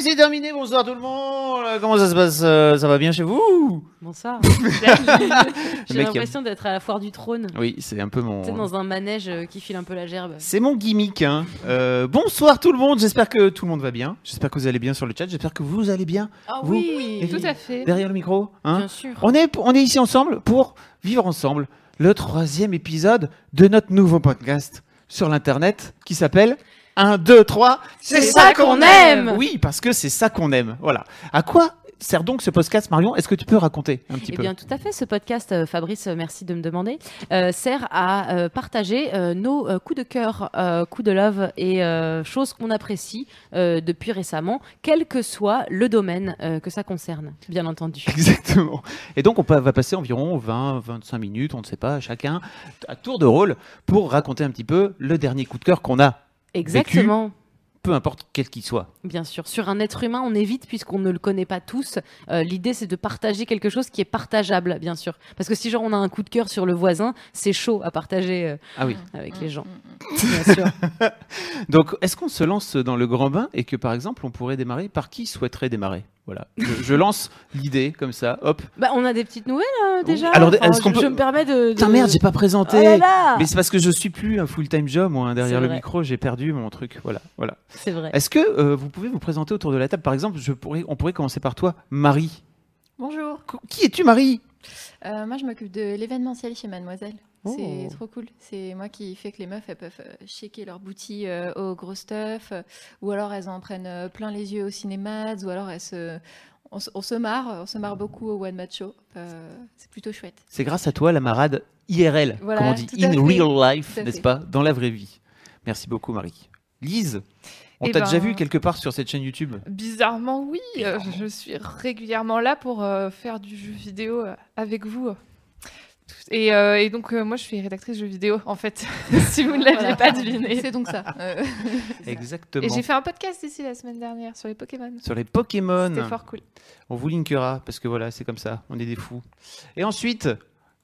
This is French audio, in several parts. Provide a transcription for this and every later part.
C'est terminé. Bonsoir tout le monde. Comment ça se passe euh, Ça va bien chez vous Bonsoir. J'ai l'impression d'être à la foire du trône. Oui, c'est un peu mon. Sais, dans un manège euh, qui file un peu la gerbe. C'est mon gimmick. Hein. Euh, bonsoir tout le monde. J'espère que tout le monde va bien. J'espère que vous allez bien sur le chat. J'espère que vous allez bien. Ah Vous oui, Et tout à fait. Derrière le micro. Hein Bien sûr. on, est, on est ici ensemble pour vivre ensemble le troisième épisode de notre nouveau podcast sur l'internet qui s'appelle 1, 2, 3. C'est ça qu'on aime Oui, parce que c'est ça qu'on aime. Voilà. À quoi sert donc ce podcast, Marion? Est-ce que tu peux raconter un petit Eh peu? bien, tout à fait. Ce podcast, euh, Fabrice, euh, merci de me demander, euh, sert à euh, partager euh, nos euh, coups de cœur, euh, coups de love et euh, choses qu'on apprécie euh, depuis récemment, quel que soit le domaine euh, que ça concerne, bien entendu. Exactement. Et donc, on va passer environ 20, 25 minutes, on ne sait pas, chacun à tour de rôle pour raconter un petit peu le dernier coup de cœur qu'on a, Exactement. peu importe quel qu'il soit. Bien sûr, sur un être humain, on évite puisqu'on ne le connaît pas tous. Euh, L'idée, c'est de partager quelque chose qui est partageable, bien sûr. Parce que si genre on a un coup de cœur sur le voisin, c'est chaud à partager euh, Ah oui. avec les gens. Bien sûr. Donc, est-ce qu'on se lance dans le grand bain et que, par exemple, on pourrait démarrer? Par qui souhaiterait démarrer? Voilà. Je, je lance l'idée comme ça. Hop. Bah, on a des petites nouvelles euh, déjà. Alors, Enfin, est-ce qu'on je, je peut- me permets de. de- Putain, merde, j'ai pas présenté. Oh là là Mais c'est parce que je suis plus un full-time job, moi, hein, derrière C'est le vrai. micro, j'ai perdu mon truc. Voilà, voilà. C'est vrai. Est-ce que euh, vous pouvez vous présenter autour de la table? Par exemple, je pourrais, on pourrait commencer par toi, Marie. Bonjour, Qu- Qui es-tu, Marie? Euh, moi je m'occupe de l'événementiel chez Mademoiselle. Oh. C'est trop cool. C'est moi qui fait que les meufs elles peuvent euh, shaker leur boutique euh, au gros stuff, euh, ou alors elles en prennent euh, plein les yeux au cinéma, ou alors elles se, on, se- on se marre, on se marre beaucoup au one match show. Euh, c'est plutôt chouette. C'est grâce à toi, la marade IRL, Voilà, comme on dit, in fait. real life, n'est-ce pas Dans la vraie vie. Merci beaucoup, Marie. Lise, on Eh t'a déjà ben- vu quelque part sur cette chaîne YouTube? Bizarrement, oui. je suis régulièrement là pour euh, faire du jeu vidéo avec vous. Et, euh, et donc, euh, moi, je suis rédactrice jeux vidéo, en fait, si vous ne l'aviez Voilà. pas deviné. C'est donc ça. Euh, Exactement. Et j'ai fait un podcast ici la semaine dernière sur les Pokémon. Sur les Pokémon. C'était fort cool. On vous linkera, parce que voilà, c'est comme ça, on est des fous. Et ensuite,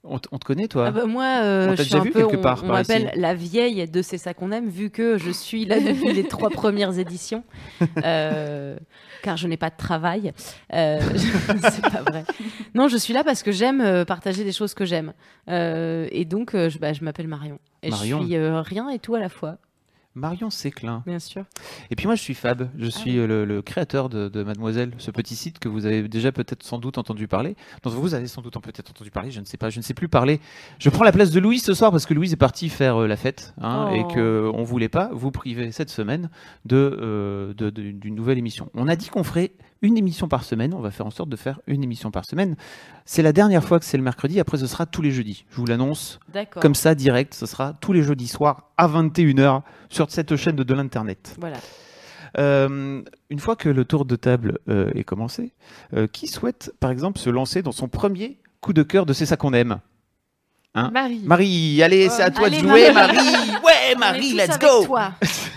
on, te connaît, toi Ah bah, moi, euh, On je suis un vu peu, quelque on- part on par m'appelle la vieille de C'est ça qu'on aime, vu que je suis là depuis les trois premières éditions, Euh, car je n'ai pas de travail. Euh, c'est pas vrai. Non, je suis là parce que j'aime partager des choses que j'aime, et donc je, bah, je m'appelle Marion. Et Marion. je suis rien et tout à la fois, Marion Séclin. bien sûr. Et puis moi, je suis Fab. Je suis euh, le, le créateur de, de Mademoiselle, ce petit site que vous avez déjà peut-être sans doute entendu parler, dont vous avez sans doute en- peut-être entendu parler. Je ne sais pas, je ne sais plus parler. Je prends la place de Louise ce soir parce que Louise est partie faire euh, la fête hein, Oh. et que on voulait pas vous priver cette semaine de euh, de- de- d'une nouvelle émission. On a dit qu'on ferait une émission par semaine. On va faire en sorte de faire une émission par semaine. C'est la dernière fois que c'est le mercredi. Après, ce sera tous les jeudis. Je vous l'annonce. D'accord. Comme ça, direct, ce sera tous les jeudis soirs à 21h sur cette chaîne de, de l'Internet. Voilà. Euh, une fois que le tour de table euh, est commencé, euh, qui souhaite, par exemple, se lancer dans son premier coup de cœur de C'est ça qu'on aime? Hein? Marie. Marie, allez, c'est à toi Allez, de jouer, Marie. Marie Ouais, Marie, let's go toi.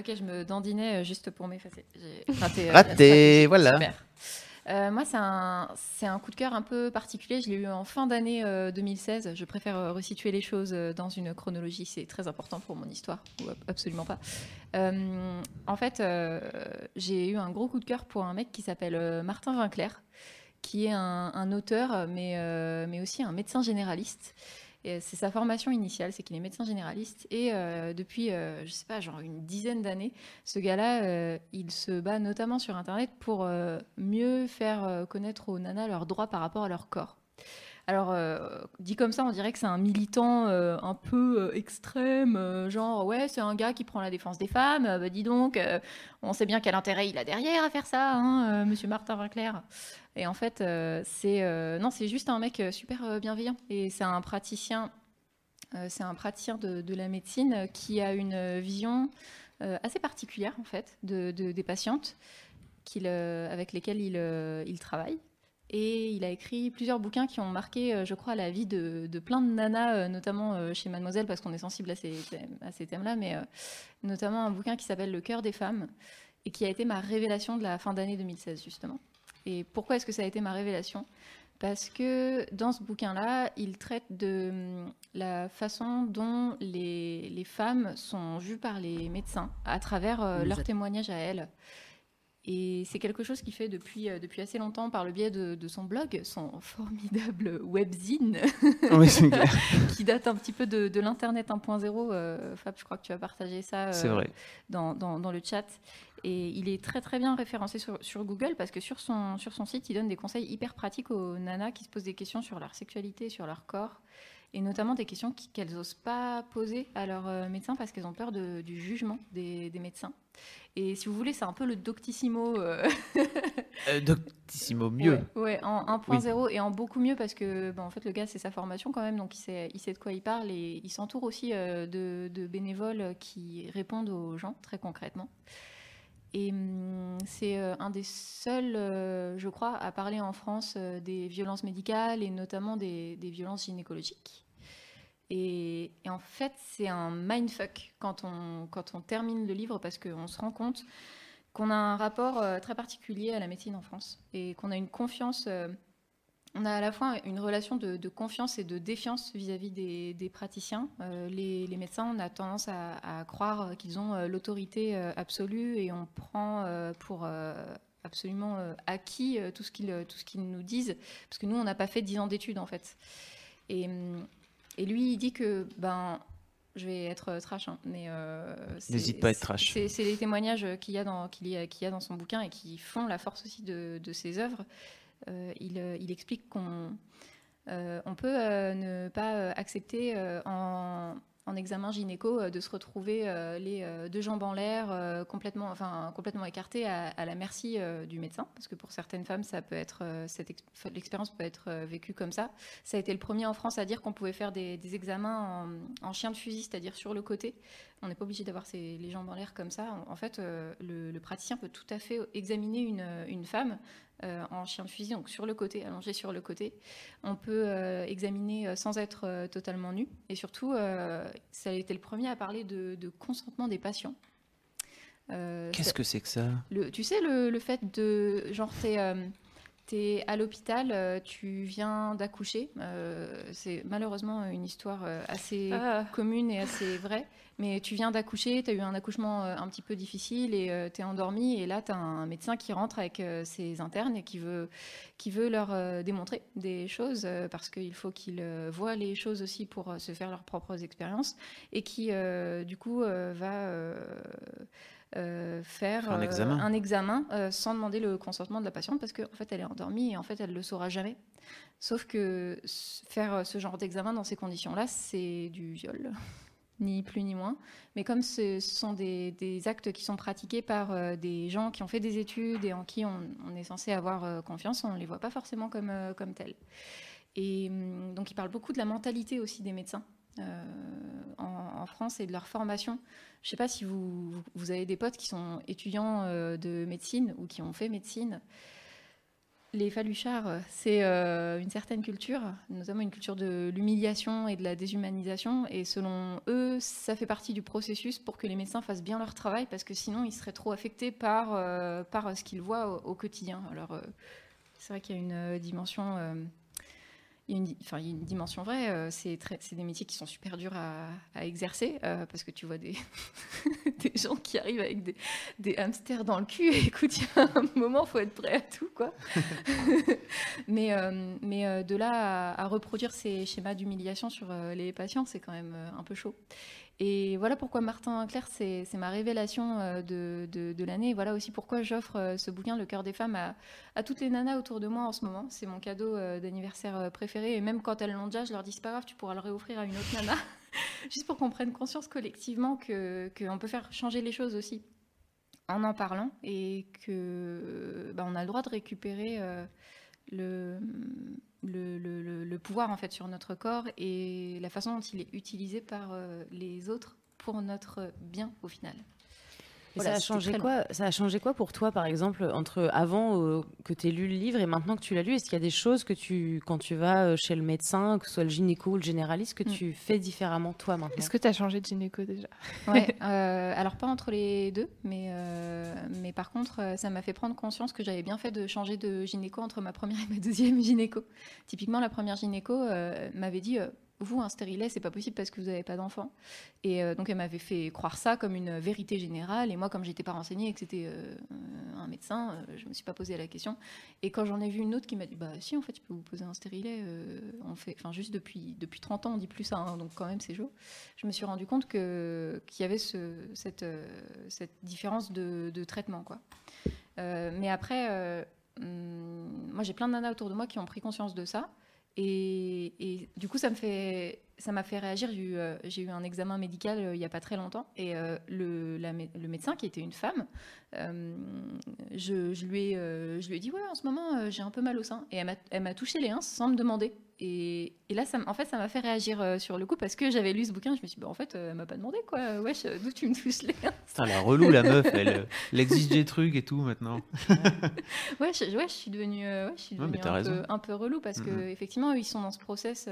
ok, je me dandinais euh, juste pour m'effacer. Raté. euh, Raté, voilà. Super. Euh, moi, c'est un, un coup de cœur un peu particulier. Je l'ai eu en fin d'année euh, 2016. Je préfère resituer les choses dans une chronologie. C'est très important pour mon histoire, ou ab- absolument pas. Euh, en fait, j'ai eu un gros coup de cœur pour un mec qui s'appelle Martin Vinclair, qui est un, un auteur, mais, mais aussi un médecin généraliste. Et C'est sa formation initiale, c'est qu'il est médecin généraliste. Et euh, depuis, euh, je sais pas, genre une dizaine d'années, ce gars-là, euh, il se bat notamment sur Internet pour euh, mieux faire euh, connaître aux nanas leurs droits par rapport à leur corps. Alors, euh, dit comme ça, on dirait que c'est un militant euh, un peu euh, extrême, genre, ouais, c'est un gars qui prend la défense des femmes, bah dis donc, on sait bien quel intérêt il a derrière à faire ça, hein, monsieur Martin Vinclair. Et en fait, c'est non, c'est juste un mec super bienveillant. Et c'est un praticien c'est un praticien de, la médecine qui a une vision assez particulière en fait de, des patientes avec lesquelles il travaille. Et il a écrit plusieurs bouquins qui ont marqué, euh, je crois, la vie de, plein de nanas, euh, notamment euh, chez Mademoiselle, parce qu'on est sensible à ces, à ces thèmes-là, mais notamment un bouquin qui s'appelle Le cœur des femmes, et qui a été ma révélation de la fin d'année 2016, justement. Et pourquoi est-ce que ça a été ma révélation? Parce que dans ce bouquin-là, il traite de hum, la façon dont les, les, femmes sont vues par les médecins à travers leurs témoignages à elles. Et c'est quelque chose qu'il fait depuis, euh, depuis assez longtemps par le biais de, son blog, son formidable webzine, qui date un petit peu de, l'Internet 1.0. Euh, Fab, je crois que tu as partagé ça euh, Dans, dans, le chat. Et il est très très bien référencé sur, sur, Google parce que sur son, sur son site, il donne des conseils hyper pratiques aux nanas qui se posent des questions sur leur sexualité, sur leur corps et notamment des questions qu'elles n'osent pas poser à leurs euh, médecins parce qu'elles ont peur du jugement des, médecins. Et si vous voulez, c'est un peu le doctissimo. Euh, euh, doctissimo mieux. Ouais, en 1.0 et en beaucoup mieux parce que en fait, le gars, c'est sa formation quand même, donc il sait, il sait de quoi il parle et il s'entoure aussi de, de, bénévoles qui répondent aux gens très concrètement. Et hum, c'est euh, un des seuls, euh, je crois, à parler en France euh, des violences médicales et notamment des, violences gynécologiques. Et, en fait, c'est un mindfuck quand on, quand on termine le livre parce qu'on se rend compte qu'on a un rapport très particulier à la médecine en France et qu'on a une confiance on a à la fois une relation de, confiance et de défiance vis-à-vis des, praticiens. Euh, les, médecins, on a tendance à, croire qu'ils ont euh, l'autorité euh, absolue et on prend pour absolument acquis tout ce qu'ils nous disent, parce que nous, on n'a pas fait 10 ans d'études en fait. Et, lui, il dit que, ben, je vais être trash, hein, mais n'hésite pas à être trash. C'est les témoignages qu'il y, a dans, qu'il y, a dans son bouquin et qui font la force aussi de, de ses œuvres. Euh, euh, il, explique qu'on euh, peut ne pas accepter en, examen gynéco de se retrouver les deux jambes en l'air, complètement, enfin, complètement écartées à, la merci du médecin, parce que pour certaines femmes, ça peut l'expérience peut être vécue comme ça. Ça a été le premier en France à dire qu'on pouvait faire des, examens en, chien de fusil, c'est-à-dire sur le côté. On n'est pas obligé d'avoir les jambes en l'air comme ça. En, fait, le, praticien peut tout à fait examiner une femme euh, en chien de fusil, donc sur le côté, allongé sur le côté. On peut euh, examiner euh, sans être totalement nu. Et surtout, ça a été le premier à parler de, consentement des patients. Qu'est-ce que c'est que ça? Tu sais, le, fait de. Genre, t'es es à l'hôpital, tu viens d'accoucher. c'est malheureusement une histoire assez ah. commune et assez vraie. Mais tu viens d'accoucher, tu as eu un accouchement euh, un petit peu difficile et euh, tu es endormi. Et là, tu as un médecin qui rentre avec euh, ses internes et qui veut, qui veut leur démontrer des choses parce qu'il faut qu'ils voient les choses aussi pour se faire leurs propres expériences et qui, du coup, va. Faire un examen, un examen sans demander le consentement de la patiente parce qu'en en fait elle est endormie et en fait elle le saura jamais. Sauf que faire ce genre d'examen dans ces conditions-là, c'est du viol ni plus ni moins. Mais comme ce, sont des, actes qui sont pratiqués par euh, des gens qui ont fait des études et en qui on, est censé avoir euh, confiance, on ne les voit pas forcément comme, euh, comme tels. Et hum, donc il parle beaucoup de la mentalité aussi des médecins. En, France et de leur formation. Je ne sais pas si vous, avez des potes qui sont étudiants de médecine ou qui ont fait médecine. Les Faluchards, c'est euh, une certaine culture, notamment une culture de l'humiliation et de la déshumanisation. Et selon eux, ça fait partie du processus pour que les médecins fassent bien leur travail, parce que sinon, ils seraient trop affectés par, euh, par ce qu'ils voient au, quotidien. Alors, euh, c'est vrai qu'il y a une dimension il y a une, enfin, il y a une dimension vraie. Euh, c'est, des métiers qui sont super durs à, exercer euh, parce que tu vois des, des gens qui arrivent avec des, des, hamsters dans le cul. Et écoute, il y a un moment, il faut être prêt à tout. Quoi. mais euh, mais de là à, reproduire ces schémas d'humiliation sur les patients, c'est quand même un peu chaud. Et voilà pourquoi Martin Claire, c'est ma révélation euh, de, de, l'année. Voilà aussi pourquoi j'offre euh, ce bouquin, Le cœur des femmes, à, à, toutes les nanas autour de moi en ce moment. C'est mon cadeau euh, d'anniversaire préféré. Et même quand elles l'ont déjà, je leur dis c'est pas grave, tu pourras le réoffrir à une autre nana. Juste pour qu'on prenne conscience collectivement qu'on peut faire changer les choses aussi en en parlant et que bah, on a le droit de récupérer le, pouvoir en fait sur notre corps et la façon dont il est utilisé par euh, les autres pour notre bien au final. Voilà, ça, a changé quoi, ça a changé quoi pour toi, par exemple, entre avant euh, que tu aies lu le livre et maintenant que tu l'as lu? Est-ce qu'il y a des choses que tu, quand tu vas euh, chez le médecin, que ce soit le gynéco ou le généraliste, que Mm. tu fais différemment toi maintenant? Est-ce que tu as changé de gynéco déjà? Ouais, euh, alors pas entre les deux, mais, euh, mais par contre, ça m'a fait prendre conscience que j'avais bien fait de changer de gynéco entre ma première et ma deuxième gynéco. Typiquement, la première gynéco m'avait dit Vous, un stérilet, c'est pas possible parce que vous n'avez pas d'enfant. Et euh, donc, elle m'avait fait croire ça comme une vérité générale. Et moi, comme j'étais pas renseignée et que c'était euh, un médecin, euh, je me suis pas posé la question. Et quand j'en ai vu une autre qui m'a dit Bah, si, en fait, je peux vous poser un stérilet. euh, on fait, enfin, juste depuis, depuis 30 ans, on dit plus ça, hein, donc quand même, c'est chaud je me suis rendu compte qu'il y avait ce, cette, cette différence de, de traitement quoi. Mais après, hum, moi j'ai plein de nanas autour de moi qui ont pris conscience de ça et, du coup ça me fait ça m'a fait réagir. J'ai eu, euh, eu un examen médical euh, il y a pas très longtemps et euh, le, la mé- le médecin qui était une femme, je, je lui ai, je lui ai dit ouais en ce moment j'ai un peu mal au sein et elle m'a, touché les uns sans me demander. Et, et là, ça, en fait, ça m'a fait réagir sur le coup parce que j'avais lu ce bouquin. Je me suis dit, bah, en fait, elle m'a pas demandé quoi. Wesh, d'où tu me touches les uns Putain, la relou, la meuf, elle, elle exige des trucs et tout maintenant. Ouais, je, ouais, je suis devenue, ouais, je suis Ouais, mais devenue t'as un, peu, un peu relou parce que effectivement, eux, ils sont dans ce process.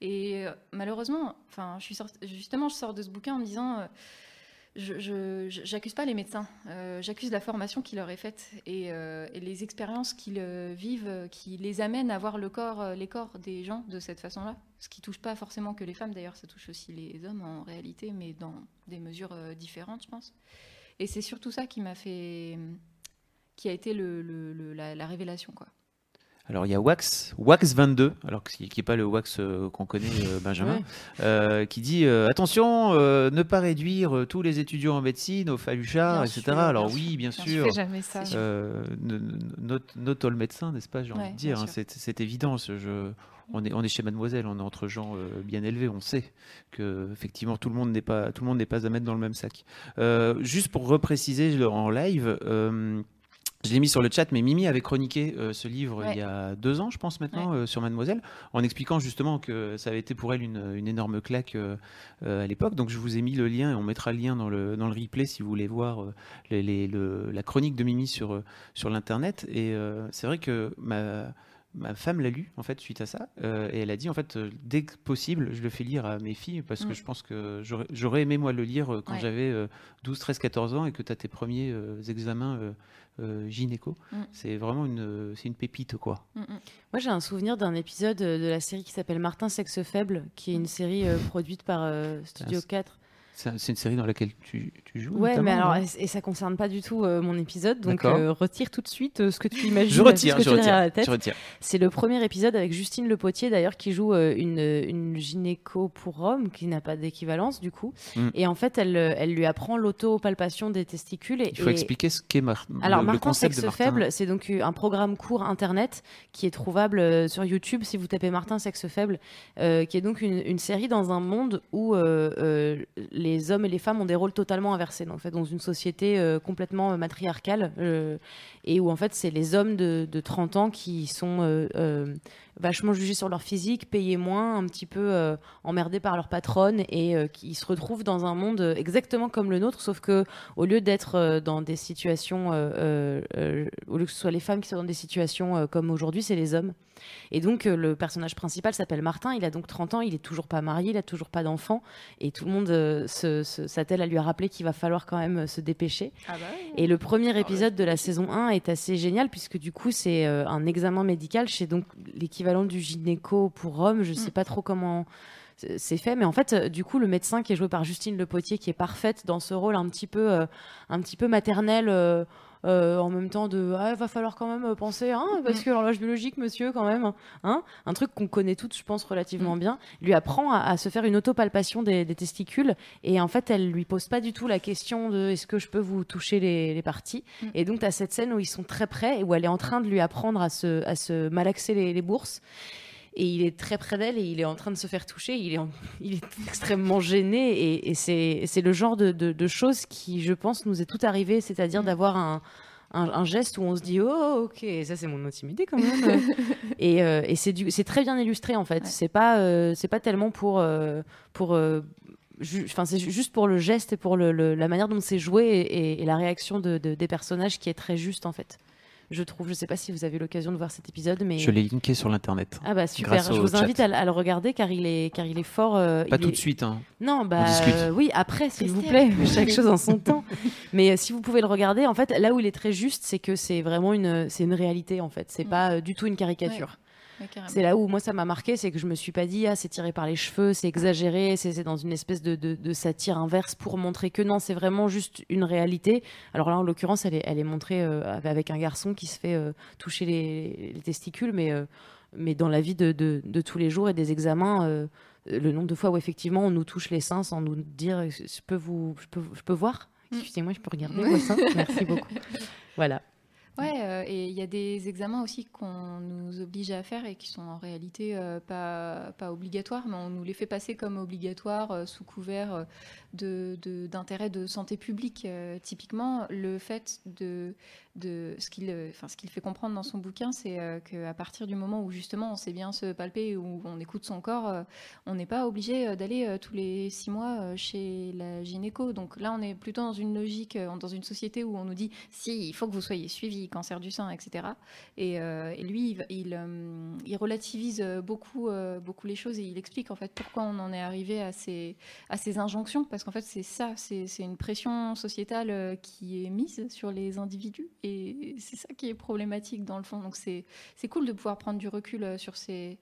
Et euh, malheureusement, enfin, justement, je sors de ce bouquin en me disant, euh, je, j'accuse pas les médecins, euh, j'accuse la formation qui leur est faite et, les expériences qu'ils vivent, qui les amènent à voir le corps, les corps des gens de cette façon-là. Ce qui touche pas forcément que les femmes, d'ailleurs, ça touche aussi les hommes en réalité, mais dans des mesures différentes, je pense. Et c'est surtout ça qui m'a fait, qui a été la, la révélation, quoi. Alors il y a Wax, Wax 22, alors qui n'est pas le Wax euh, qu'on connaît, euh, Benjamin, Ouais. euh, qui dit attention, ne pas réduire tous les étudiants en médecine au faluchard, Bien etc. sûr, alors bien oui, bien sûr. jamais ça. Note, note all médecin, n'est-ce pas J'ai envie de dire, hein, c'est évident. je- on, est, on est chez Mademoiselle, on est entre gens euh, bien élevés, on sait que effectivement tout le monde n'est pas tout le monde n'est pas à mettre dans le même sac. Euh, juste pour repréciser en live. euh, je l'ai mis sur le chat, mais Mimi avait chroniqué euh, ce livre Ouais. il y a deux ans, je pense maintenant, euh, sur Mademoiselle, en expliquant justement que ça avait été pour elle une, une énorme claque euh, à l'époque. Donc je vous ai mis le lien et on mettra le lien dans le, dans le replay si vous voulez voir les- les- le- la chronique de Mimi sur, sur l'internet. Et c'est vrai que ma, ma femme l'a lu en fait suite à ça euh, et elle a dit en fait euh, dès que possible je le fais lire à mes filles parce que Mm. je pense que j'aurais- aimé moi le lire euh, quand Ouais. j'avais euh, 12, 13, 14 ans et que tu as tes premiers euh, examens euh, euh, gynéco. Mm. C'est vraiment une, c'est une pépite quoi. Mm. Moi, j'ai un souvenir d'un épisode de la série qui s'appelle Martin Sexe Faible, qui est une série euh, produite par euh, Studio c'est- 4. C'est une série dans laquelle tu, tu joues Ouais, mais alors, et, ça concerne pas du tout euh, mon épisode, donc euh, retire tout de suite euh, ce que tu imagines. Je retire, ce que je tu retire, la tête. je retire. C'est le premier épisode avec Justine Le Potier d'ailleurs qui joue une, une gynéco pour homme qui n'a pas d'équivalence du coup. Mm. Et en fait, elle, elle lui apprend l'autopalpation des testicules. Et, Il faut et- expliquer ce qu'est Mar- Alors, le, le Martin concept Sexe Martin. Faible, c'est donc un programme court internet qui est trouvable sur YouTube si vous tapez Martin Sexe Faible, qui est donc une, une série dans un monde où euh, les hommes et les femmes ont des rôles totalement inversés. En fait, dans une société euh, complètement euh, matriarcale euh, et où en fait c'est les hommes de, de 30 ans qui sont vachement jugés sur leur physique, payés moins, un petit peu euh, emmerdés par leur patronne et euh, qui se retrouvent dans un monde euh, exactement comme le nôtre, sauf que au lieu d'être euh, dans des situations, au lieu que ce soit les femmes qui sont dans des situations comme aujourd'hui, c'est les hommes. Et donc le personnage principal s'appelle Martin, il a donc 30 ans, il est toujours pas marié, il a toujours pas d'enfant, et tout le monde s'attelle à lui rappeler qu'il va falloir quand même se dépêcher. Et le premier épisode de la saison 1 est assez génial puisque du coup c'est un examen médical chez donc l'équivalent du gynéco pour hommes. Je sais Mm. pas trop comment c'est fait, mais en fait du coup le médecin qui est joué par Justine Le Potier qui est parfaite dans ce rôle un petit peu euh, un petit peu maternel. euh, euh, en même temps de ah, va falloir quand même euh, penser hein, parce que l'horloge biologique monsieur quand même hein un truc qu'on connaît toutes je pense relativement Mm. bien lui apprend à, à se faire une autopalpation des, des testicules et en fait elle lui pose pas du tout la question de est-ce que je peux vous toucher les, les parties? Mm. et donc tu as cette scène où ils sont très près et où elle est en train de lui apprendre à se, à se malaxer les, les bourses et il est très près d'elle et il est en train de se faire toucher. Il est, en- il est extrêmement gêné et, et c'est le genre de, de- de choses qui, je pense, nous est tout arrivé, c'est-à-dire Mm. d'avoir un, un, geste où on se dit oh ok ça c'est mon intimité quand même et, euh, et c'est très bien illustré en fait c'est pas euh, c'est pas tellement pour euh, pour enfin c'est juste pour le geste et pour le, la manière dont c'est joué et, et, la réaction de, des personnages qui est très juste en fait je trouve. Je sais pas si vous avez l'occasion de voir cet épisode, mais je l'ai linké sur l'internet. Ah bah super. Je vous invite à, le regarder car il est car il est fort. Euh, pas tout de suite. Hein. Non bah oui après s'il vous plaît. Chaque chose en son temps. Mais euh, si vous pouvez le regarder, en fait là où il est très juste, c'est que c'est vraiment une c'est une réalité en fait. C'est mm. pas euh, du tout une caricature c'est là où moi ça m'a marqué, c'est que je me suis pas dit ah c'est tiré par les cheveux, c'est exagéré, c'est dans une espèce de, satire inverse pour montrer que non, c'est vraiment juste une réalité. Alors là en l'occurrence elle est, elle est montrée euh, avec un garçon qui se fait euh, toucher les, testicules, mais euh, mais dans la vie de, de, tous les jours et des examens, le nombre de fois où effectivement on nous touche les seins sans nous dire je peux vous je peux, je peux voir, mm. excusez-moi je peux regarder vos seins, merci beaucoup. Voilà. Ouais, euh, et il y a des examens aussi qu'on nous oblige à faire et qui sont en réalité euh, pas, pas obligatoires, mais on nous les fait passer comme obligatoires euh, sous couvert d'intérêt de, santé publique. typiquement, le fait de de ce qu'il euh, ce qu'il fait comprendre dans son bouquin c'est euh, qu'à partir du moment où justement on sait bien se palper où on écoute son corps euh, on n'est pas obligé d'aller tous les six mois chez la gynéco donc là on est plutôt dans une logique dans une société où on nous dit si il faut que vous soyez suivi cancer du sein etc et, lui il, relativise beaucoup beaucoup les choses et il explique en fait pourquoi on en est arrivé à ces à ces injonctions parce qu'en fait c'est ça c'est une pression sociétale qui est mise sur les individus et c'est ça qui est problématique dans le fond. Donc c'est cool de pouvoir prendre du recul euh, sur ces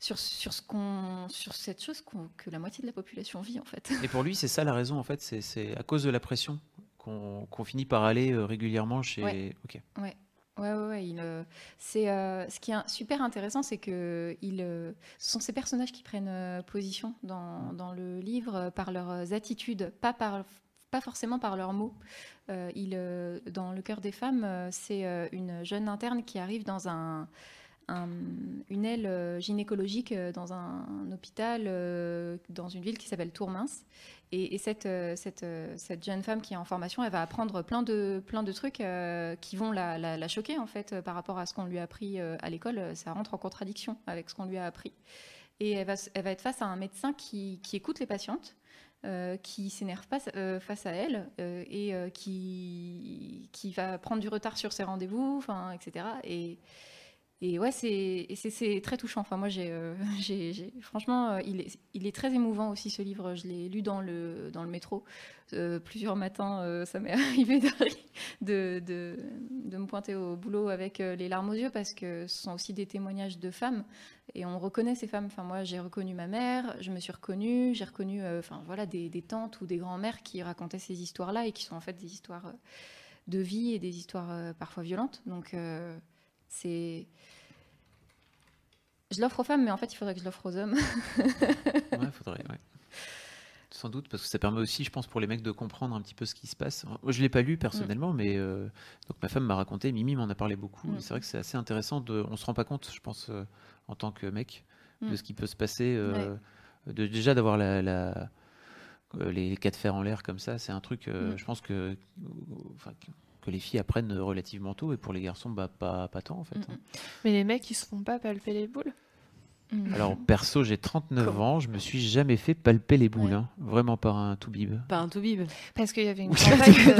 sur, sur, ce qu'on, sur cette chose que la moitié de la population vit en fait. Et pour lui, c'est ça la raison en fait, c'est à cause de la pression qu'on finit par aller euh, régulièrement chez. Ouais. Ok. Ouais. Ouais, ouais, il, euh, c'est ce qui est super intéressant, c'est que il, ce sont ces personnages qui prennent position dans, dans, le livre par leurs attitudes, pas par pas forcément par leurs mots. Euh, euh, dans Le cœur des femmes, euh, c'est une jeune interne qui arrive dans un, une aile gynécologique dans un, hôpital dans une ville qui s'appelle Tourmince. Et, cette, cette, cette, jeune femme qui est en formation, elle va apprendre plein de, plein de trucs qui vont la, choquer en fait par rapport à ce qu'on lui a appris à l'école. Ça rentre en contradiction avec ce qu'on lui a appris. Et elle va, elle va être face à un médecin qui, qui écoute les patientes euh, qui s'énerve pas euh, face à elle euh, et qui, qui va prendre du retard sur ses rendez-vous, etc. Et, et ouais, c'est très touchant. Enfin, moi, j'ai, franchement, il est, il est très émouvant aussi ce livre. Je l'ai lu dans le, métro plusieurs matins. ça m'est arrivé de, me pointer au boulot avec les larmes aux yeux parce que ce sont aussi des témoignages de femmes et on reconnaît ces femmes. Enfin, moi, j'ai reconnu ma mère, je me suis reconnue, j'ai reconnu euh, enfin, voilà, des, tantes ou des grands-mères qui racontaient ces histoires-là et qui sont en fait des histoires euh, de vie et des histoires euh, parfois violentes. Donc, c'est. Je l'offre aux femmes, mais en fait, il faudrait que je l'offre aux hommes. ouais, faudrait, ouais. Sans doute, parce que ça permet aussi, je pense, pour les mecs de comprendre un petit peu ce qui se passe. Je ne l'ai pas lu personnellement, mm. mais donc ma femme m'a raconté, Mimi m'en a parlé beaucoup. Mm. C'est vrai que c'est assez intéressant. De, on se rend pas compte, je pense, en tant que mec de mm. ce qui peut se passer. Euh, de, déjà d'avoir la, la euh, les cas de fer en l'air comme ça, c'est un truc, euh, je pense que, que les filles apprennent relativement tôt et pour les garçons, bah, pas, pas tant en fait. Hein. Mais les mecs, ils se font pas palper les boules? Alors perso, j'ai 39 ans, je me suis jamais fait palper les boules, hein. vraiment par un toubib. Par un toubib. Parce qu'il y avait une campagne.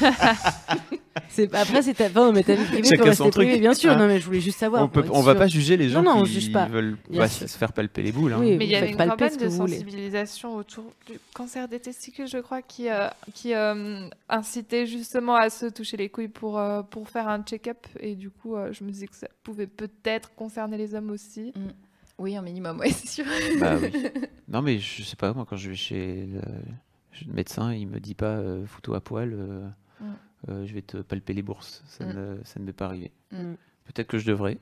après c'est ta fin, mais ta vie privée peut rester privée, bien sûr. Ah. Non, mais je voulais juste savoir. On, peut, on va pas juger les gens non, non, qui juge pas. veulent pas se faire palper les boules. Hein. Oui, mais il y avait une campagne de sensibilisation autour du cancer des testicules, je crois, qui euh, qui euh, incitait justement à se toucher les couilles pour euh, pour faire un check-up. Et du coup, je me disais que ça pouvait peut-être concerner les hommes aussi. Mm. Oui, un minimum, oui, c'est sûr. Bah, oui. Non, mais je sais pas, moi, quand je vais chez le, médecin, il me dit pas photo à poil. Euh, je vais te palper les bourses. Ça, mm. ne, ça ne m'est pas arrivé. Mm. Peut-être que je devrais.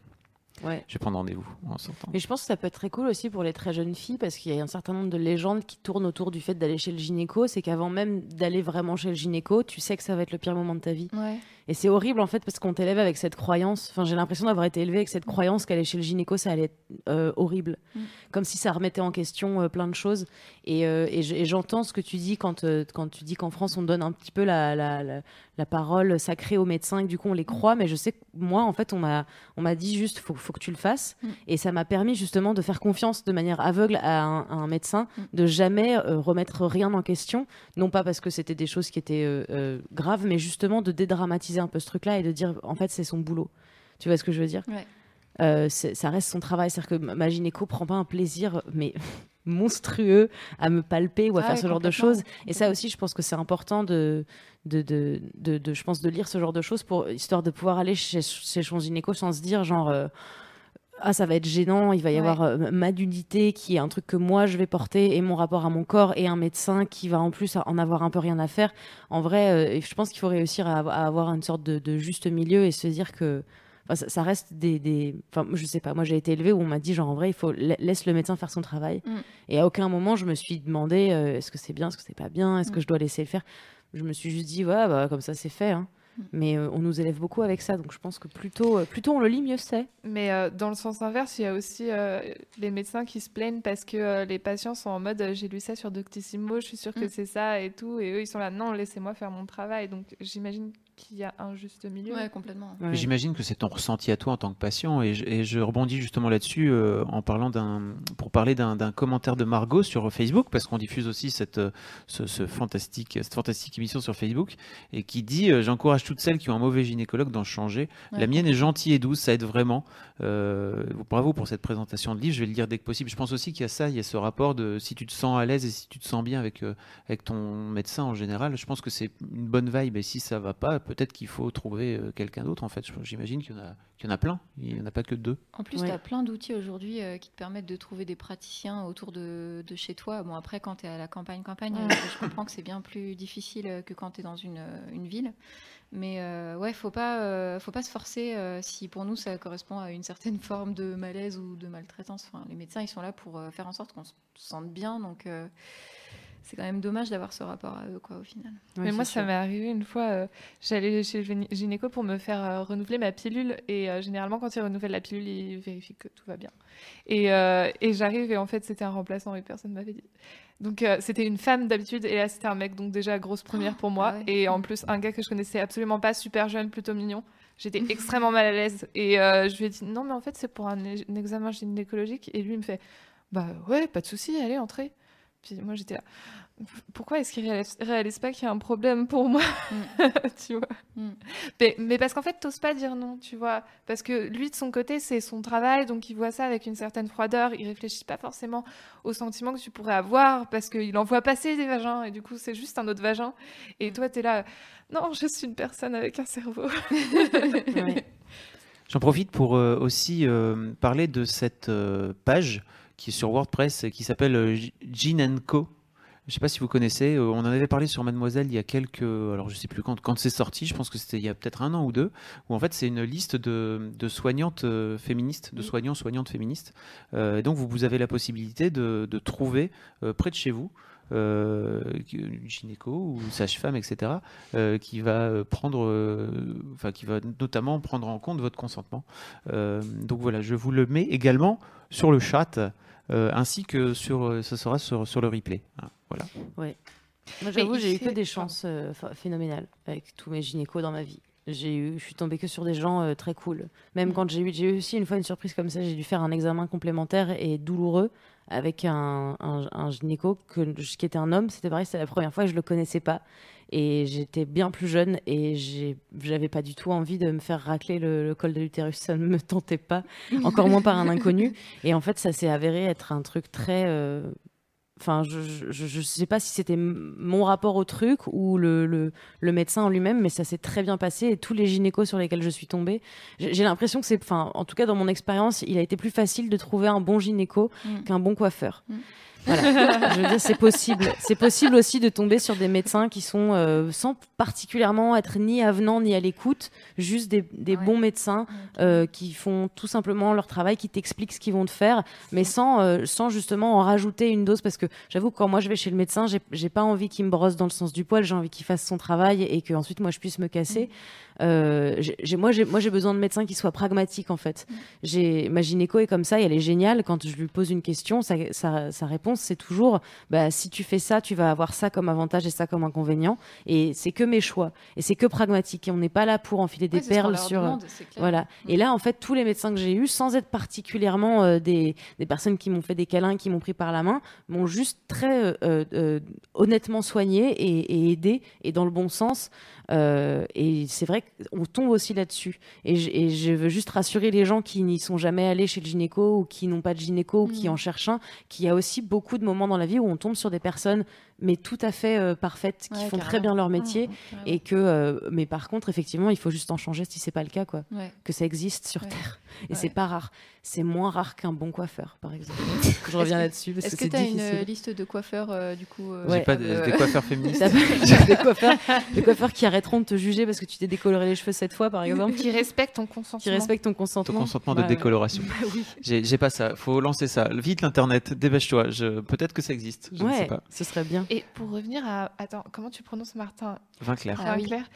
Ouais. Je vais prendre rendez-vous en sortant. Mais je pense que ça peut être très cool aussi pour les très jeunes filles parce qu'il y a un certain nombre de légendes qui tournent autour du fait d'aller chez le gynéco. C'est qu'avant même d'aller vraiment chez le gynéco, tu sais que ça va être le pire moment de ta vie. Et c'est horrible en fait parce qu'on t'élève avec cette croyance. Enfin, j'ai l'impression d'avoir été élevée avec cette croyance qu'aller chez le gynéco, ça allait être euh, horrible. Mm. Comme si ça remettait en question euh, plein de choses. Et, euh, et j'entends ce que tu dis quand, quand tu dis qu'en France, on donne un petit peu la, la, la, parole sacrée aux médecins et que du coup, on les mm. croit. Mais je sais que moi, en fait, on m'a dit juste, faut, faut que tu le fasses. Mm. Et ça m'a permis justement de faire confiance de manière aveugle à un, à un médecin, de jamais remettre rien en question. Non pas parce que c'était des choses qui étaient graves, mais justement de dédramatiser un peu ce truc-là et de dire, en fait, c'est son boulot. Tu vois ce que je veux dire? Euh, ça reste son travail. C'est-à-dire que ma gynéco prend pas un plaisir, mais monstrueux, à me palper ou à ah faire ce genre de choses. Et ça aussi, je pense que c'est important de de, de, de, je pense, de lire ce genre de choses pour histoire de pouvoir aller chez, chez son gynéco sans se dire genre. Euh, ah ça va être gênant, il va y avoir euh, ma nudité qui est un truc que moi je vais porter et mon rapport à mon corps et un médecin qui va en plus en avoir un peu rien à faire. En vrai, euh, je pense qu'il faut réussir à, avoir une sorte de, juste milieu et se dire que ça, reste des, des, Enfin, je sais pas, moi j'ai été élevée où on m'a dit genre en vrai il faut laisse le médecin faire son travail mm. et à aucun moment je me suis demandé euh, est-ce que c'est bien, est-ce que c'est pas bien, est-ce que mm. je dois laisser le faire? Je me suis juste dit ouais bah, comme ça c'est fait. Hein. Mais euh, on nous élève beaucoup avec ça, donc je pense que plutôt, euh, plutôt on le lit, mieux c'est. Mais euh, dans le sens inverse, il y a aussi les médecins qui se plaignent parce que les patients sont en mode j'ai lu ça sur Doctissimo, je suis sûre que mm. c'est ça et tout, et eux ils sont là non, laissez-moi faire mon travail. Donc j'imagine qu'il y a un juste milieu. Ouais, complètement. J'imagine que c'est ton ressenti à toi en tant que patient, et je, rebondis justement là-dessus euh, en parlant d'un, pour parler d'un, commentaire de Margot sur Facebook, parce qu'on diffuse aussi cette, ce, fantastique, cette fantastique émission sur Facebook, et qui dit euh, j'encourage toutes celles qui ont un mauvais gynécologue d'en changer. La mienne est gentille et douce, ça aide vraiment. Euh, bravo pour cette présentation de livre. Je vais le dire dès que possible. Je pense aussi qu'il y a ça, il y a ce rapport de si tu te sens à l'aise et si tu te sens bien avec avec ton médecin en général. Je pense que c'est une bonne vibe. Et si ça va pas peut-être qu'il faut trouver euh, quelqu'un d'autre. En fait, j'imagine qu'il y, y, en a plein. Il n'y en a pas que deux. En plus, tu as plein d'outils aujourd'hui euh, qui te permettent de trouver des praticiens autour de, de chez toi. Bon, après, quand tu es à la campagne, campagne, euh, je comprends que c'est bien plus difficile que quand tu es dans une, une ville. Mais ouais, faut pas, faut pas se forcer si pour nous ça correspond à une certaine forme de malaise ou de maltraitance. Enfin, les médecins, ils sont là pour faire en sorte qu'on se sente bien. Donc c'est quand même dommage d'avoir ce rapport à eux, quoi, au final. Mais moi, ça m'est arrivé une fois, euh, j'allais chez le gynéco pour me faire euh, renouveler ma pilule, et euh, généralement, quand il renouvelle la pilule, il vérifie que tout va bien. Et, et j'arrive, et en fait, c'était un remplaçant, et personne ne m'avait dit. Donc, c'était une femme d'habitude, et là, c'était un mec, donc déjà, grosse première pour moi, ah et en plus, un gars que je connaissais absolument pas, super jeune, plutôt mignon. J'étais extrêmement mal à l'aise, et je lui ai dit, non, mais en fait, c'est pour un, un examen gynécologique, et lui, il me fait, bah ouais, pas de souci, allez, entrez. Puis moi, j'étais là. Pourquoi est-ce qu'il réalise, réalise pas qu'il y a un problème pour moi mm. Tu vois mm. mais, parce qu'en fait, t'oses pas dire non, tu vois. Parce que lui, de son côté, c'est son travail, donc il voit ça avec une certaine froideur. Il réfléchit pas forcément aux sentiments que tu pourrais avoir, parce qu'il en voit passer des vagins, et du coup, c'est juste un autre vagin. Et toi, tu es là. Non, je suis une personne avec un cerveau. J'en profite pour euh, aussi euh, parler de cette euh, page qui est sur WordPress qui s'appelle euh, Jean Co. Je ne sais pas si vous connaissez, euh, on en avait parlé sur Mademoiselle il y a quelques, alors je sais plus quand, quand c'est sorti, je pense que c'était il y a peut-être un an ou deux, où en fait c'est une liste de, de soignantes euh, féministes, de soignants, soignantes féministes. et donc vous, vous, avez la possibilité de, de trouver près de chez vous euh, gynéco ou sage-femme, etc., qui va prendre, enfin qui va notamment prendre en compte votre consentement. donc voilà, je vous le mets également sur le chat. Euh, ainsi que sur, euh, ce sera sur, sur le replay. Hein, voilà. Ouais. Moi, j'avoue, j'ai eu que des chances euh, phénoménales avec tous mes gynécos dans ma vie. J'ai eu, je suis tombée que sur des gens très cool. Même quand j'ai eu, j'ai eu aussi une fois une surprise comme ça, j'ai dû faire un examen complémentaire et douloureux avec un, un, un gynéco que, qui était un homme. C'était pareil, c'était la première fois, je le connaissais pas. Et j'étais bien plus jeune et j'avais pas du tout envie de me faire racler le, col de l'utérus. Ça ne me tentait pas, encore moins par un inconnu. Et en fait, ça s'est avéré être un truc très. Euh, enfin, je, je, sais pas si c'était mon rapport au truc ou le, le, le médecin en lui-même, mais ça s'est très bien passé. Et tous les gynécos sur lesquels je suis tombée, j'ai l'impression que c'est, enfin, en tout cas dans mon expérience, il a été plus facile de trouver un bon gynéco mm. qu'un bon coiffeur. Mm. Voilà. je veux dire, c'est possible. C'est possible aussi de tomber sur des médecins qui sont euh, sans particulièrement être ni avenants ni à l'écoute, juste des, des bons médecins euh, qui font tout simplement leur travail, qui t'expliquent ce qu'ils vont te faire, mais sans, euh, sans justement en rajouter une dose. Parce que j'avoue, quand moi je vais chez le médecin, j'ai pas envie qu'il me brosse dans le sens du poil, j'ai envie qu'il fasse son travail et que ensuite moi je puisse me casser. Euh, j'ai, moi, j'ai, moi, j'ai besoin de médecins qui soient pragmatiques, en fait. J'ai, ma gynéco est comme ça, et elle est géniale. Quand je lui pose une question, sa, sa, sa réponse, c'est toujours bah, si tu fais ça, tu vas avoir ça comme avantage et ça comme inconvénient. Et c'est que mes choix. Et c'est que pragmatique. Et on n'est pas là pour enfiler des perles sur. voilà. Mm. Et là, en fait, tous les médecins que j'ai eus, sans être particulièrement euh, des, des, personnes qui m'ont fait des câlins, qui m'ont pris par la main, m'ont juste très euh, euh honnêtement soigné et, et, aidé, et dans le bon sens. Et c'est vrai qu'on tombe aussi là-dessus. Et, je veux juste rassurer les gens qui n'y sont jamais allés chez le gynéco ou qui n'ont pas de gynéco ou qui mmh. en cherchent un, qu'il y a aussi beaucoup de moments dans la vie où on tombe sur des personnes mais tout à fait euh, parfaites, qui font très bien leur métier. et que, euh, mais par contre, effectivement, il faut juste en changer si c'est pas le cas, quoi. Que ça existe sur Terre. Et c'est pas rare. C'est moins rare qu'un bon coiffeur, par exemple. Je reviens là-dessus. Est-ce que tu as une liste de coiffeurs, euh, du coup J'ai pas des coiffeurs féministes. des, coiffeurs, des coiffeurs qui arrêteront de te juger parce que tu t'es décoloré les cheveux cette fois, par exemple. Qui respectent ton consentement. Qui respectent ton consentement. Ton consentement de décoloration. Bah oui. J'ai pas ça. Faut lancer ça. Vite l'internet. Dépêche-toi. Peut-être que ça existe. Je ne sais pas. Ce serait bien. Et pour revenir à. Attends, comment tu prononces Martin? Vinclair. Ah, Vinclair.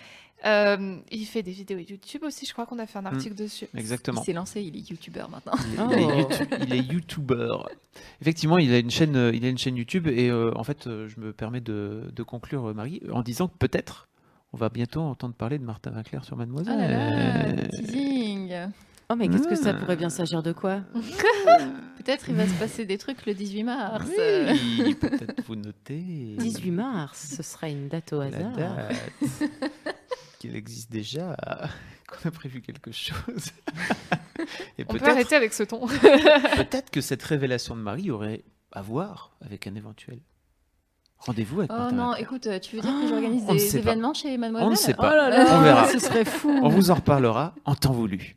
Euh, il fait des vidéos YouTube aussi, je crois qu'on a fait un hmm. article dessus. Exactement. Il s'est lancé, il est youtubeur maintenant. Il, est, youtubeur. Effectivement, il a une chaîne, euh, il a une chaîne YouTube et euh, en fait, je me permets de, de, conclure, Marie, en disant que peut-être on va bientôt entendre parler de Martin Vinclair sur Mademoiselle. Oh teasing. Oh, mais qu'est-ce que ça pourrait bien s'agir de quoi? Peut-être il va se passer des trucs le 18 mars. Oui, peut-être vous notez. 18 mars, ce sera une date au hasard. qu'il existe déjà, qu'on a prévu quelque chose. Et On peut arrêter avec ce ton. peut-être que cette révélation de Marie aurait à voir avec un éventuel Rendez-vous avec Oh non, écoute, tu veux dire que j'organise des événements chez Mademoiselle? On ne sait pas. Oh on verra. Ce serait fou. On vous en reparlera en temps voulu.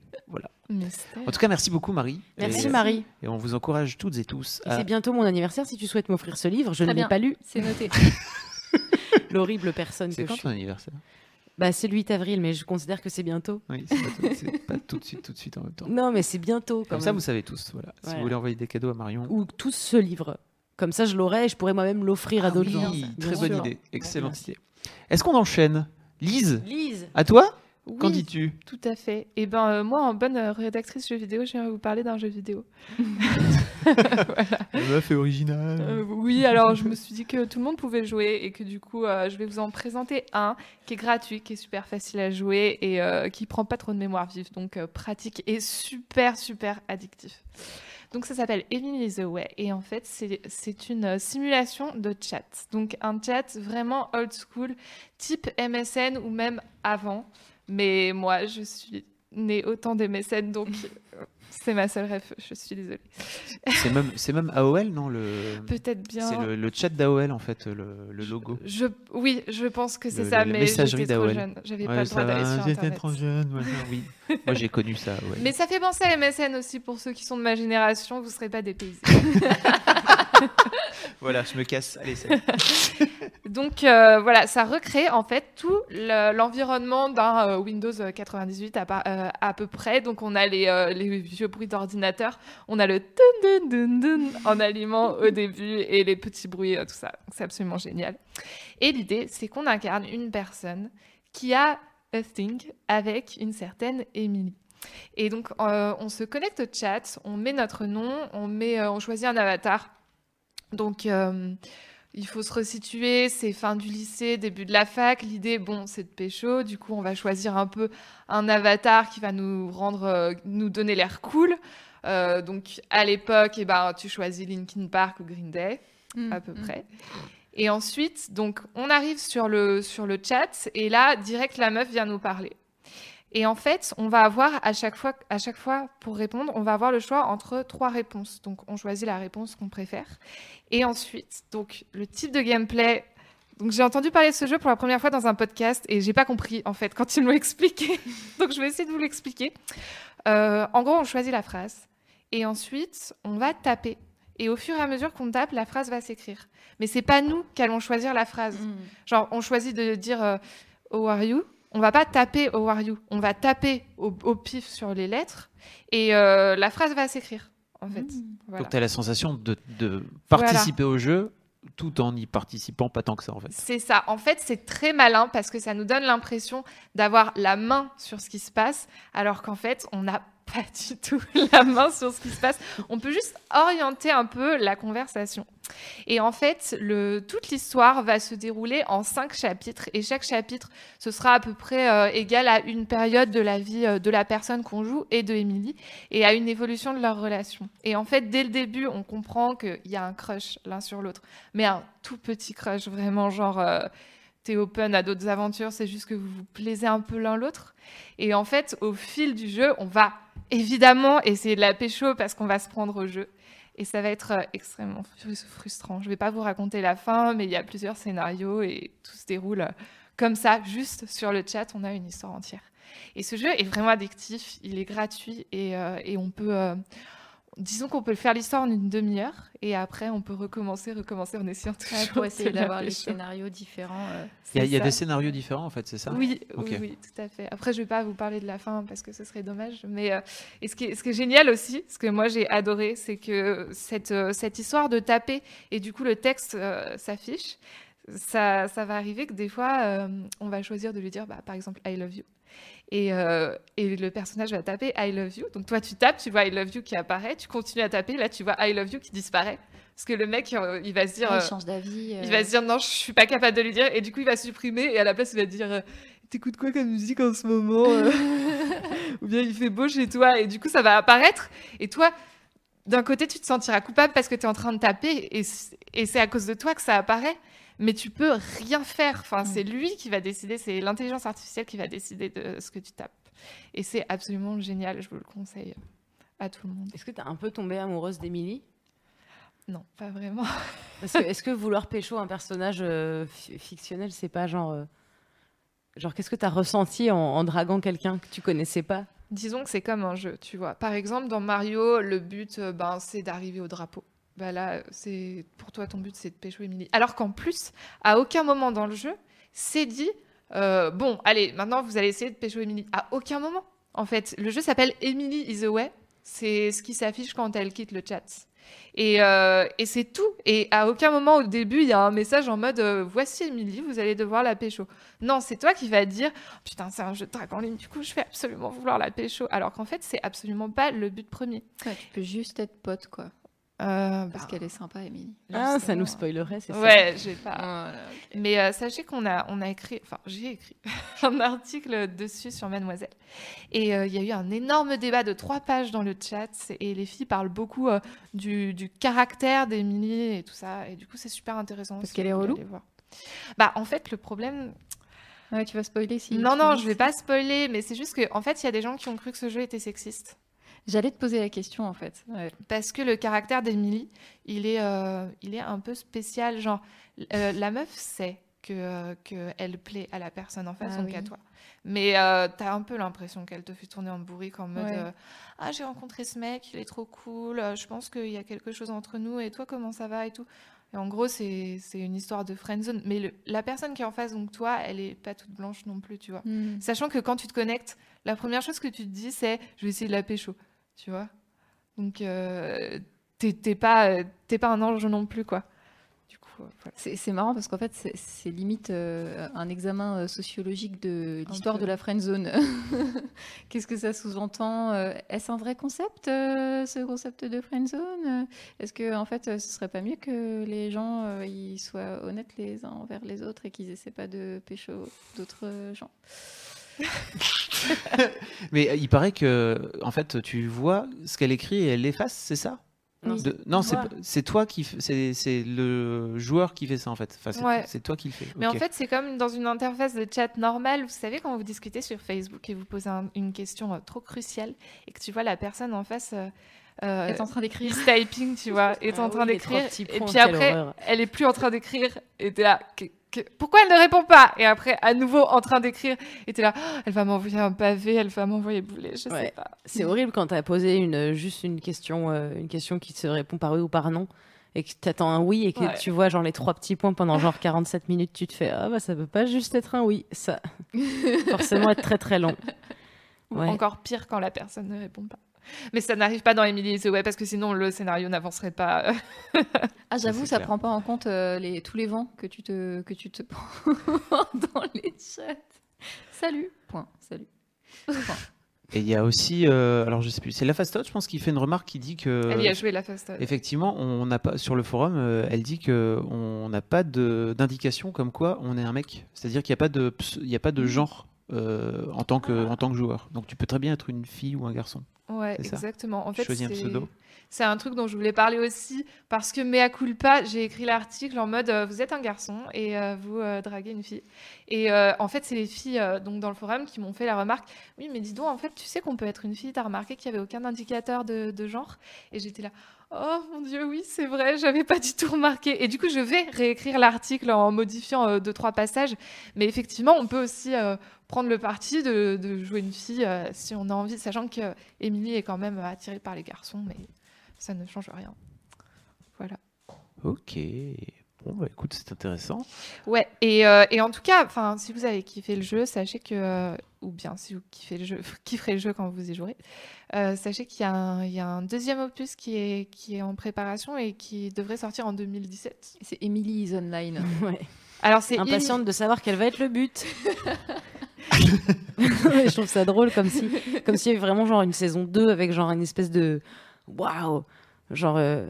En tout cas, merci beaucoup Marie. Merci Marie. Et on vous encourage toutes et tous. À... C'est bientôt mon anniversaire. Si tu souhaites m'offrir ce livre, je ne l'ai pas lu. C'est noté. L'horrible personne que je suis. C'est quand ton anniversaire? Bah, c'est le 8 avril, mais je considère que c'est bientôt. Oui, c'est pas, tout de suite, tout de suite en même temps. Non, mais c'est bientôt. Comme ça, vous savez tous. Voilà. Si vous voulez envoyer des cadeaux à Marion. Ou tous ce livre. Comme ça, je l'aurai et je pourrais moi-même l'offrir à ah d'autres gens. Très bonne idée. Excellente idée. Est-ce qu'on enchaîne? Lise? Lise À toi? Qu'en dis-tu Tout à fait. Et eh ben euh, moi, en bonne euh, rédactrice jeu vidéo, je viens vous parler d'un jeu vidéo. voilà. meuf est originale. Euh, oui, alors je me suis dit que tout le monde pouvait jouer et que du coup, je vais vous en présenter un qui est gratuit, qui est super facile à jouer et qui prend pas trop de mémoire vive, donc pratique et super super addictif. Donc ça s'appelle Emily the Way et en fait c'est une simulation de chat. Donc un chat vraiment old school, type MSN ou même avant. Mais moi, je suis née autant des mécènes, donc c'est ma seule rêve. Je suis désolée. C'est même, c'est même AOL, non le... Peut-être bien. C'est le, chat d'AOL, en fait, le, le logo. Je, oui, je pense que c'est ça, mais j'étais trop jeune. J'avais pas le droit d'aller sur Internet. J'étais trop jeune, oui. Moi, j'ai connu ça, ouais. Mais ça fait penser à MSN aussi, pour ceux qui sont de ma génération, vous serez pas dépaysés. voilà, je me casse. Allez, Donc euh, voilà, ça recrée en fait tout l'environnement d'un euh, Windows 98 à, euh, à, peu près. Donc on a les, les vieux bruits d'ordinateur, on a le dun, dun, dun, en allumant au début et les petits bruits, tout ça. C'est absolument génial. Et l'idée, c'est qu'on incarne une personne qui a a thing avec une certaine Emily. Et donc, on se connecte au chat, on met notre nom, on, met, on choisit un avatar donc, euh, il faut se resituer, c'est fin du lycée, début de la fac. L'idée, bon, c'est de pécho. Du coup, on va choisir un peu un avatar qui va nous rendre, euh, nous donner l'air cool. Euh, donc, à l'époque, eh ben, tu choisis Linkin Park ou Green Day, mm, à peu mm. près. Et ensuite, donc, on arrive sur le, sur le chat et là, direct, la meuf vient nous parler. Et en fait, on va avoir à chaque fois, à chaque fois pour répondre, on va avoir le choix entre trois réponses. Donc, on choisit la réponse qu'on préfère. Et ensuite, donc le type de gameplay. Donc, j'ai entendu parler de ce jeu pour la première fois dans un podcast et j'ai pas compris en fait quand ils m'ont expliqué. donc, je vais essayer de vous l'expliquer. Euh, en gros, on choisit la phrase et ensuite, on va taper Et au fur et à mesure qu'on tape, la phrase va s'écrire. Mais c'est pas nous qui allons choisir la phrase. Mm. Genre, on choisit de dire euh, How are you? On va pas taper How are you On va taper au, pif sur les lettres et euh, la phrase va s'écrire, en fait. Mm. Donc, tu as la sensation de, participer au jeu tout en y participant pas tant que ça en fait. C'est ça. En fait, c'est très malin parce que ça nous donne l'impression d'avoir la main sur ce qui se passe, alors qu'en fait, on n'a pas du tout la main sur ce qui se passe. On peut juste orienter un peu la conversation. Et en fait, toute l'histoire va se dérouler en cinq chapitres. Et chaque chapitre, ce sera à peu près euh, égal à une période de la vie euh, de la personne qu'on joue et de Emily, et à une évolution de leur relation. Et en fait, dès le début, on comprend qu'il y a un crush l'un sur l'autre. Mais un tout petit crush, vraiment genre... Euh, t'es open à d'autres aventures, c'est juste que vous vous plaisez un peu l'un l'autre. Et en fait, au fil du jeu, on va évidemment essayer de la pécho parce qu'on va se prendre au jeu. Et ça va être euh, extrêmement frustrant. Je ne vais pas vous raconter la fin, mais il y a plusieurs scénarios et tout se déroule euh, comme ça, juste sur le chat, on a une histoire entière. Et ce jeu est vraiment addictif, il est gratuit et, euh, et on peut disons qu'on peut faire l'histoire en une demi-heure et après on peut recommencer, recommencer en essayant toujours pour essayer d'avoir les scénarios différents. Euh. Il y a, des scénarios différents en fait, c'est ça oui, oui, tout à fait. Après je vais pas vous parler de la fin parce que ce serait dommage, mais euh, et ce, qui est, ce qui est génial aussi, ce que moi j'ai adoré, c'est que cette, euh, cette histoire de taper et du coup le texte s'affiche. Ça, ça, va arriver que des fois, on va choisir de lui dire, bah, par exemple, I love you. Euh, et, le personnage va taper I love you. Donc toi, tu tapes, tu vois I love you qui apparaît, tu continues à taper, là, tu vois I love you qui disparaît. Parce que le mec, euh, il va se dire. il euh, change d'avis. Il va se dire non, je suis pas capable de lui dire. Et du coup, il va supprimer. Et à la place, il va dire T'écoutes quoi comme musique en ce moment Ou bien il fait beau chez toi. Et du coup, ça va apparaître. Et toi, d'un côté, tu te sentiras coupable parce que tu es en train de taper. Et c'est à cause de toi que ça apparaît mais tu peux rien faire. Enfin, mm. c'est lui qui va décider, c'est l'intelligence artificielle qui va décider de ce que tu tapes. Et c'est absolument génial, je vous le conseille à tout le monde. Est-ce que tu as un peu tombé amoureuse d'Emily Non, pas vraiment. Est-ce que, vouloir pécho un personnage euh, fictionnel, c'est pas genre. Euh, genre, qu'est-ce que tu as ressenti en, draguant quelqu'un que tu connaissais pas? Disons que c'est comme un jeu, tu vois. Par exemple, dans Mario, le but, euh, ben, c'est d'arriver au drapeau bah là, c'est pour toi ton but c'est de pécho Emily. Alors qu'en plus, à aucun moment dans le jeu, c'est dit euh, bon, allez, maintenant vous allez essayer de pécho Emily. À aucun moment. En fait, le jeu s'appelle Emily is away. C'est ce qui s'affiche quand elle quitte le chat. Et, euh, et c'est tout. Et à aucun moment au début, il y a un message en mode euh, Voici Emily, vous allez devoir la pécho. Non, c'est toi qui vas dire Putain, c'est un jeu de dragon en ligne, du coup, je vais absolument vouloir la pécho. Alors qu'en fait, c'est absolument pas le but premier. tu peux juste être pote, quoi. Euh, Parce bah, qu'elle est sympa, Émilie. Ah, ça nous spoilerait, c'est ça Ouais, j'ai pas. Mais euh, sachez qu'on a, on a écrit, enfin, j'ai écrit un article dessus sur Mademoiselle. Et euh, il y a eu un énorme débat de trois pages dans le chat. Et les filles parlent beaucoup du, du, caractère d'Émilie et tout ça. Et du coup, c'est super intéressant. Parce qu'elle est relou Bah, en fait, le problème. Ouais, tu vas spoiler si. Non, non, je vais pas spoiler, mais c'est juste qu'en en fait, il y a des gens qui ont cru que ce jeu était sexiste. J'allais te poser la question en fait. Parce que le caractère d'Emily, il, est, euh, il est un peu spécial. Genre, euh, la meuf sait que euh, qu'elle plaît à la personne en face, ah, donc à toi. Mais tu as un peu l'impression qu'elle te fait tourner en bourrique en mode Ah, j'ai rencontré ce mec, il est trop cool, je pense qu'il y a quelque chose entre nous, et toi, comment ça va et tout. Et en gros, c'est une histoire de friendzone. Mais le, la personne qui est en face, donc toi, elle est pas toute blanche non plus, tu vois. Hmm. Sachant que quand tu te connectes, la première chose que tu te dis, c'est Je vais essayer de la pécho tu vois. Donc, euh, t'es pas, pas un ange non plus, quoi. Du coup, C'est marrant parce qu'en fait, c'est limite euh, un examen euh, sociologique de l'histoire de la friend zone. Qu'est-ce que ça sous-entend Est-ce un vrai concept, ce concept de friend zone? Est-ce que, en fait, ce serait pas mieux que les gens ils soient honnêtes les uns envers les autres et qu'ils essaient pas de pécho d'autres gens? Mais euh, il paraît que, en fait, tu vois ce qu'elle écrit et elle l'efface, c'est ça? Non, c'est toi qui. C'est le joueur qui fait ça en fait. c'est toi qui le fais. Mais en fait, c'est comme dans une interface de chat normale. Vous savez, quand vous discutez sur Facebook et vous posez une question euh, trop cruciale et que tu vois la personne en face. Euh, est en train d'écrire. Typing, tu vois, est en ah train d'écrire. Et puis après, elle est plus en train d'écrire. Et t'es là, pourquoi elle ne répond pas? Et après, à nouveau en train d'écrire, et t'es là, oh, elle va m'envoyer un pavé, elle va m'envoyer bouler, je sais pas. C'est horrible quand t'as posé une, juste une question, euh, une question qui se répond par oui ou par non, et que t'attends un oui, et que tu vois genre les trois petits points pendant genre 47 minutes, tu te fais, ah bah ça peut pas juste être un oui, ça forcément être très très long. Encore pire quand la personne ne répond pas. Mais ça n'arrive pas dans Emily the Way parce que sinon le scénario n'avancerait pas. ah, j'avoue, ça prend pas en compte euh, les, tous les vents que tu te, que tu te prends dans les chats. Salut. Point. Salut. Et il y a aussi, euh, alors je sais plus, c'est la Fastote, je pense, qui fait une remarque qui dit que. Elle y a joué la Fastote. Effectivement, on n'a pas sur le forum, euh, elle dit que on n'a pas d'indication comme quoi on est un mec. C'est-à-dire qu'il n'y a pas de, il y a pas de mm. Genre en tant que en tant que joueur. Donc tu peux très bien être une fille ou un garçon. Ouais, exactement. En fait. C'est un truc dont je voulais parler aussi parce que mea culpa, j'ai écrit l'article en mode euh, vous êtes un garçon et euh, vous euh, draguez une fille. Et en fait, c'est les filles donc dans le forum qui m'ont fait la remarque oui, mais dis donc, en fait, tu sais qu'on peut être une fille. T'as remarqué qu'il y avait aucun indicateur de, de genre? Et j'étais là Oh mon dieu, oui, c'est vrai, j'avais pas du tout remarqué. Et du coup, je vais réécrire l'article en modifiant deux, trois passages. Mais effectivement, on peut aussi prendre le parti de, jouer une fille si on a envie, sachant que Émilie est quand même attirée par les garçons. Mais ça ne change rien. Voilà. Ok. Bon, bah écoute, c'est intéressant. Ouais, et, euh, et en tout cas, si vous avez kiffé le jeu, sachez que, euh, ou bien si vous kiffez le jeu, kifferez le jeu quand vous y jouerez, euh, sachez qu'il y, y, a un deuxième opus qui est, qui est en préparation et qui devrait sortir en 2017. C'est Emily is Online. ouais. Alors c'est impatiente de savoir quel va être le but. je trouve ça drôle comme si comme s'il y avait vraiment genre une saison 2 avec genre une espèce de waouh, genre euh,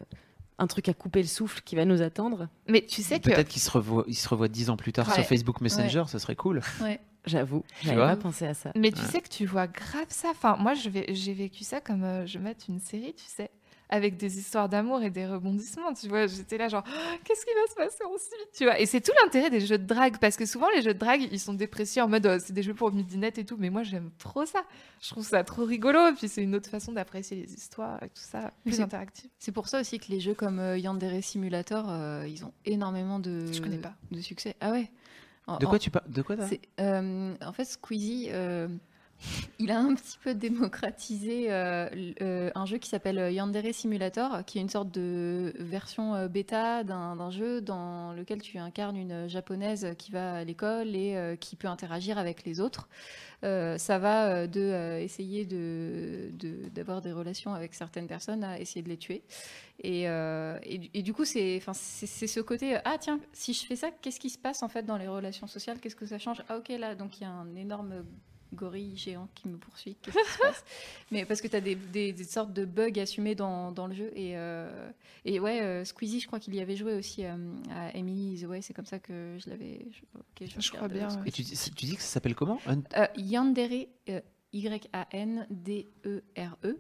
un truc à couper le souffle qui va nous attendre. Mais tu sais que peut-être qu'il se revoit, il se revoit dix ans plus tard sur Facebook Messenger, ce serait cool. Ouais. J'avoue, j'avais pas pensé à ça. Mais tu sais que tu vois grave ça. Enfin, moi, j'ai vécu ça comme euh, je mets une série, tu sais avec des histoires d'amour et des rebondissements, tu vois. J'étais là genre, oh, qu'est-ce qui va se passer ensuite, tu vois. Et c'est tout l'intérêt des jeux de drague, parce que souvent les jeux de drague, ils sont dépréciés en mode, oh, c'est des jeux pour midinette et tout, mais moi j'aime trop ça. Je trouve ça trop rigolo, et puis c'est une autre façon d'apprécier les histoires et tout ça, plus interactif. C'est pour ça aussi que les jeux comme euh, Yandere Simulator, euh, ils ont énormément de, Je connais pas. de succès. Ah ouais. de quoi tu parles De quoi euh, En fait, Squeezie il a un petit peu démocratisé euh, euh, un jeu qui s'appelle Yandere Simulator, qui est une sorte de version euh, bêta d'un jeu dans lequel tu incarnes une japonaise qui va à l'école et qui peut interagir avec les autres. ça va de essayer d'avoir de, des relations avec certaines personnes à essayer de les tuer. Et, et, du coup, c'est ce côté ah tiens, si je fais ça, qu'est-ce qui se passe en fait dans les relations sociales? Qu'est-ce que ça change? Ah ok là, donc il y a un énorme gorille géant qui me poursuit. Qu'est-ce qui se passe Mais parce que tu as des, des, sortes de bugs assumés dans, dans le jeu. Et, euh, et ouais, euh, Squeezie, je crois qu'il y avait joué aussi euh, à Emily the Way. C'est comme ça que je l'avais. Je, je, crois bien. Et tu, tu, dis que ça s'appelle comment Yandere, Y-A-N-D-E-R-E,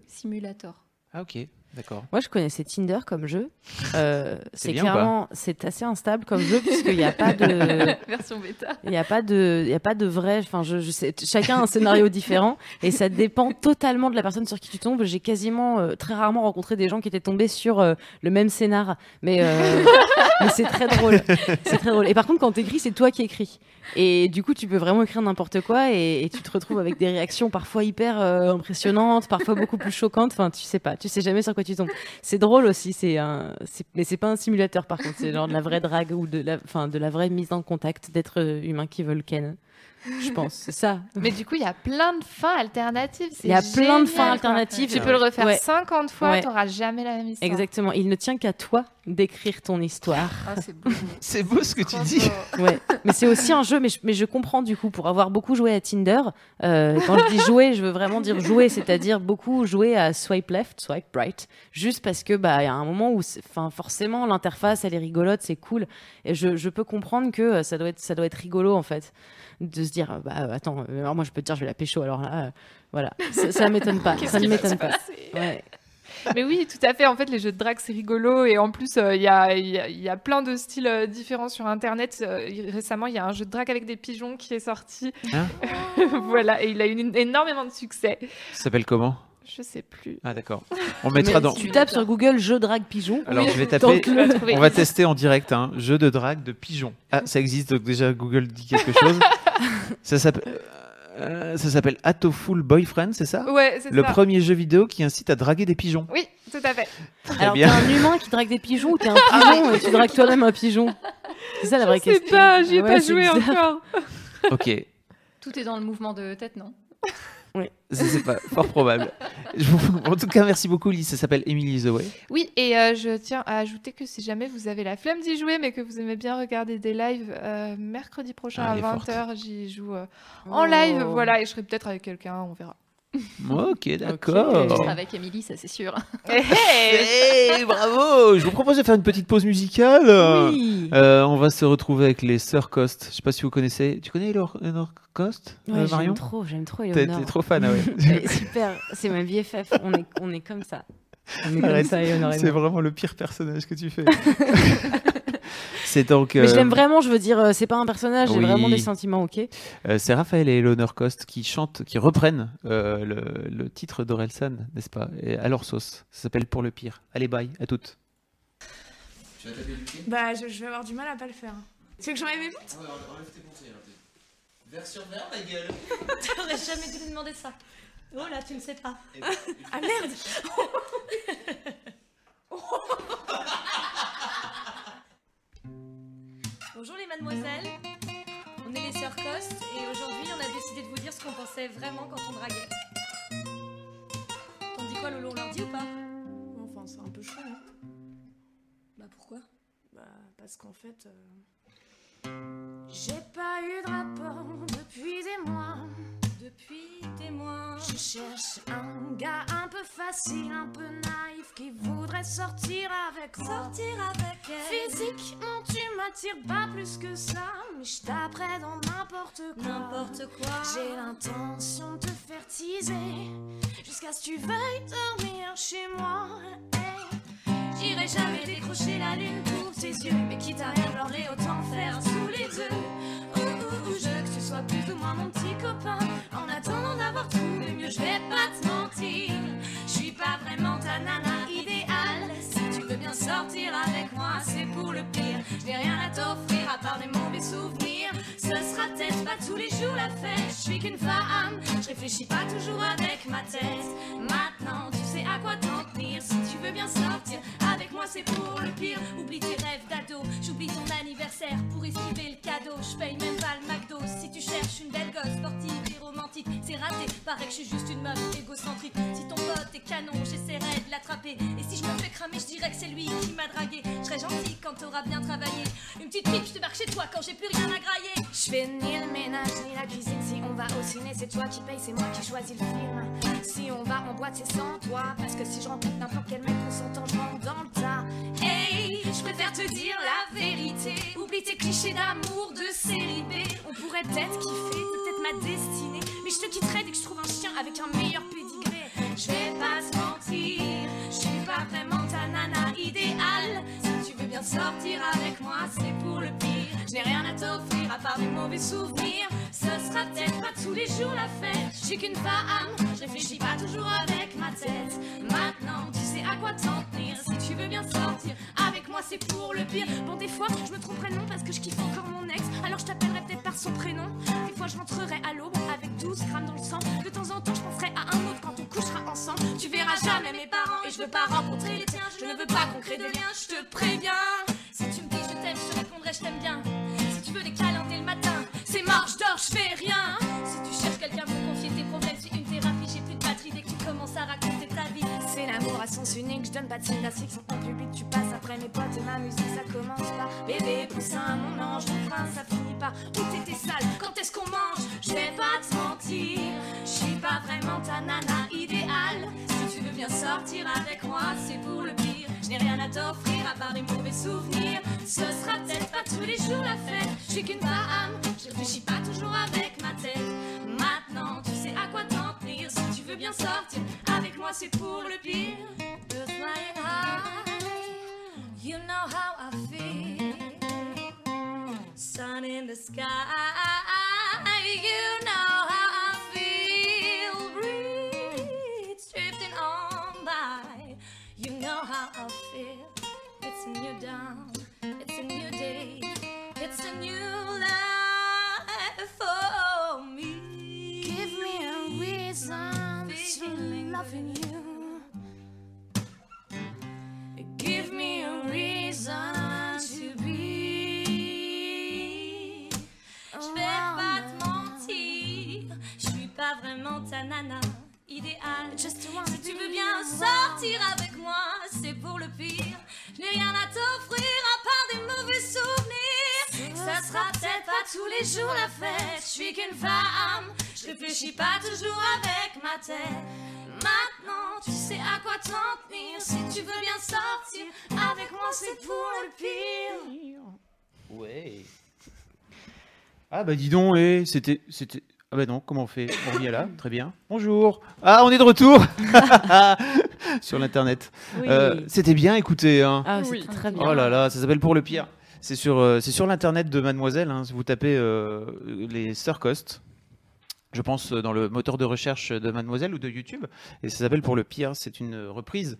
Simulator. Ah, ok. D'accord. Moi, je connaissais Tinder comme jeu. Euh, c'est clairement, c'est assez instable comme jeu puisqu'il n'y a pas de version bêta. Il n'y a pas de, il y a pas de vrai. Enfin, je, je sais, chacun a un scénario différent et ça dépend totalement de la personne sur qui tu tombes. J'ai quasiment euh, très rarement rencontré des gens qui étaient tombés sur euh, le même scénar, mais, mais c'est très drôle. C'est très drôle. Et par contre, quand t'écris, c'est toi qui écris. Et du coup, tu peux vraiment écrire n'importe quoi et, et, tu te retrouves avec des réactions parfois hyper impressionnantes, parfois beaucoup plus choquantes. Enfin, tu sais pas, tu sais jamais sur quoi C'est drôle aussi, c'est un, mais c'est pas un simulateur par contre, c'est genre de la vraie drague ou de la, de la vraie mise en contact d'êtres humains qui veulent ken je pense, c'est ça. Mais du coup, il y a plein de fins alternatives. Il y a plein de fins alternatives. Tu peux le refaire 50 fois, tu n'auras jamais la même histoire. Exactement. Il ne tient qu'à toi d'écrire ton histoire. Ah, c'est beau. c'est beau ce que tu dis. Ouais. Mais c'est aussi un jeu, mais je, mais je, comprends du coup, pour avoir beaucoup joué à Tinder, euh, quand je dis jouer, je veux vraiment dire jouer, c'est-à-dire beaucoup jouer à swipe left, swipe right, juste parce que bah il y a un moment où, enfin forcément, l'interface elle est rigolote, c'est cool, et je, je peux comprendre que euh, ça doit être ça doit être rigolo en fait de se dire bah attends euh, alors moi je peux te dire je vais la pécho alors là euh, voilà ça, ça m'étonne pas ça ne m'étonne pas Mais oui, tout à fait. En fait, les jeux de drague, c'est rigolo. Et en plus, euh, il y, a, y, a, plein de styles différents sur Internet. récemment, il y a un jeu de drague avec des pigeons qui est sorti. Hein voilà. Et il a eu énormément de succès. Ça s'appelle comment? Je sais plus. Ah d'accord. On mettra dans. Tu tapes sur Google jeu drague pigeon. Alors je vais taper. On va tester en direct un hein, jeu de drague de pigeon. Ah ça existe donc déjà Google dit quelque chose. ça s'appelle. Euh, ça s'appelle Atoful Boyfriend, c'est ça Ouais, c'est ça. Le premier jeu vidéo qui incite à draguer des pigeons. Oui, tout à fait. Alors, t'es un humain qui drague des pigeons ou t'es un pigeon et tu dragues toi-même un pigeon C'est ça la vraie question. Je sais pas, j'y ai pas joué encore. ok. Tout est dans le mouvement de tête, non? Oui. C'est pas fort probable. En tout cas, merci beaucoup, Lise. Ça s'appelle Emily The Way. Oui, et euh, je tiens à ajouter que si jamais vous avez la flemme d'y jouer, mais que vous aimez bien regarder des lives, euh, mercredi prochain ah, à 20h, j'y joue euh, en live. Oh. Voilà, et je serai peut-être avec quelqu'un, on verra. Ok, d'accord. avec Émilie, ça c'est sûr. Hey, bravo Je vous propose de faire une petite pause musicale. Oui. Euh, on va se retrouver avec les Sœurs Cost. Je sais pas si vous connaissez. Tu connais Eleanor Cost ouais, euh, Marion J'aime trop, j'aime trop Eleanor. T'es trop fan, ah ouais. super, c'est ma BFF. On est, on est comme ça. C'est vraiment le pire personnage que tu fais. donc. Mais je l'aime euh, vraiment, je veux dire, euh, c'est pas un personnage, j'ai vraiment des sentiments, ok. Euh, c'est Raphaël et Eleanor Cost qui chantent, qui reprennent le, titre d'Orelsan, n'est-ce pas? Et À leur sauce. Ça s'appelle Pour le pire. Allez, bye, à toutes. Tu vas taper du Bah, je, vais avoir du mal à pas le faire. Tu veux que j'enlève mes bouts Ouais, enlève tes Vers sur vers, ma gueule T'aurais jamais dû me demander ça. Oh là, tu ne sais pas. Ben, ah merde Mademoiselles, on est les sœurs Coste et aujourd'hui on a décidé de vous dire ce qu'on pensait vraiment quand on draguait. T'en dis quoi Lolo, on leur dit ou pas? Enfin c'est un peu chaud hein. Bah pourquoi? Bah parce qu'en fait... Euh, J'ai pas eu de rapport depuis des mois depuis des mois. Je cherche un gars un peu facile, un peu naïf qui voudrait sortir avec moi. Sortir avec elle. Physiquement, tu m'attires pas plus que ça, mais je t'apprête dans n'importe quoi. N'importe quoi. J'ai l'intention de te faire teaser jusqu'à ce que tu veuilles dormir chez moi. J'irai jamais décrocher la lune pour tes yeux, mais quitte à rien pleurer, autant faire tous les deux. Sois plus ou moins mon petit copain. En attendant d'avoir trouvé mieux, je vais pas te mentir. Je suis pas vraiment ta nana idéale. Si tu veux bien sortir avec moi, c'est pour le pire. Je n'ai rien à t'offrir à part des mauvais souvenirs. Sera peut-être pas tous les jours la fête. Je suis qu'une femme, je réfléchis pas toujours avec ma tête. Maintenant, tu sais à quoi t'en tenir. Si tu veux bien sortir avec moi, c'est pour le pire. Oublie tes rêves d'ado, j'oublie ton anniversaire pour esquiver le cadeau. Je paye même pas le McDo. Si tu cherches une belle gosse sportive et romantique, c'est raté. Paraît que je suis juste une meuf égocentrique. Si ton pote est canon, j'essaierai de l'attraper. Et si je me fais cramer, je dirais que c'est lui qui m'a dragué. Je serai gentil quand t'auras bien travaillé. Une petite pipe, je débarque chez toi quand j'ai plus rien à grailler. Je fais ni le ménage ni la cuisine. Si on va au ciné, c'est toi qui paye, c'est moi qui choisis le film. Si on va en boîte, c'est sans toi. Parce que si je rencontre n'importe quel mec consentant, je rentre dans le tas. Hey, je préfère te dire la vérité. Oublie tes clichés d'amour de série B. On pourrait peut-être kiffer, peut-être ma destinée. Mais je te quitterai dès que je trouve un chien avec un meilleur pédigré. Je vais pas se mentir, je suis pas vraiment ta nana idéale. Si tu veux bien sortir avec moi, c'est pour le pire. Je n'ai rien à t'offrir à part des mauvais souvenirs. Ce sera peut-être pas tous les jours la fête. Je suis qu'une femme, je réfléchis pas toujours avec ma tête. Maintenant, tu sais à quoi t'en tenir. Si tu veux bien sortir avec moi, c'est pour le pire. Bon, des fois, je me tromperai de nom parce que je kiffe encore mon ex. Alors je t'appellerai peut-être par son prénom. Des fois, je rentrerai à l'aube avec 12 grammes dans le sang. De temps en temps, je penserai à un autre quand on couchera ensemble. Tu verras jamais mes parents et je veux pas rencontrer les tiens. Je ne veux pas qu'on crée de liens, je te préviens. C'est marche d'or, je fais rien. Si tu cherches quelqu'un pour confier tes problèmes, c'est une thérapie, j'ai plus de batterie dès que tu commences à raconter ta vie. C'est l'amour à sens unique, je donne pas de signe en public, tu passes après mes potes et ma musique, ça commence pas. Bébé, poussin, mon ange, mon prince, ça finit pas. Où t'étais sale, quand est-ce qu'on mange? Je vais pas te mentir, je suis pas vraiment ta nana idéale. Si tu veux bien sortir avec moi, c'est pour le pire. Rien à t'offrir à part des mauvais souvenirs. Ce sera peut-être pas tous les jours la fête. Je suis qu'une femme, je réfléchis pas toujours avec ma tête. Maintenant, tu sais à quoi t'en tenir. Si tu veux bien sortir avec moi, c'est pour le pire. Flying high, you know how I feel. Sun in the sky, you know how know how I feel. It's a new dawn, it's a new day, it's a new life for me. Give me a reason feeling to loving you. Give me a reason. Oh, je vais je suis pas vraiment ta nana. Just Si tu veux bien sortir avec moi, c'est pour le pire. Je n'ai rien à t'offrir à part des mauvais souvenirs. Ça sera peut-être pas tous les jours la fête. Je suis qu'une femme, je réfléchis pas toujours avec ma tête. Maintenant, tu sais à quoi t'en tenir. Si tu veux bien sortir avec moi, c'est pour le pire. Ouais. Ah bah dis donc, eh, c'était, c'était. Ah bah non, comment on fait? On y est là, très bien. Bonjour. Ah, on est de retour sur l'internet. Oui. Euh, c'était bien, écoutez. Hein. Ah, Oui. c'était très bien. Oh là là, ça s'appelle Pour le pire. C'est sur, euh, c'est sur l'internet de Mademoiselle. hein. Si vous tapez euh, les Sir Cost, je pense dans le moteur de recherche de Mademoiselle ou de YouTube, et ça s'appelle Pour le pire. C'est une reprise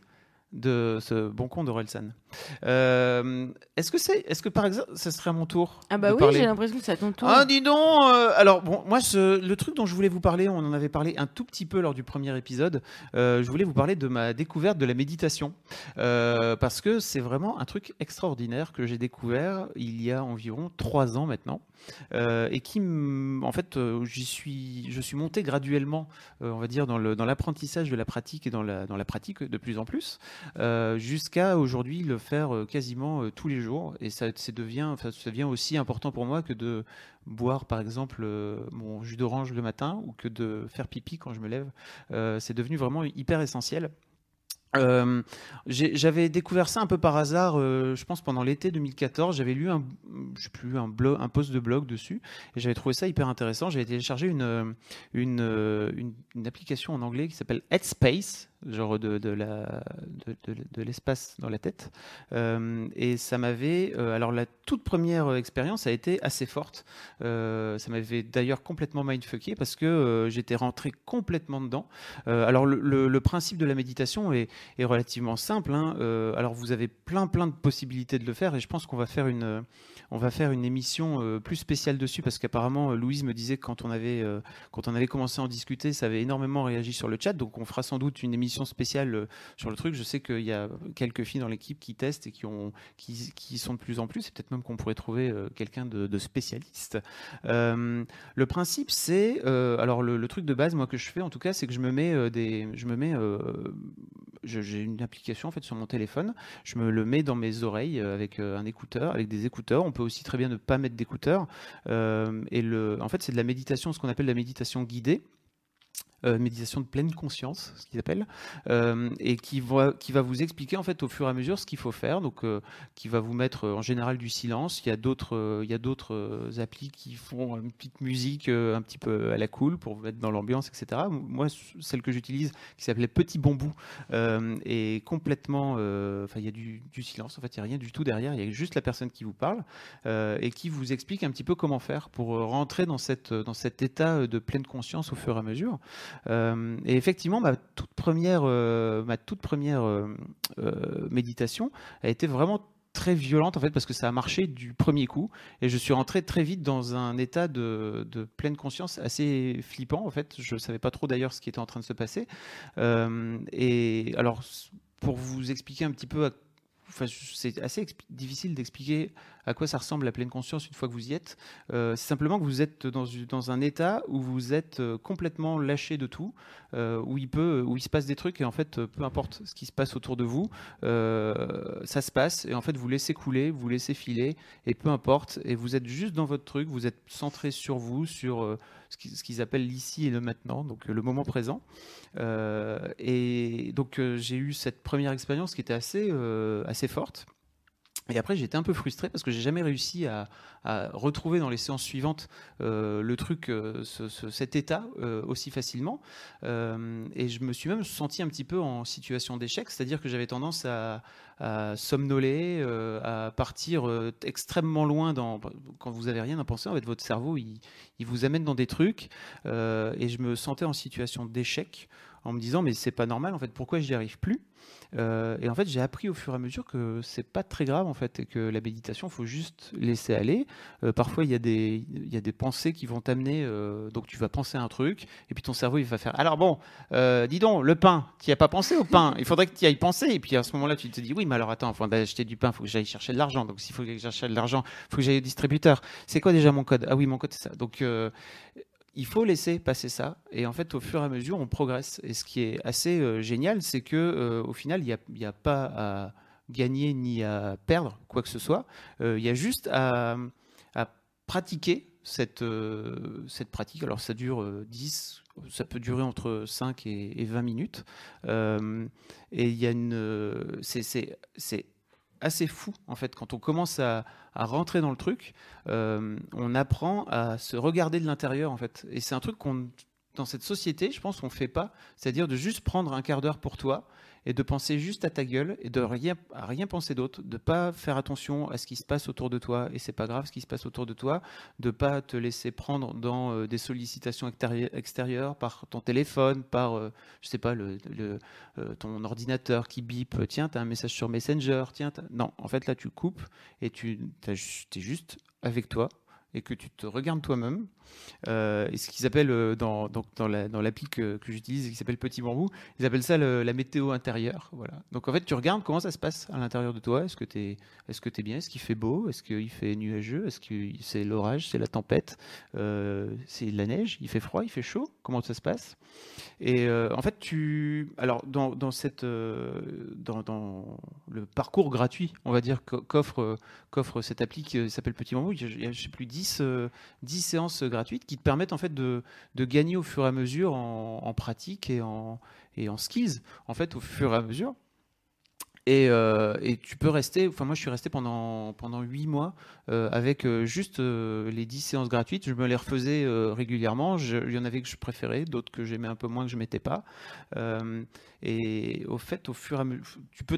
de ce bon con d'Orelsan. Euh, est-ce que c'est, est-ce que par exemple, ça serait à mon tour Ah bah oui, parler j'ai l'impression que c'est à ton tour. ah, dis donc euh, Alors, bon, moi, ce- le truc dont je voulais vous parler, on en avait parlé un tout petit peu lors du premier épisode. euh, je voulais vous parler de ma découverte de la méditation. Parce que c'est vraiment un truc extraordinaire que j'ai découvert il y a environ trois ans maintenant. et qui, en fait, j'y suis, je suis monté graduellement, on va dire, dans l'apprentissage de la pratique et dans la, dans la pratique de plus en plus, euh, jusqu'à aujourd'hui le faire euh, quasiment euh, tous les jours. Et ça, devient, ça devient aussi important pour moi que de boire par exemple mon jus d'orange le matin ou que de faire pipi quand je me lève. C'est devenu vraiment hyper essentiel. J'avais découvert ça un peu par hasard, je pense pendant l'été 2014. J'avais lu un, je plus, un, un post de blog dessus et j'avais trouvé ça hyper intéressant. J'avais téléchargé une, une, une application en anglais qui s'appelle Headspace, genre de, de la- de- de- l'espace dans la tête. Euh, et ça m'avait. euh, alors, la toute première euh, expérience a été assez forte. Ça m'avait d'ailleurs complètement mindfucké parce que j'étais rentré complètement dedans. Alors, le, le- principe de la méditation est, est relativement simple. hein. Alors, vous avez plein, plein de possibilités de le faire et je pense qu'on va faire une. On va faire une émission euh, plus spéciale dessus parce qu'apparemment euh, Louise me disait que quand on avait euh, quand on avait commencé à en discuter, ça avait énormément réagi sur le chat. Donc on fera sans doute une émission spéciale sur le truc. Je sais qu'il y a quelques filles dans l'équipe qui testent et qui, ont, qui, sont de plus en plus. C'est peut-être même qu'on pourrait trouver quelqu'un de, spécialiste. Le principe, c'est alors le, truc de base, moi que je fais en tout cas, c'est que je me mets des, je me mets, j'ai une application en fait sur mon téléphone. Je me le mets dans mes oreilles avec un écouteur, avec des écouteurs. Peut aussi très bien ne pas mettre d'écouteurs. Euh, et le, en fait, c'est de la méditation, ce qu'on appelle la méditation guidée. Euh, méditation de pleine conscience, ce qu'ils appellent, euh, et qui va, vous expliquer en fait au fur et à mesure ce qu'il faut faire. Donc, euh, qui va vous mettre en général du silence. Il y a d'autres, il y applis qui font une petite musique un petit peu à la cool pour vous mettre dans l'ambiance, etc. Moi, celle que j'utilise, qui s'appelait Petit Bambou, est complètement, enfin, il y a du, silence. En fait, il n'y a rien du tout derrière. Il y a juste la personne qui vous parle et qui vous explique un petit peu comment faire pour rentrer dans cet état de pleine conscience au fur et à mesure. Euh, et effectivement, ma toute première, euh, ma toute première euh, méditation a été vraiment très violente en fait parce que ça a marché du premier coup. Et je suis rentré très vite dans un état de, pleine conscience assez flippant en fait. Je savais pas trop d'ailleurs ce qui était en train de se passer. Et alors pour vous expliquer un petit peu c'est assez difficile d'expliquer à quoi ça ressemble la pleine conscience une fois que vous y êtes. Euh, c'est simplement que vous êtes dans, un état où vous êtes euh, complètement lâché de tout, euh, où il se passe des trucs et en fait, peu importe ce qui se passe autour de vous, ça se passe et en fait, vous laissez couler, vous laissez filer et peu importe. Et vous êtes juste dans votre truc, vous êtes centré sur vous, sur ce qu'ils appellent l'ici et le maintenant, donc le moment présent. Et donc j'ai eu cette première expérience qui était assez forte. Et après, j'étais un peu frustré parce que j'ai jamais réussi à, retrouver dans les séances suivantes euh, le truc, euh, ce- ce- cet état euh, aussi facilement. Et je me suis même senti un petit peu en situation d'échec, c'est-à-dire que j'avais tendance à, somnoler, à partir extrêmement loin quand vous avez rien à penser. En fait, votre cerveau, il, vous amène dans des trucs, et je me sentais en situation d'échec. en me disant mais c'est pas normal en fait, pourquoi j'y arrive plus? Euh, et en fait, j'ai appris au fur et à mesure que c'est pas très grave en fait, et que la méditation, faut juste laisser aller. Euh, parfois, il y a des, y a des pensées qui vont t'amener. Euh, donc, tu vas penser à un truc, et puis ton cerveau, il va faire. Alors bon, dis donc, le pain, tu n'y as pas pensé au pain? Il faudrait que tu y ailles penser. Et puis à ce moment-là, tu te dis oui, mais alors attends, il faut acheter du pain, il faut que j'aille chercher de l'argent. Donc, s'il faut que j'achète de l'argent, il faut que j'aille au distributeur. C'est quoi déjà mon code? Ah oui, mon code, c'est ça. Donc il faut laisser passer ça. Et en fait, au fur et à mesure, on progresse. Et ce qui est assez euh, génial, c'est que euh, au final, il n'y a, pas à gagner ni à perdre quoi que ce soit. Euh, il y a juste à, pratiquer cette, cette pratique. Alors, ça dure 10, ça peut durer entre 5 et, 20 minutes. et il y a une. C'est assez fou, en fait, quand on commence à, rentrer dans le truc, euh, on apprend à se regarder de l'intérieur, en fait. Et c'est un truc qu'on, dans cette société, je pense, on fait pas. C'est-à-dire de juste prendre un quart d'heure pour toi et de penser juste à ta gueule et de rien, à rien penser d'autre, de pas faire attention à ce qui se passe autour de toi et c'est pas grave ce qui se passe autour de toi, de pas te laisser prendre dans euh, des sollicitations extérieures par ton téléphone, par euh, je sais pas le, euh, ton ordinateur qui bip, tiens tu as un message sur Messenger, tiens non en fait là tu coupes et tu es juste avec toi et que tu te regardes toi-même. Euh, et ce qu'ils appellent euh, dans, dans, dans l'appli que, que j'utilise, qui s'appelle Petit Bambou, ils appellent ça la météo intérieure. Voilà. Donc en fait, tu regardes comment ça se passe à l'intérieur de toi. Est-ce que tu es, est-ce que es bien? Est-ce qu'il fait beau? Est-ce qu'il fait nuageux? Est-ce que c'est l'orage? C'est la tempête? Euh, C'est la neige? Il fait froid? Il fait chaud? Comment ça se passe? Et en fait, tu. Alors, dans, dans cette, dans, dans, le parcours gratuit, on va dire, qu'offre, qu'offre cette appli qui s'appelle Petit Bambou, il y a, je sais plus, 10, 10 séances gratuites qui te permettent en fait de, de gagner au fur et à mesure en, pratique et en, et en skills, en fait, au fur et à mesure. Et, euh, et, tu peux rester, enfin moi je suis resté pendant, pendant 8 mois euh, avec euh, juste les 10 séances gratuites. Je me les refaisais régulièrement. il y en avait que je préférais, d'autres que j'aimais un peu moins, que je ne mettais pas. et au fait, au fur et à mesure, tu peux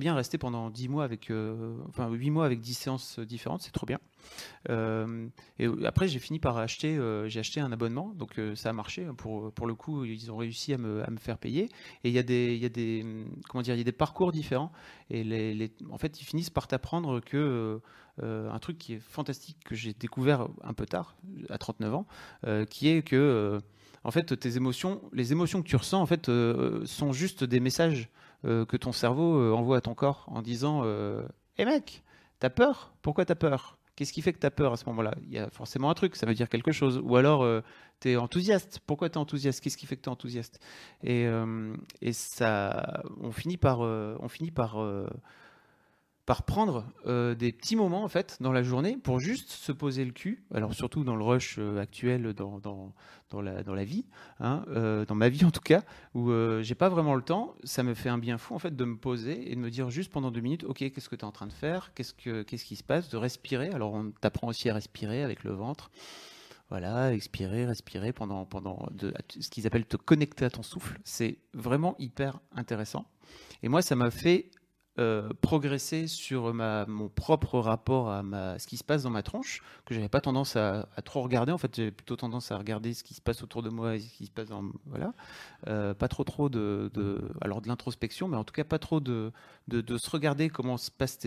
Bien rester pendant 10 mois avec, euh, enfin 8 mois avec 10 séances différentes, c'est trop bien. Euh, et après, j'ai fini par acheter, euh, j'ai acheté un abonnement, donc ça a marché. Pour, pour le coup, ils ont réussi à me, à me faire payer. Et il y a des, y des, comment dire, y a des parcours différents. Et les, en fait, ils finissent par t'apprendre que un truc qui est fantastique que j'ai découvert un peu tard, à 39 ans, qui est que en fait, tes émotions, les émotions que tu ressens, en fait, sont juste des messages que ton cerveau euh, envoie à ton corps en disant Hé euh, hey mec, t'as peur? Pourquoi t'as peur? Qu'est-ce qui fait que tu as peur à ce moment-là? Il y a forcément un truc, ça veut dire quelque chose. Ou alors, tu es enthousiaste. Pourquoi tu es enthousiaste? Qu'est-ce qui fait que tu es enthousiaste? Et, ça, on finit par par prendre euh, des petits moments en fait dans la journée pour juste se poser le cul. Alors surtout dans le rush euh, actuel dans, dans, dans, la, dans la vie, hein, euh, dans ma vie en tout cas, où j'ai pas vraiment le temps. Ça me fait un bien fou en fait de me poser et de me dire juste pendant deux minutes, ok, qu'est-ce que tu es en train de faire? Qu'est-ce que qu'est-ce qui se passe? De respirer. Alors on t'apprend aussi à respirer avec le ventre. Voilà, expirer, respirer pendant, pendant de, ce qu'ils appellent te connecter à ton souffle. C'est vraiment hyper intéressant. Et moi, ça m'a fait euh, progresser sur ma, mon propre rapport à ma, ce qui se passe dans ma tronche, que j'avais pas tendance à, trop regarder. En fait, j'avais plutôt tendance à regarder ce qui se passe autour de moi et ce qui se passe dans. Voilà. Euh, pas trop, trop de, de alors de l'introspection, mais en tout cas, pas trop de, de, se regarder comment se passe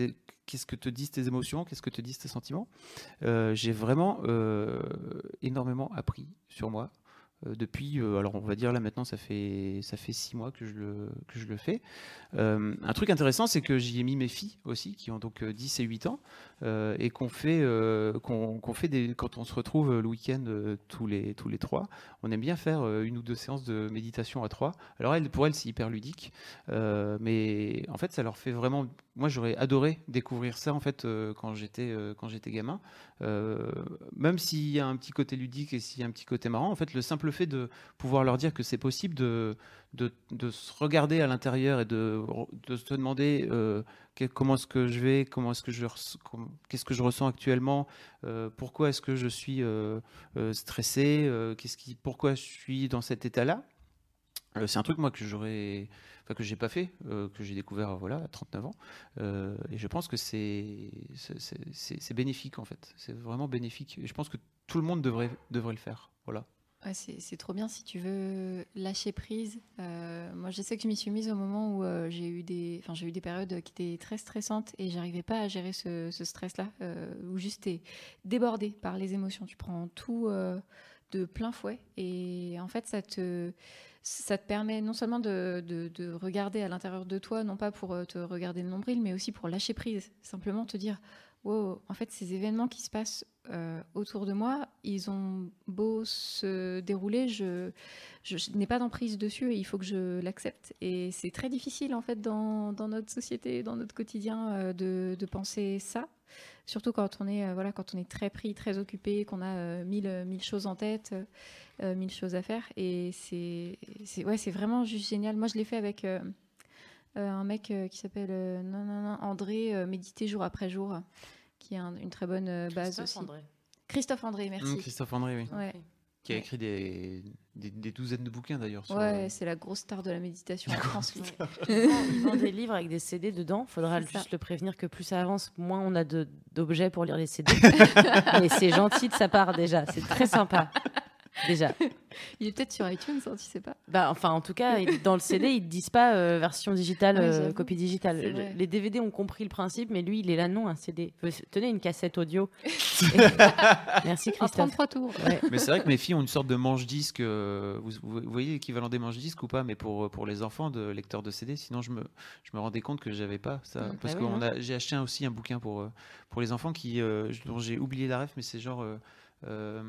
qu'est-ce que te disent tes émotions, qu'est-ce que te disent tes sentiments. Euh, j'ai vraiment énormément appris sur moi. Euh, depuis, euh, alors on va dire là maintenant, ça fait, ça fait six mois que je le, que je le fais. Euh, un truc intéressant, c'est que j'y ai mis mes filles aussi, qui ont donc 10 et 8 ans, et qu'on fait, qu'on fait des, quand on se retrouve le week-end tous, les, tous les trois, on aime bien faire une ou deux séances de méditation à trois. Alors elle, pour elles, c'est hyper ludique, mais en fait, ça leur fait vraiment moi, j'aurais adoré découvrir ça en fait euh, quand j'étais euh, quand j'étais gamin. Euh, même s'il y a un petit côté ludique et s'il y a un petit côté marrant, en fait, le simple fait de pouvoir leur dire que c'est possible de, de, de se regarder à l'intérieur et de, de se demander comment est-ce que je vais, comment est-ce que je qu'est-ce que je ressens actuellement, pourquoi est-ce que je suis stressé, pourquoi je suis dans cet état-là. Euh, c'est un truc moi que j'aurais, enfin que j'ai pas fait, euh, que j'ai découvert voilà à 39 ans, Euh, et je pense que c'est bénéfique en fait, c'est vraiment bénéfique. Je pense que tout le monde devrait devrait le faire, voilà. C'est trop bien si tu veux lâcher prise. Moi, je sais que je m'y suis mise au moment où j'ai eu des, enfin, j'ai eu des périodes qui étaient très stressantes et j'arrivais pas à gérer ce, stress-là, où juste t'es débordé par les émotions. Tu prends tout de plein fouet et en fait, ça te, ça te permet non seulement de, de- de regarder à l'intérieur de toi, non pas pour euh, te regarder le nombril, mais aussi pour lâcher prise. Simplement te dire, wow, en fait, ces événements qui se passent euh, autour de moi, ils ont beau se dérouler, je, n'ai pas d'emprise dessus et il faut que je l'accepte. Et c'est très difficile en fait dans, notre société, dans notre quotidien, euh, de, penser ça. Surtout quand on est euh, voilà quand on est très pris, très occupé, qu'on a mille, mille choses en tête, mille choses à faire. Et c'est ouais c'est vraiment juste génial. Moi je l'ai fait avec un mec euh, qui s'appelle euh, non, non, non, André, euh, méditer jour après jour, qui est un- une très bonne euh, base Christophe aussi. André. Christophe André, merci. Mmh, Christophe André, oui. Ouais. Qui a écrit des, des, des douzaines de bouquins d'ailleurs. Ouais, euh, c'est la grosse star de la méditation en France. lui. Il vend, il vend des livres avec des CD dedans. Faudra ça. juste le prévenir que plus ça avance, moins on a d'objets pour lire les CD. Et c'est gentil de sa part déjà. C'est très sympa. Déjà. Il est peut-être sur iTunes, hein, tu sais pas. Bah, enfin, en tout cas, il- dans le CD, ils ne disent pas euh, version digitale, Ouais, euh, copie digitale. Les DVD ont compris le principe, mais lui, il est là, non, un CD. Tenez une cassette audio. Merci En Christophe. 33 tours. Ouais. Mais c'est vrai que mes filles ont une sorte de manche-disque. euh, vous, vous voyez l'équivalent des manche-disques ou pas Mais pour, pour les enfants de lecteurs de CD. Sinon, je me, je me rendais compte que j'avais pas ça. Mm. Parce Bah que oui, j'ai acheté aussi un bouquin pour, pour les enfants qui, euh, dont j'ai oublié la ref, mais c'est genre. Euh,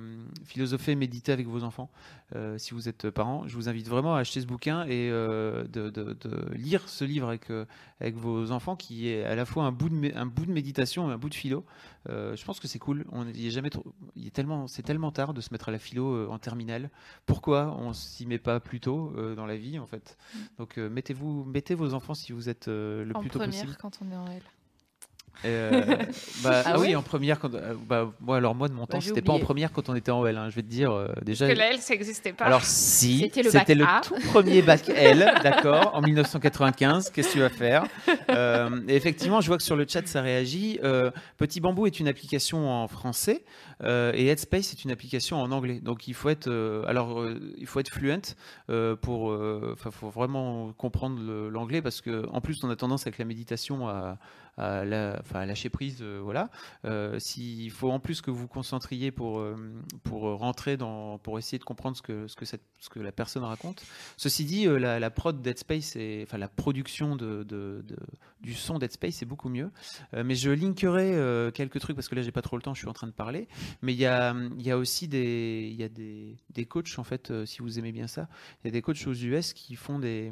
philosopher, méditer avec vos enfants. Euh, si vous êtes parents, je vous invite vraiment à acheter ce bouquin et euh, de, de- de lire ce livre avec, euh, avec vos enfants, qui est à la fois un bout de, mé- un bout de méditation et un bout de philo. Je pense que c'est cool. On il est jamais trop, il est tellement, c'est tellement tard de se mettre à la philo en terminale. Pourquoi on s'y met pas plus tôt dans la vie en fait? Donc euh, mettez-vous, mettez vos enfants si vous êtes le en plus tôt première possible. quand on est en L. Euh, bah, Ah ah oui, en première. Quand, euh, bah, moi, alors moi de mon temps, Bah, c'était pas en première quand on était en L. hein, je vais te dire euh, déjà. Parce que la L, ça n'existait pas. Alors si, C'était le c'était tout premier bac L, d'accord, en 1995. Qu'est-ce que tu vas faire? Euh, et Effectivement, je vois que sur le chat ça réagit. Euh, Petit Bambou est une application en français euh, et Headspace est une application en anglais. Donc il faut être, euh, alors euh, il faut être fluent euh, pour, euh, enfin faut vraiment comprendre l'anglais parce que en plus on a tendance avec la méditation à à, lâcher prise, euh, voilà. Euh, S'il faut en plus que vous vous concentriez pour, euh, pour rentrer dans, pour essayer de comprendre ce que, ce que, la personne raconte. Ceci dit, la, prod Dead Space, est, enfin la production du son Dead Space est beaucoup mieux. Mais je linkerai quelques trucs parce que là j'ai pas trop le temps, je suis en train de parler. Mais il y a, y a aussi des, il y a des, des coachs en fait, si vous aimez bien ça, il y a des coachs aux US qui font des,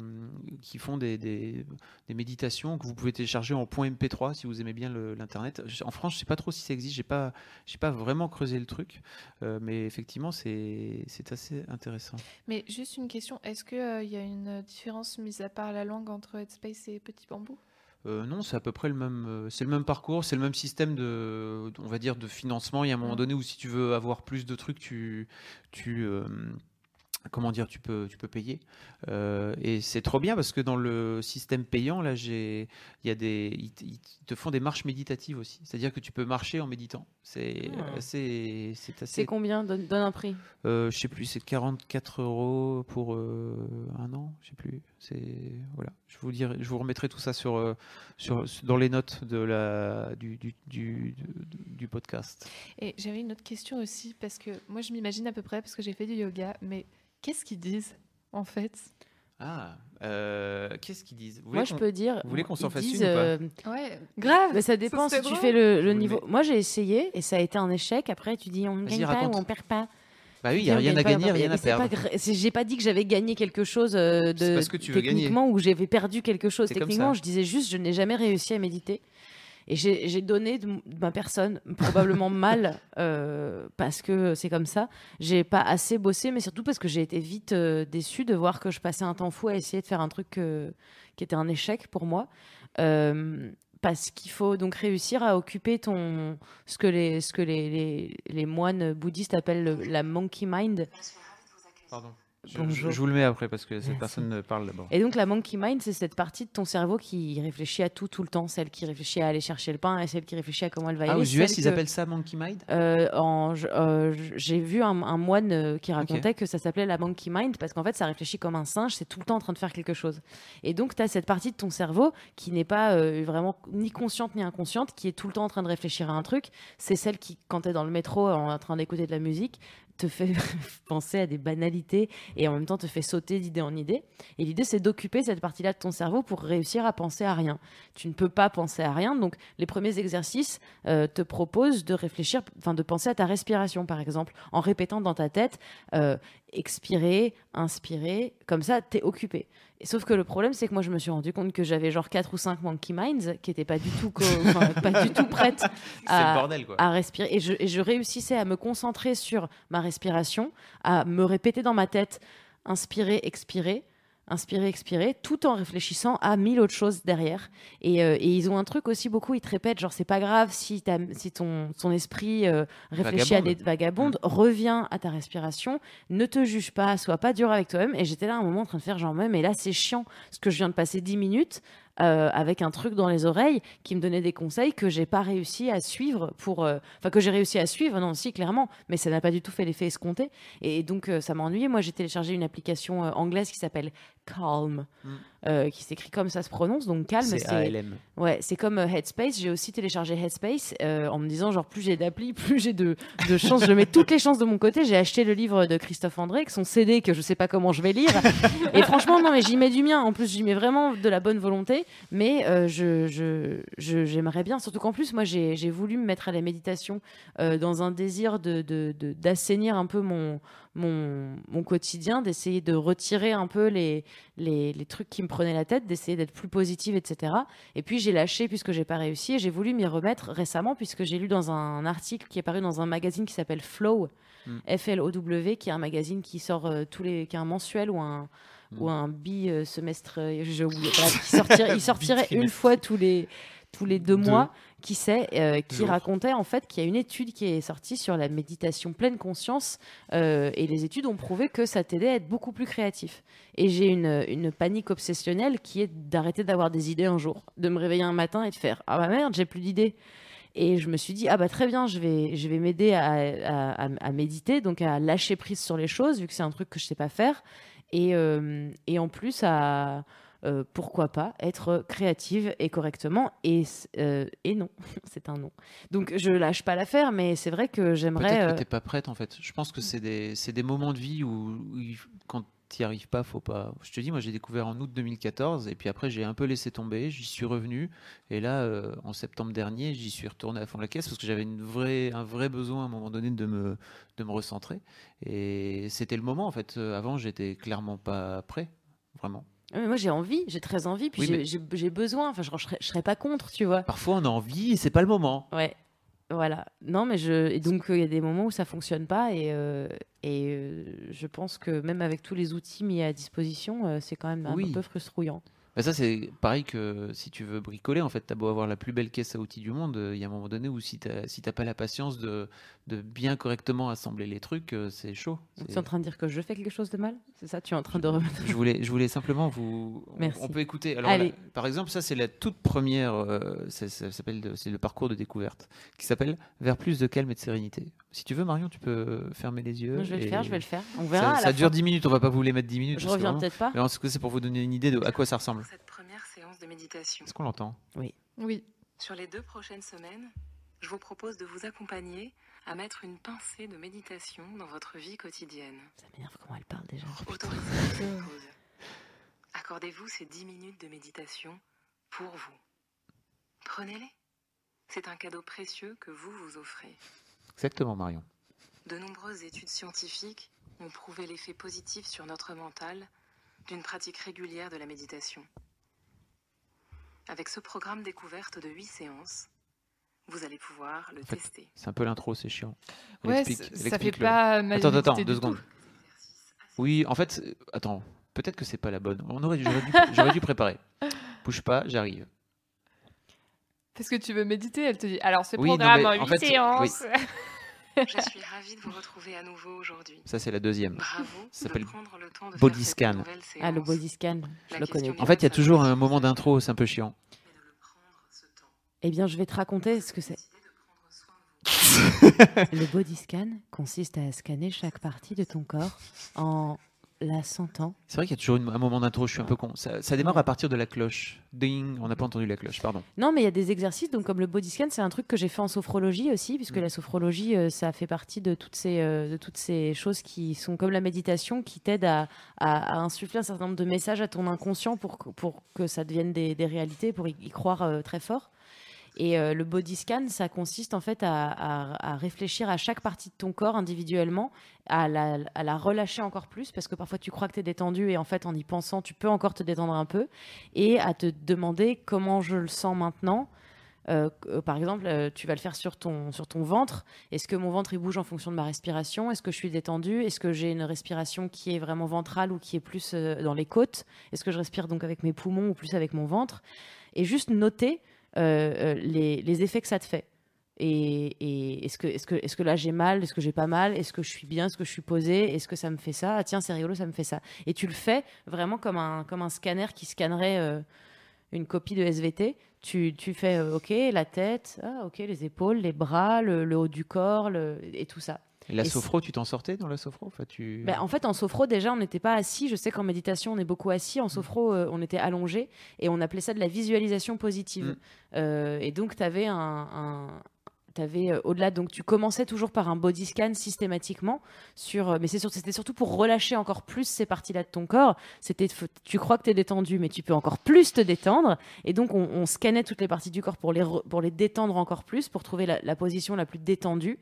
qui font des, des, méditations que vous pouvez télécharger en .mp3 si vous aimez bien l'internet. En France, je sais pas trop si ça existe. J'ai pas, j'ai pas vraiment creusé le truc, Euh, mais effectivement, c'est c'est assez intéressant. Mais juste une question, est-ce qu'il y a une différence, mise à part la langue, entre Headspace et Petit Bambou? Euh, non, c'est à peu près le même, euh, c'est le même parcours, c'est le même système de, on va dire, de financement. Il y a un moment Mm. donné où si tu veux avoir plus de trucs, tu, tu, euh, comment dire, tu peux, tu peux payer. Euh, et c'est trop bien parce que dans le système payant, là, j'ai, il y a des, ils, te- ils te font des marches méditatives aussi. C'est-à-dire que tu peux marcher en méditant. C'est Ah. assez, c'est C'est assez. combien? Donne, donne un prix. Euh, je sais plus, c'est 44 euros pour euh, un an, je sais plus. C'est voilà, je vous dirai, je vous remettrai tout ça sur, euh, sur dans les notes de la du du, du, du- du podcast. Et j'avais une autre question aussi, parce que moi je m'imagine à peu près, parce que j'ai fait du yoga, mais qu'est-ce qu'ils disent en fait? Ah, euh, qu'est-ce qu'ils disent? Moi, je peux dire. vous voulez qu'on s'en fasse disent, une ou pas? euh, Ouais, Grave mais ça dépend si tu fais le, niveau. Moi, j'ai essayé et ça a été un échec. Après, tu dis on Vas-y, gagne pas ou on perd pas. Bah oui, il n'y a rien à gagner, rien à perdre. gra- J'ai pas dit que j'avais gagné quelque chose euh, de parce que tu veux gagner. techniquement ou j'avais perdu quelque chose techniquement. Je disais juste, je n'ai jamais réussi à méditer. Et j'ai donné de, ma personne, probablement mal, euh, parce que c'est comme ça. J'ai pas assez bossé, mais surtout parce que j'ai été vite euh, déçue de voir que je passais un temps fou à essayer de faire un truc euh, qui était un échec pour moi. Euh, parce qu'il faut donc réussir à occuper ton ce que les ce que les, les, les moines bouddhistes appellent le- la monkey mind. Pardon. Je, Bonjour. je- je vous le mets après parce que cette Merci. personne parle d'abord. Et donc la monkey mind, c'est cette partie de ton cerveau qui réfléchit à tout tout le temps, celle qui réfléchit à aller chercher le pain et celle qui réfléchit à comment elle va y Ah, aller. aux US, ils appellent ça Monkey Mind? Euh, euh, J'ai vu un, un moine euh, qui racontait que ça s'appelait la monkey mind parce qu'en fait ça réfléchit comme un singe, c'est tout le temps en train de faire quelque chose. Et donc tu as cette partie de ton cerveau qui n'est pas euh, vraiment ni consciente ni inconsciente, qui est tout le temps en train de réfléchir à un truc. C'est celle qui, quand tu es dans le métro en train d'écouter de la musique, te fait penser à des banalités et en même temps te fait sauter d'idée en idée. Et l'idée, c'est d'occuper cette partie-là de ton cerveau pour réussir à penser à rien. Tu ne peux pas penser à rien. Donc, les premiers exercices euh, te proposent de réfléchir, enfin, de penser à ta respiration, par exemple, en répétant dans ta tête euh, expirer, inspirer. Comme ça, tu es occupé. Et sauf que le problème, c'est que moi, je me suis rendu compte que j'avais genre 4 ou 5 monkey minds qui n'étaient pas du tout, pas du tout prêtes à, bordel, quoi. à respirer. Et je, et je réussissais à me concentrer sur ma respiration, à me répéter dans ma tête inspirer, expirer, inspirer, expirer, tout en réfléchissant à mille autres choses derrière. Et, euh, et ils ont un truc aussi beaucoup, ils te répètent, genre c'est pas grave si, si ton, ton esprit euh, réfléchit à des Vagabonde. vagabondes, reviens à ta respiration, ne te juge pas, sois pas dur avec toi-même. Et j'étais là un moment en train de faire genre, mais là c'est chiant, parce que je viens de passer 10 minutes euh, avec un truc dans les oreilles qui me donnait des conseils que j'ai pas réussi à suivre pour euh, enfin que j'ai réussi à suivre non si clairement mais ça n'a pas du tout fait l'effet escompté et donc euh, ça m'a ennuyé moi j'ai téléchargé une application anglaise qui s'appelle Calm Mm. euh, qui s'écrit comme ça se prononce donc calme C'est. Ouais, c'est comme euh, Headspace. J'ai aussi téléchargé Headspace euh, en me disant genre plus j'ai d'applis, plus j'ai de, de chances. Je mets toutes les chances de mon côté. J'ai acheté le livre de Christophe André, son CD que je sais pas comment je vais lire. Et franchement, non, mais j'y mets du mien. En plus, j'y mets vraiment de la bonne volonté. Mais euh, je, j'aimerais bien, surtout qu'en plus, moi, j'ai, voulu me mettre à la méditation dans un désir de, de, de- d'assainir un peu mon, mon, mon quotidien, d'essayer de retirer un peu les, les, les trucs qui me prenaient la tête, d'essayer d'être plus positive, etc. Et puis j'ai lâché puisque j'ai pas réussi et j'ai voulu m'y remettre récemment puisque j'ai lu dans un article qui est paru dans un magazine qui s'appelle Flow, Mm. F-L-O-W, qui est un magazine qui sort euh, tous les, qui est un mensuel ou un Mm. ou un bi euh, qui sortirait, il sortirait une fois tous les tous les deux Deux. mois, qui sait, euh, qui racontait en fait qu'il y a une étude qui est sortie sur la méditation pleine conscience euh, et les études ont prouvé que ça t'aidait à être beaucoup plus créatif. Et j'ai une, une panique obsessionnelle qui est d'arrêter d'avoir des idées un jour, de me réveiller un matin et de faire ah bah merde j'ai plus d'idées. Et je me suis dit, ah bah très bien, je vais, je vais m'aider à, à- à- à méditer, donc à lâcher prise sur les choses, vu que c'est un truc que je sais pas faire. Et, euh, et en plus, à, euh, pourquoi pas, être créative et correctement. Et, euh, et non, c'est un non. Donc je lâche pas l'affaire, mais c'est vrai que j'aimerais. Peut-être euh, que t'es pas prête en fait. Je pense que c'est des, des moments de vie où, où quand t'y arrives pas, faut pas. Je te dis, moi j'ai découvert en août 2014 et puis après j'ai un peu laissé tomber, j'y suis revenu et là euh, en septembre dernier j'y suis retourné à fond de la caisse parce que j'avais une vraie, un vrai besoin à un moment donné de me, de me recentrer et c'était le moment en fait. Euh, Avant j'étais clairement pas prêt, vraiment. Ouais, mais moi j'ai envie, j'ai très envie, puis Oui, j'ai- mais- j'ai j'ai besoin. Enfin, je, je, serais, je serais pas contre, tu vois. Parfois on a envie et c'est pas le moment. Ouais, voilà. Non, mais je. Et donc, euh, il y a des moments où ça fonctionne pas, et, euh, et euh, je pense que même avec tous les outils mis à disposition, euh, c'est quand même un Oui. peu frustrouillant. Bah ça, c'est pareil que si tu veux bricoler, en fait, t'as beau avoir la plus belle caisse à outils du monde, euh, il y a un moment donné où si t'as si t'as pas la patience de, de bien correctement assembler les trucs, euh, c'est chaud. Tu es en train de dire que je fais quelque chose de mal? C'est ça Tu es en train de remettre. Je voulais, je voulais simplement vous. on- Merci. On peut écouter. Alors, Allez. là, par exemple, ça, c'est la toute première. euh, ça, ça s'appelle, de- c'est le parcours de découverte qui s'appelle Vers plus de calme et de sérénité. Si tu veux, Marion, tu peux fermer les yeux. Je vais le faire, je vais le faire. On Ça, verra. ça dure fin. 10 minutes, on va pas vous les mettre 10 minutes. Je que reviens peut-être pas. Mais en tout cas, c'est pour vous donner une idée de à quoi ça ressemble. Cette première séance de méditation. Est-ce qu'on l'entend? Oui. Sur les deux prochaines semaines, je vous propose de vous accompagner à mettre une pincée de méditation dans votre vie quotidienne. Ça m'énerve comment elle parle déjà. Autorisez-vous pause. Accordez-vous ces 10 minutes de méditation pour vous. Prenez-les. C'est un cadeau précieux que vous vous offrez. Exactement, Marion. De nombreuses études scientifiques ont prouvé l'effet positif sur notre mental d'une pratique régulière de la méditation. Avec ce programme découverte de 8 séances, vous allez pouvoir le En fait, tester. C'est un peu l'intro, c'est chiant. Elle Ouais, explique- ça fait le- pas ma Attends, attends, deux tout. secondes. Oui, en fait, attends, peut-être que c'est pas la bonne. On aurait, j'aurais dû, j'aurais dû préparer. Bouge pas, j'arrive. Parce que tu veux méditer, elle te dit. Alors, ce Oui, non, programme mais en en 8 fait, séances. Je suis ravie de vous retrouver à nouveau aujourd'hui. Ça, c'est la deuxième. Bravo Ça s'appelle Body Scan. Ah, le body scan, je La le connais. En fait, il y a toujours un moment d'intro, c'est un peu chiant. Eh bien, je vais te raconter ce que c'est. Le body scan consiste à scanner chaque partie de ton corps en la sentant. C'est vrai qu'il y a toujours une- un moment d'intro, je suis un peu con. Ça, ça démarre à partir de la cloche. Ding, on n'a pas entendu la cloche, pardon. Non, mais il y a des exercices, donc comme le body scan, c'est un truc que j'ai fait en sophrologie aussi, puisque Mm. la sophrologie, euh, ça fait partie de toutes ces, euh, de toutes ces choses qui sont comme la méditation, qui t'aident à, à- à insuffler un certain nombre de messages à ton inconscient pour, que- pour que ça devienne des, des réalités, pour y, y croire euh, très fort. Et euh, le body scan, ça consiste en fait à, réfléchir à chaque partie de ton corps individuellement, à la, relâcher encore plus, parce que parfois tu crois que tu es détendu et en fait en y pensant, tu peux encore te détendre un peu, et à te demander comment je le sens maintenant. Euh, euh, par exemple, tu vas le faire sur ton, sur ton ventre. Est-ce que mon ventre il bouge en fonction de ma respiration? Est-ce que je suis détendue Est-ce que j'ai une respiration qui est vraiment ventrale ou qui est plus dans les côtes? Est-ce que je respire donc avec mes poumons ou plus avec mon ventre? Et juste noter les, les effets que ça te fait. Et, et est-ce que, est que, est que là j'ai mal Est-ce que j'ai pas mal Est-ce que je suis bien Est-ce que je suis posée Est-ce que ça me fait ça? Ah tiens, c'est rigolo, ça me fait ça. Et tu le fais vraiment comme un, comme un scanner qui scannerait euh, une copie de SVT. Tu, tu fais euh, OK, la tête, ah, OK, les épaules, les bras, le, le haut du corps le- et tout ça. Et la Et sophro, tu t'en sortais dans la sophro enfin, tu... Ben, en fait, en sophro, déjà, on n'était pas assis. Je sais qu'en méditation, on est beaucoup assis. En sophro, euh, on était allongé et on appelait ça de la visualisation positive. Mm. Euh, et donc, tu avais un. un- t'avais, euh, au-delà, donc tu commençais toujours par un body scan systématiquement sur, euh, mais c'est c'était surtout pour relâcher encore plus ces parties-là de ton corps. C'était, tu crois que tu es détendu, mais tu peux encore plus te détendre. Et donc on, on scannait toutes les parties du corps pour les, pour les détendre encore plus, pour trouver la, la position la plus détendue,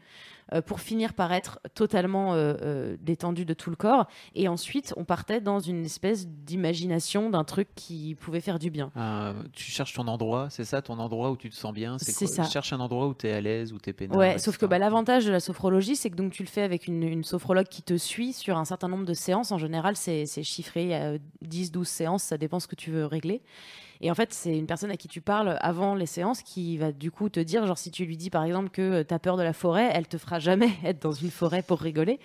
euh, pour finir par être totalement euh, euh, détendu de tout le corps. Et ensuite, on partait dans une espèce d'imagination d'un truc qui pouvait faire du bien. Euh, tu cherches ton endroit, c'est ça, ton endroit où tu te sens bien C'est ça. Cherche un endroit où tu es à l'aise, où tu es peinard. Ouais, etc. sauf que bah, l'avantage de la sophrologie, c'est que donc tu le fais avec une, une sophrologue qui te suit sur un certain nombre de séances. En général, c'est chiffré, il y a 10-12 séances, ça dépend ce que tu veux régler. Et en fait, c'est une personne à qui tu parles avant les séances qui va du coup te dire, genre si tu lui dis par exemple que tu as peur de la forêt, elle te fera jamais être dans une forêt pour rigoler.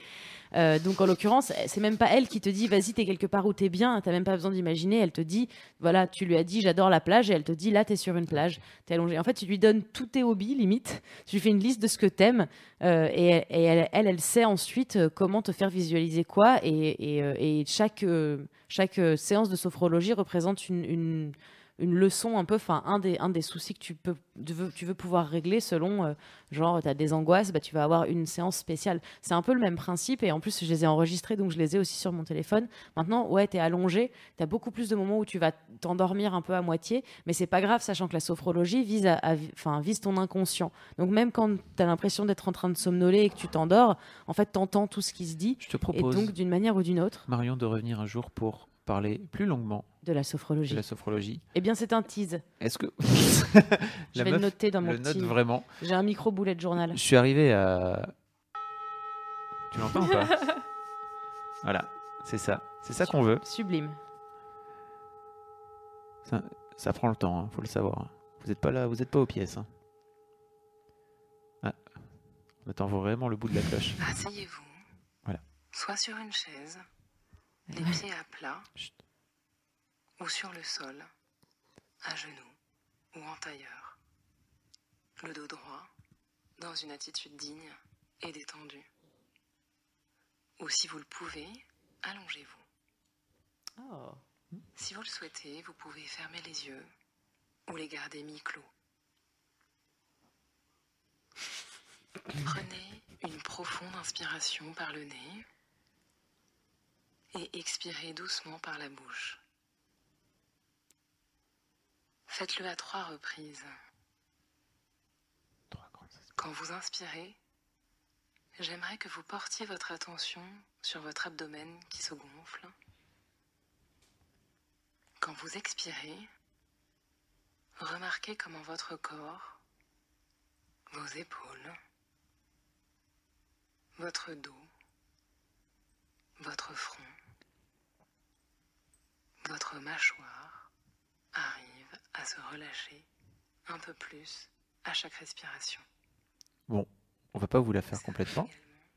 Euh, donc en l'occurrence, c'est même pas elle qui te dit vas-y t'es quelque part où t'es bien, t'as même pas besoin d'imaginer. Elle te dit voilà tu lui as dit j'adore la plage et elle te dit là t'es sur une plage, t'es allongé. En fait tu lui donnes tous tes hobbies limite, tu lui fais une liste de ce que t'aimes euh, et, et elle, elle elle sait ensuite euh, comment te faire visualiser quoi et, et, euh, et chaque euh, chaque euh, séance de sophrologie représente une, une une leçon un peu, enfin un des, un des soucis que tu, peux, tu, veux, tu veux pouvoir régler selon, euh, genre, tu as des angoisses, bah, tu vas avoir une séance spéciale. C'est un peu le même principe et en plus, je les ai enregistrés, donc je les ai aussi sur mon téléphone. Maintenant, ouais, tu es allongé, tu as beaucoup plus de moments où tu vas t'endormir un peu à moitié, mais c'est pas grave, sachant que la sophrologie vise, à, enfin, vise ton inconscient. Donc même quand tu as l'impression d'être en train de somnoler et que tu t'endors, en fait, tu entends tout ce qui se dit. Je te Et propose, donc, d'une manière ou d'une autre, Marion, de revenir un jour pour parler plus longuement de la de sophrologie. la sophrologie. Eh bien, c'est un tease. Est-ce que. Je vais le noter dans mon le note vraiment. J'ai un micro boulet de journal. Je suis arrivé à. Tu l'entends ou pas Voilà, c'est ça. C'est ça qu'on veut. Sublime. Ça, ça prend le temps, hein, faut le savoir. Vous n'êtes pas là, vous n'êtes pas aux pièces. hein. Ah, on attend vraiment le bout de la cloche. Asseyez-vous. Voilà. Soit sur une chaise, les pieds à plat, Chut. ou sur le sol, à genoux ou en tailleur. Le dos droit, dans une attitude digne et détendue. Ou si vous le pouvez, allongez-vous. Oh. Si vous le souhaitez, vous pouvez fermer les yeux ou les garder mi-clos. Prenez une profonde inspiration par le nez et expirez doucement par la bouche. Faites-le à trois reprises. Quand vous inspirez, j'aimerais que vous portiez votre attention sur votre abdomen qui se gonfle. Quand vous expirez, remarquez comment votre corps, vos épaules, votre dos, votre front, votre mâchoire arrive à se relâcher un peu plus à chaque respiration. Bon, on va pas vous la faire complètement,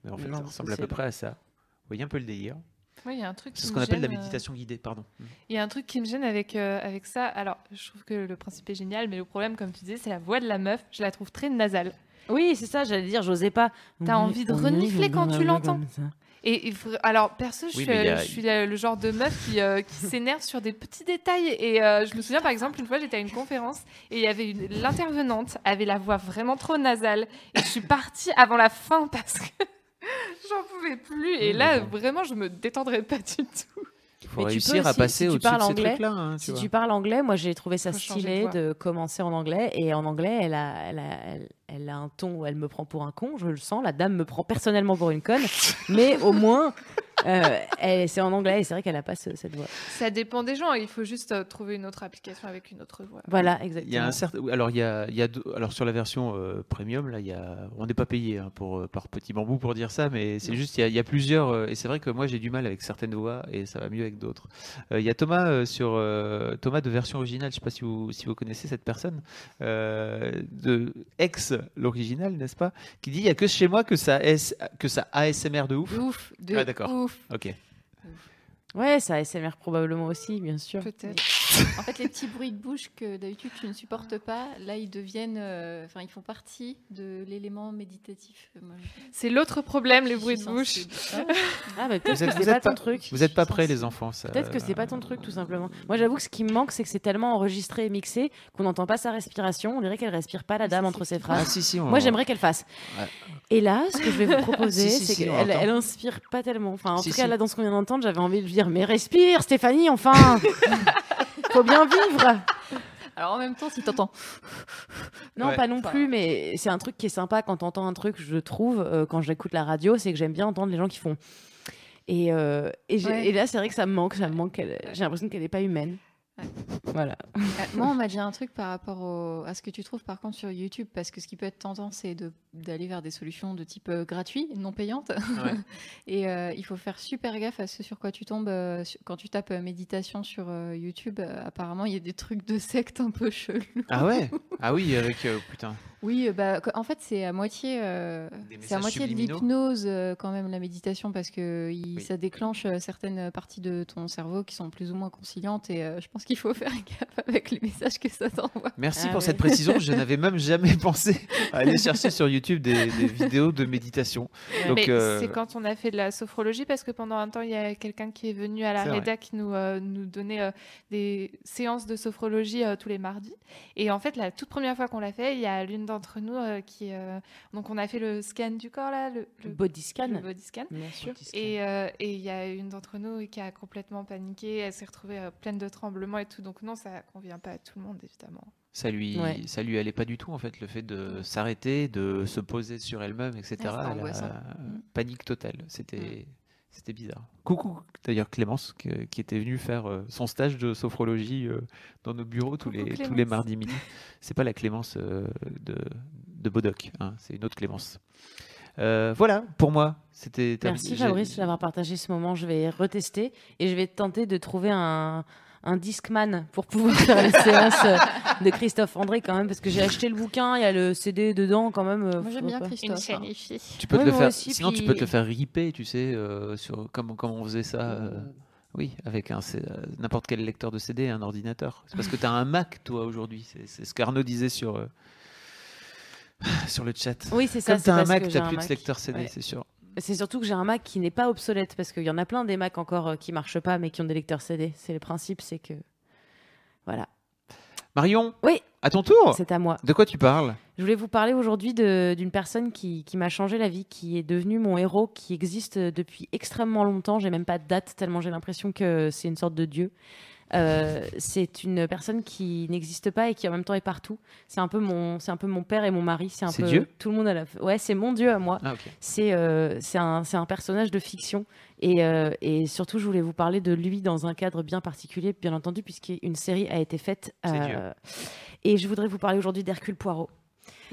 mais en fait, Non, ça ressemble à peu près à ça. Vous voyez un peu le délire. Oui, il y a un truc. C'est ce qu'on appelle la gêne, euh, méditation guidée, pardon. Il y a un truc qui me gêne avec, euh, avec ça. Alors, je trouve que le principe est génial, mais le problème, comme tu disais, c'est la voix de la meuf. Je la trouve très nasale. Oui, c'est ça, j'allais dire, j'osais pas. T'as envie de renifler quand tu l'entends. Et, alors, perso, je Oui, suis, a- je le, genre de meuf qui, euh, qui s'énerve sur des petits détails. Et euh, je me souviens, par exemple, une fois, j'étais à une conférence et il y avait une- l'intervenante avait la voix vraiment trop nasale. Et je suis partie avant la fin parce que j'en pouvais plus. Et là, vraiment, je me détendrais pas du tout. Il faut Mais tu réussir peux à passer si tu au-dessus de parles ces anglais, trucs-là. hein, Si vois. tu parles anglais, moi j'ai trouvé ça de stylé de, commencer en anglais. Et en anglais, elle a, elle, a, elle, elle a un ton où elle me prend pour un con, je le sens. La dame me prend personnellement pour une conne. mais au moins, euh, c'est en anglais et c'est vrai qu'elle a pas ce- cette voix. Ça dépend des gens. Il faut juste euh, trouver une autre application avec une autre voix. Voilà, Il y a exactement. un certain. Alors il y a, il y a deux- alors sur la version euh, premium là, il y a, on n'est pas payé hein, pour euh, par petit bambou pour dire ça, mais c'est juste il y a, il y a plusieurs euh, et c'est vrai que moi j'ai du mal avec certaines voix et ça va mieux avec d'autres. Euh, il y a Thomas euh, sur euh, Thomas de version originale, je sais pas si vous si vous connaissez cette personne euh, de ex l'original n'est-ce pas, qui dit il y a que chez moi que ça S- que ça ASMR de ouf. Ouf, de Ah, d'accord. ouf. Ok. Ouais, ça ASMR probablement aussi, bien sûr. Peut-être. En fait, les petits bruits de bouche que d'habitude tu ne supportes pas, là, ils deviennent, euh, enfin, ils font partie de l'élément méditatif. C'est l'autre problème, les bruits de bouche. Ah, bah, Vous peut-être êtes, que vous c'est pas êtes ton pas, truc. vous êtes pas prêts les enfants. Peut-être que c'est pas ton truc, tout simplement. Moi, j'avoue que ce qui me manque, c'est que c'est tellement enregistré et mixé qu'on n'entend pas sa respiration. On dirait qu'elle respire pas la dame entre ses Ah phrases. si si. on- Moi, j'aimerais qu'elle fasse. Ouais. Et là, ce que je vais vous proposer, Si, si, c'est qu'elle elle inspire pas tellement. Enfin, en Si, tout cas, si. là, dans ce qu'on vient d'entendre, j'avais envie de lui dire Mais respire, Stéphanie, enfin Faut bien vivre Alors en même temps, si t'entends, Non, Ouais. pas non plus, mais c'est un truc qui est sympa quand t'entends un truc, je trouve, euh, quand j'écoute la radio, c'est que j'aime bien entendre les gens qui font. Et, euh, et, j'ai- Ouais. et là, c'est vrai que ça me manque, ça me manque. qu'elle- J'ai l'impression qu'elle n'est pas humaine. Ouais. Voilà. Euh, moi, on m'a dit un truc par rapport au- à ce que tu trouves par contre sur YouTube, parce que ce qui peut être tendance, c'est de- d'aller vers des solutions de type euh, gratuit, non payantes. Ouais. Et euh, il faut faire super gaffe à ce sur quoi tu tombes euh, sur- quand tu tapes euh, méditation sur euh, YouTube. euh, apparemment, il y a des trucs de secte un peu chelous. Ah ouais? Ah oui, avec euh, putain. Oui, bah, en fait, c'est à moitié, euh, c'est à moitié de l'hypnose euh, quand même la méditation parce que il- Oui. ça déclenche certaines parties de ton cerveau qui sont plus ou moins conciliantes et euh, je pense qu'il faut faire gaffe avec les messages que ça t'envoie. Merci Ah pour ouais. cette précision. Je n'avais même jamais pensé à aller chercher sur YouTube des, des vidéos de méditation. Donc, Mais euh, c'est quand on a fait de la sophrologie, parce que pendant un temps, il y a quelqu'un qui est venu à la vrai. rédac nous, euh, nous donner euh, des séances de sophrologie euh, tous les mardis. Et en fait, la toute première fois qu'on l'a fait, il y a l'une d'entre nous euh, qui. euh, donc, on a fait le scan du corps, là, le, Le body scan. le body scan. Bien sûr. Et euh, et il y a une d'entre nous qui a complètement paniqué, elle s'est retrouvée euh, pleine de tremblements et tout. Donc non, ça convient pas à tout le monde, évidemment. ça lui, Ouais. ça lui allait pas du tout en fait le fait de s'arrêter, de se poser sur elle-même, etc. Ouais, c'est Elle a- angoissant. panique totale. C'était, c'était bizarre. Coucou d'ailleurs Clémence que- qui était venue faire euh, son stage de sophrologie euh, dans nos bureaux tous Coucou les tous les mardis midi. C'est pas la Clémence euh, de de Bodoc, hein, c'est une autre Clémence. Euh, voilà pour moi. C'était Merci Fabrice d'avoir partagé ce moment. Je vais retester et je vais tenter de trouver un, un Discman pour pouvoir faire les séances euh, de Christophe André quand même parce que j'ai acheté le bouquin, il y a le CD dedans quand même. euh, Moi j'aime bien Christophe. hein. Tu peux Ouais, te le faire. aussi, sinon, tu peux te le faire ripper, tu sais, euh, sur comme comme on faisait ça. euh, oui, avec n'importe quel lecteur de CD et un ordinateur. C'est parce que tu as un Mac, toi, aujourd'hui. C'est- ce qu'Arnaud disait sur euh, sur le chat. Oui, c'est ça. Comme tu as un Mac, tu plus de lecteur CD, Ouais. c'est sûr. C'est surtout que j'ai un Mac qui n'est pas obsolète parce qu'il y en a plein des Macs encore euh, qui marchent pas mais qui ont des lecteurs CD. C'est le principe, c'est que voilà, Marion Oui. À ton tour c'est à moi. De quoi tu parles? Je voulais vous parler aujourd'hui de- d'une personne qui, qui m'a changé la vie, qui est devenue mon héros, qui existe depuis extrêmement longtemps. J'ai même pas de date tellement j'ai l'impression que c'est une sorte de dieu. Euh, c'est une personne qui n'existe pas et qui en même temps est partout. C'est un peu mon, c'est un peu mon père et mon mari. C'est un peu Dieu? tout le monde à la. Ouais, c'est mon Dieu à moi. Ah. C'est euh, c'est un, c'est un personnage de fiction. Et, euh, et surtout, je voulais vous parler de lui dans un cadre bien particulier, bien entendu, puisqu'une série a été faite. Dieu. et je voudrais vous parler aujourd'hui d'Hercule Poirot.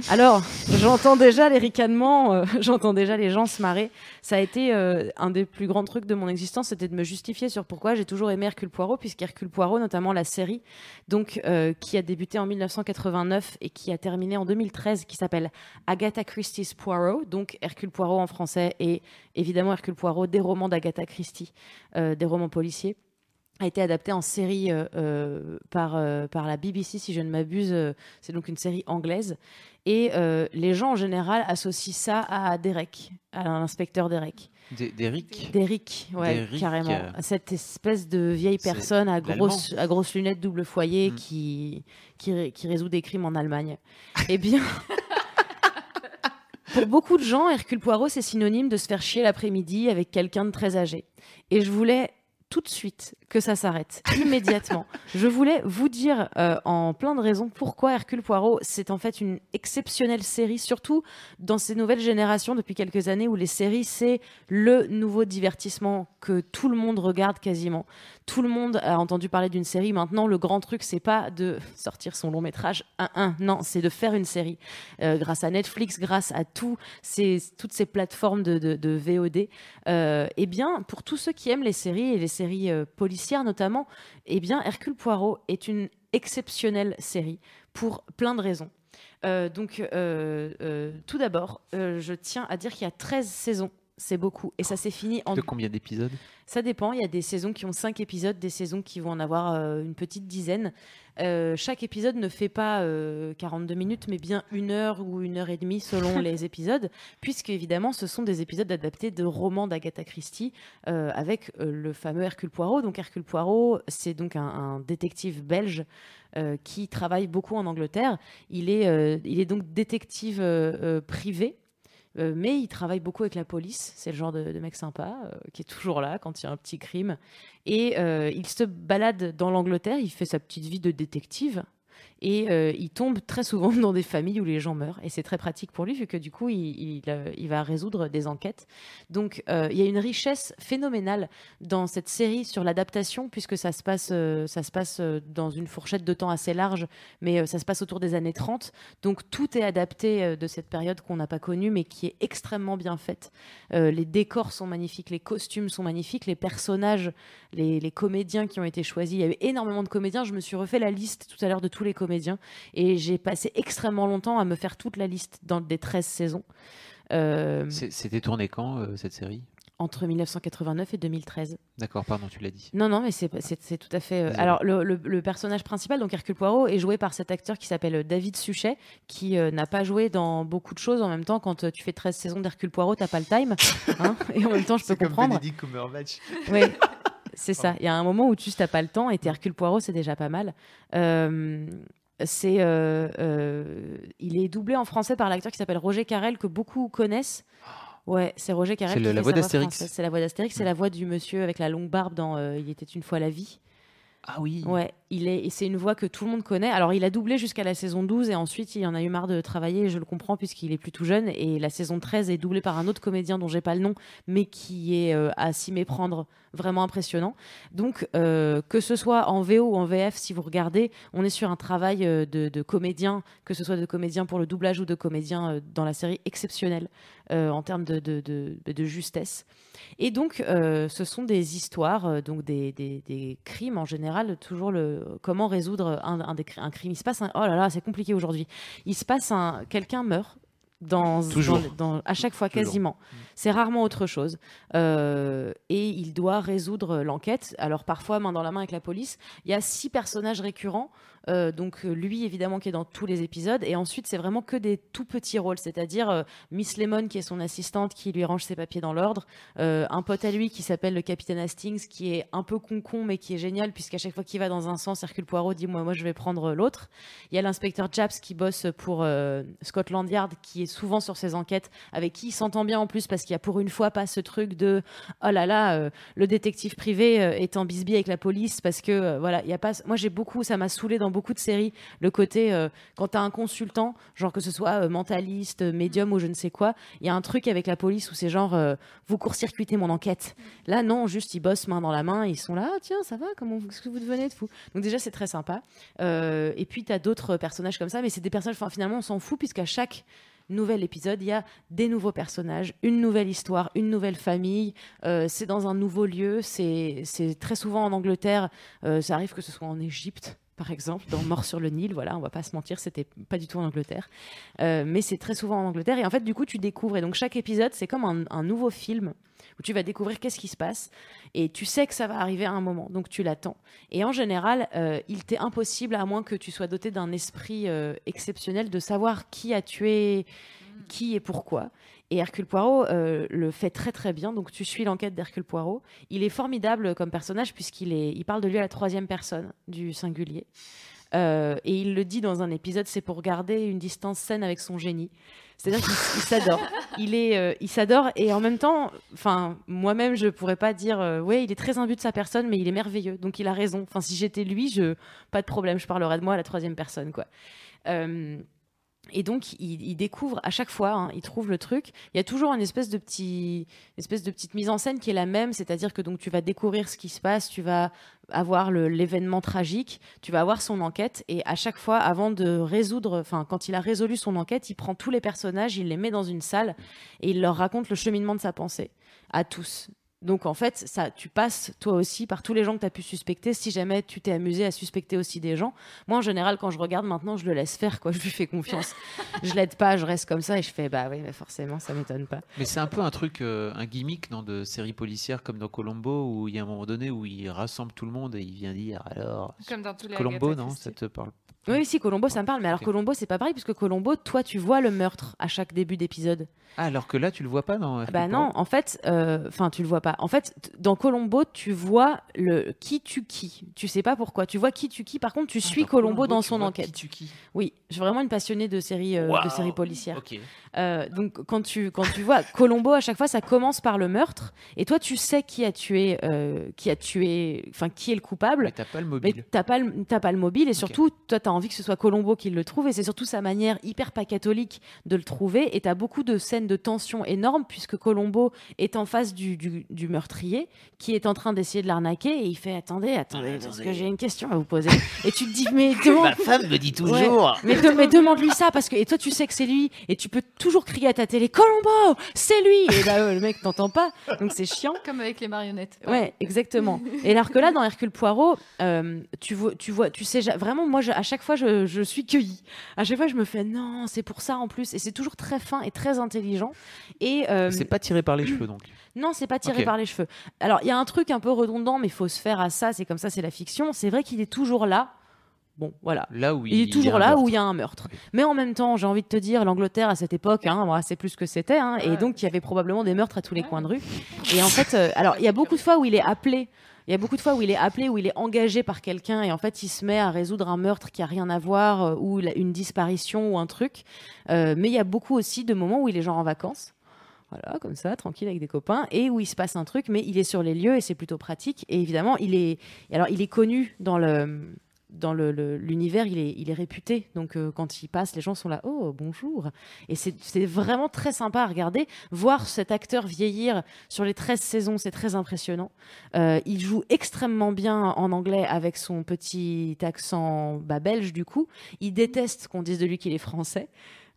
Alors, j'entends déjà les ricanements, euh, j'entends déjà les gens se marrer. Ça a été euh, un des plus grands trucs de mon existence, c'était de me justifier sur pourquoi j'ai toujours aimé Hercule Poirot, puisqu'Hercule Poirot, notamment la série, donc euh, qui a débuté en 1989 et qui a terminé en 2013, qui s'appelle Agatha Christie's Poirot, donc Hercule Poirot en français et évidemment Hercule Poirot des romans d'Agatha Christie, des romans policiers a été adapté en série euh, euh, par, euh, par la BBC, si je ne m'abuse. c'est donc une série anglaise. Et euh, les gens, en général, associent ça à Derek, à l'inspecteur Derek. D- D'Eric Derrick, ouais, carrément. Cette espèce de vieille personne à grosses, à grosses lunettes double foyer Mm. qui, qui, qui résout des crimes en Allemagne. eh bien, pour beaucoup de gens, Hercule Poirot, c'est synonyme de se faire chier l'après-midi avec quelqu'un de très âgé. Et je voulais tout de suite que ça s'arrête, immédiatement. je voulais vous dire euh, en plein de raisons pourquoi Hercule Poirot, c'est en fait une exceptionnelle série, surtout dans ces nouvelles générations depuis quelques années où les séries, c'est le nouveau divertissement que tout le monde regarde quasiment. Tout le monde a entendu parler d'une série. Maintenant, le grand truc, c'est pas de sortir son long métrage 1-1. Non, c'est de faire une série. Euh, grâce à Netflix, grâce à tout ces, toutes ces plateformes de, de- de VOD. Euh, eh bien, pour tous ceux qui aiment les séries et les séries euh, policières notamment, eh bien, Hercule Poirot est une exceptionnelle série pour plein de raisons. Euh, donc, euh, tout d'abord, je tiens à dire qu'il y a 13 saisons. C'est beaucoup. Et ça s'est fini en De combien d'épisodes? Ça dépend. Il y a des saisons qui ont 5 épisodes, des saisons qui vont en avoir euh, une petite dizaine. Euh, chaque épisode ne fait pas euh, 42 minutes, mais bien une heure ou une heure et demie selon les épisodes, puisque évidemment ce sont des épisodes adaptés de romans d'Agatha Christie euh, avec euh, le fameux Hercule Poirot. Donc Hercule Poirot, c'est donc un, un détective belge euh, qui travaille beaucoup en Angleterre. Il est, euh, il est donc détective euh, euh, privé. Euh, mais il travaille beaucoup avec la police. C'est le genre de, mec sympa euh, qui est toujours là quand il y a un petit crime. Et euh, il se balade dans l'Angleterre. Il fait sa petite vie de détective. Et euh, il tombe très souvent dans des familles où les gens meurent. Et c'est très pratique pour lui, vu que du coup, il, euh, va résoudre des enquêtes. Donc, euh, il y a une richesse phénoménale dans cette série sur l'adaptation, puisque ça se passe, ça se passe dans une fourchette de temps assez large, mais ça se passe autour des années 30. Donc, tout est adapté de cette période qu'on n'a pas connue, mais qui est extrêmement bien faite. Les décors sont magnifiques, les costumes sont magnifiques, les personnages, les, les comédiens qui ont été choisis. Il y a eu énormément de comédiens. Je me suis refait la liste tout à l'heure de tous les comédiens et j'ai passé extrêmement longtemps à me faire toute la liste dans des 13 saisons. Euh, C'était tourné quand euh, cette série? Entre 1989 et 2013. D'accord, pardon, tu l'as dit. Non, non, mais c'est tout à fait. euh. Alors, le, le- le personnage principal, donc Hercule Poirot, est joué par cet acteur qui s'appelle David Suchet, qui euh, n'a pas joué dans beaucoup de choses. En même temps, quand euh, tu fais 13 saisons d'Hercule Poirot, t'as pas le time. hein, et en même temps, je peux comprendre. Cumberbatch. Oui, c'est ça. Il y a un moment où tu n'as pas le temps et t'es Hercule Poirot, c'est déjà pas mal. Euh, c'est, euh, euh, il est doublé en français par l'acteur qui s'appelle Roger Carrel, que beaucoup connaissent. Ouais, c'est Roger Carrel. C'est la voix d'Astérix. C'est la voix d'Astérix, c'est la voix du monsieur avec la longue barbe dans euh, Il était une fois la vie. Ah oui. Ouais, il est, c'est une voix que tout le monde connaît. Alors, il a doublé jusqu'à la saison 12 et ensuite, il en a eu marre de travailler, je le comprends, puisqu'il est plus tout jeune. Et la saison 13 est doublée par un autre comédien dont j'ai pas le nom, mais qui est euh, à s'y méprendre vraiment impressionnant. Donc, euh, que ce soit en VO ou en VF, si vous regardez, on est sur un travail euh, de, de comédien, que ce soit de comédien pour le doublage ou de comédien dans la série exceptionnel en termes de, de, de- de justesse. Et donc, euh, ce sont des histoires, euh, donc des, des- des crimes en général, toujours le comment résoudre un, un, des un crime. Il se passe un, oh là là, c'est compliqué aujourd'hui. Il se passe un, quelqu'un meurt. Dans, Toujours. dans- dans- à chaque fois, Toujours. quasiment. C'est rarement autre chose. Euh, et il doit résoudre l'enquête. Alors parfois, main dans la main avec la police. Il y a six personnages récurrents. Euh, donc euh, lui, évidemment, qui est dans tous les épisodes. Et ensuite, c'est vraiment que des tout petits rôles. C'est-à-dire euh, Miss Lemon, qui est son assistante, qui lui range ses papiers dans l'ordre. Un pote à lui qui s'appelle le capitaine Hastings, qui est un peu con-con, mais qui est génial, puisqu'à chaque fois qu'il va dans un sens, Hercule Poirot dit Moi, moi je vais prendre l'autre. Il y a l'inspecteur Japs qui bosse pour Scotland Yard, qui est souvent sur ses enquêtes, avec qui il s'entend bien en plus, parce qu'il y a pour une fois pas ce truc de oh là là, le détective privé est en bisbille avec la police, parce que voilà, il y a pas. Moi j'ai beaucoup, ça m'a saoulé dans beaucoup de séries, le côté euh, quand t'as un consultant, genre que ce soit euh, mentaliste, médium ou je ne sais quoi, il y a un truc avec la police où c'est genre euh, vous court-circuitez mon enquête. Là non, juste ils bossent main dans la main, ils sont là, Ah, tiens ça va, comment qu'est-ce que vous devenez de fou? Donc déjà c'est très sympa. Euh, et puis tu as d'autres personnages comme ça, mais c'est des personnages, finalement on s'en fout puisqu'à chaque nouvel épisode, il y a des nouveaux personnages, une nouvelle histoire, une nouvelle famille. Euh, c'est dans un nouveau lieu. C'est très souvent en Angleterre. Euh, ça arrive que ce soit en Égypte, par exemple, dans Mort sur le Nil. Voilà, on va pas se mentir, c'était pas du tout en Angleterre. Euh, mais c'est très souvent en Angleterre. Et en fait, du coup, tu découvres. Et donc, chaque épisode, c'est comme un, nouveau film où tu vas découvrir qu'est-ce qui se passe. Et tu sais que ça va arriver à un moment. Donc, tu l'attends. Et en général, euh, il t'est impossible, à moins que tu sois doté d'un esprit euh, exceptionnel, de savoir qui a tué qui et pourquoi. Et Hercule Poirot euh, le fait très très bien. Donc tu suis l'enquête d'Hercule Poirot. Il est formidable comme personnage puisqu'il est, il parle de lui à la troisième personne du singulier. Euh, et il le dit dans un épisode, c'est pour garder une distance saine avec son génie. C'est-à-dire qu'il il s'adore. Il est, euh, il s'adore et en même temps, enfin, moi-même, je pourrais pas dire, euh, ouais, il est très imbu de sa personne, mais il est merveilleux. Donc il a raison. Enfin, si j'étais lui, je, pas de problème, je parlerais de moi à la troisième personne, quoi. Et donc, il, découvre à chaque fois, hein, il trouve le truc. Il y a toujours une espèce de une espèce de petite mise en scène qui est la même, c'est-à-dire que donc tu vas découvrir ce qui se passe, tu vas avoir l'événement tragique, tu vas avoir son enquête, et à chaque fois, avant de résoudre, enfin, quand il a résolu son enquête, il prend tous les personnages, il les met dans une salle et il leur raconte le cheminement de sa pensée à tous. Donc en fait, ça, tu passes toi aussi par tous les gens que tu as pu suspecter. Si jamais tu t'es amusé à suspecter aussi des gens, moi en général, quand je regarde maintenant, je le laisse faire, quoi. Je lui fais confiance. je l'aide pas, je reste comme ça et je fais bah oui, mais forcément, ça m'étonne pas. Mais c'est un peu un truc, euh, un gimmick non, de séries policières comme dans Colombo, où il y a un moment donné où il rassemble tout le monde et il vient dire alors. Comme dans tous les Colombo, non. Ça te parle Oui, si Colombo, ça me parle. Mais alors Ok. Colombo, c'est pas pareil puisque Colombo, toi, tu vois le meurtre à chaque début d'épisode. Ah, alors que là, tu le vois pas dans. Bah non, en fait, euh, enfin, tu le vois pas. En fait, dans Colombo, tu vois le qui tue qui. Tu sais pas pourquoi. Tu vois qui tue qui. Par contre, tu suis Colombo, dans son enquête. Qui tue qui Oui, je suis vraiment une passionnée de séries, euh, de Waouh. séries policières. Euh, donc quand tu quand tu vois Colombo à chaque fois ça commence par le meurtre et toi tu sais qui a tué euh, qui a tué enfin qui est le coupable Mais t'as pas le mais mobile. t'as pas le t'as pas le mobile et surtout toi t'as envie que ce soit Colombo qui le trouve et c'est surtout sa manière hyper pas catholique de le trouver et t'as beaucoup de scènes de tension énormes puisque Colombo est en face du, du, du meurtrier qui est en train d'essayer de l'arnaquer et il fait attendez attendez parce que j'ai une question à vous poser et tu te dis mais demande Ma femme me dit Ouais. toujours. Mais, de- mais demande-lui ça parce que et toi tu sais que c'est lui et tu peux toujours crier à ta télé Colombo, c'est lui et là euh, le mec t'entend pas donc c'est chiant. Comme avec les marionnettes. Ouais, exactement. Et alors que là, dans Hercule Poirot, euh, tu vois, tu vois, tu sais, vraiment, moi, je- à chaque fois, je, je suis cueillie. À chaque fois, je me fais non, c'est pour ça en plus. Et c'est toujours très fin et très intelligent. Et euh, C'est pas tiré par les cheveux donc. Non, c'est pas tiré par les cheveux. Alors, il y a un truc un peu redondant, mais il faut se faire à ça. C'est comme ça, c'est la fiction. C'est vrai qu'il est toujours là. Bon, voilà. Là où il, Il est y a toujours un là meurtre. où il y a un meurtre. Mais en même temps, j'ai envie de te dire, l'Angleterre à cette époque, hein, moi, c'est plus ce que c'était. hein, Et donc, il y avait probablement des meurtres à tous les coins de rue. Et en fait, euh, alors, il y a beaucoup de fois où il est appelé. Il y a beaucoup de fois où il est appelé, où il est engagé par quelqu'un et en fait il se met à résoudre un meurtre qui a rien à voir euh, ou la- une disparition ou un truc. Euh, mais il y a beaucoup aussi de moments où il est genre en vacances. Voilà, comme ça, tranquille avec des copains, et où il se passe un truc, mais il est sur les lieux et c'est plutôt pratique. Et évidemment, il est, alors il est connu dans le dans le- le- l'univers, il est, il est réputé. Donc euh, quand il passe, les gens sont là, oh bonjour. Et c'est c'est vraiment très sympa à regarder. Voir cet acteur vieillir sur les 13 saisons, c'est très impressionnant. Euh, il joue extrêmement bien en anglais avec son petit accent bah, belge du coup. Il déteste qu'on dise de lui qu'il est français.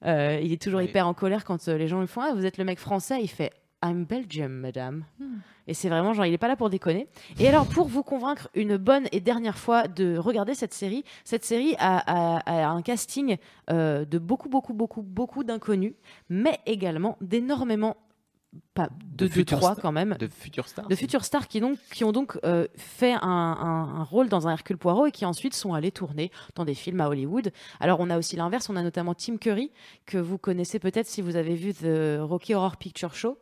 Euh, il est toujours Oui. hyper en colère quand euh, les gens lui font Ah, vous êtes le mec français. Il fait I'm Belgium, madame. Et c'est vraiment genre, il est pas là pour déconner. Et alors, pour vous convaincre une bonne et dernière fois de regarder cette série, cette série a, a- a un casting euh, de beaucoup, beaucoup, beaucoup, beaucoup d'inconnus, mais également d'énormément, pas de, De trois stars. quand même, De futurs stars. de futurs stars qui, donc, qui ont donc euh, fait un, un- un rôle dans un Hercule Poirot et qui ensuite sont allés tourner dans des films à Hollywood. Alors on a aussi l'inverse, on a notamment Tim Curry, que vous connaissez peut-être si vous avez vu The Rocky Horror Picture Show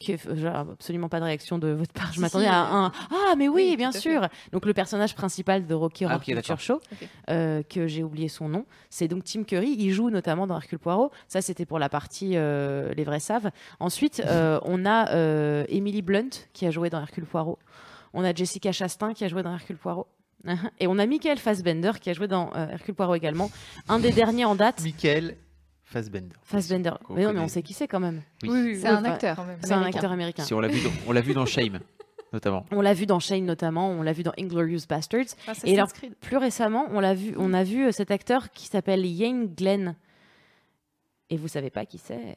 genre, absolument pas de réaction de votre part. Je m'attendais à euh, un Ah, mais oui, oui, bien sûr. Donc, le personnage principal de Rocky Ah, Horror ok, Picture d'accord. Show, euh, que j'ai oublié son nom, c'est donc Tim Curry. Il joue notamment dans Hercule Poirot. Ça, c'était pour la partie euh, Les vrais savent. Ensuite, euh, on a euh, Emily Blunt qui a joué dans Hercule Poirot. On a Jessica Chastain qui a joué dans Hercule Poirot. Et on a Michael Fassbender qui a joué dans euh, Hercule Poirot également. Un des derniers en date. Michael Fassbender. Fassbender. Qu'on Mais non, mais connaît. on sait qui c'est quand même. Oui. C'est un enfin, acteur. quand même. C'est un Américain. acteur américain. Si on l'a vu, dans, on l'a vu dans Shame, notamment. On l'a vu dans Shane notamment, on l'a vu dans Inglorious Bastards. Ah, Et alors, plus récemment, on l'a vu, on a vu euh, cet acteur qui s'appelle Ian Glenn. Et vous savez pas qui c'est?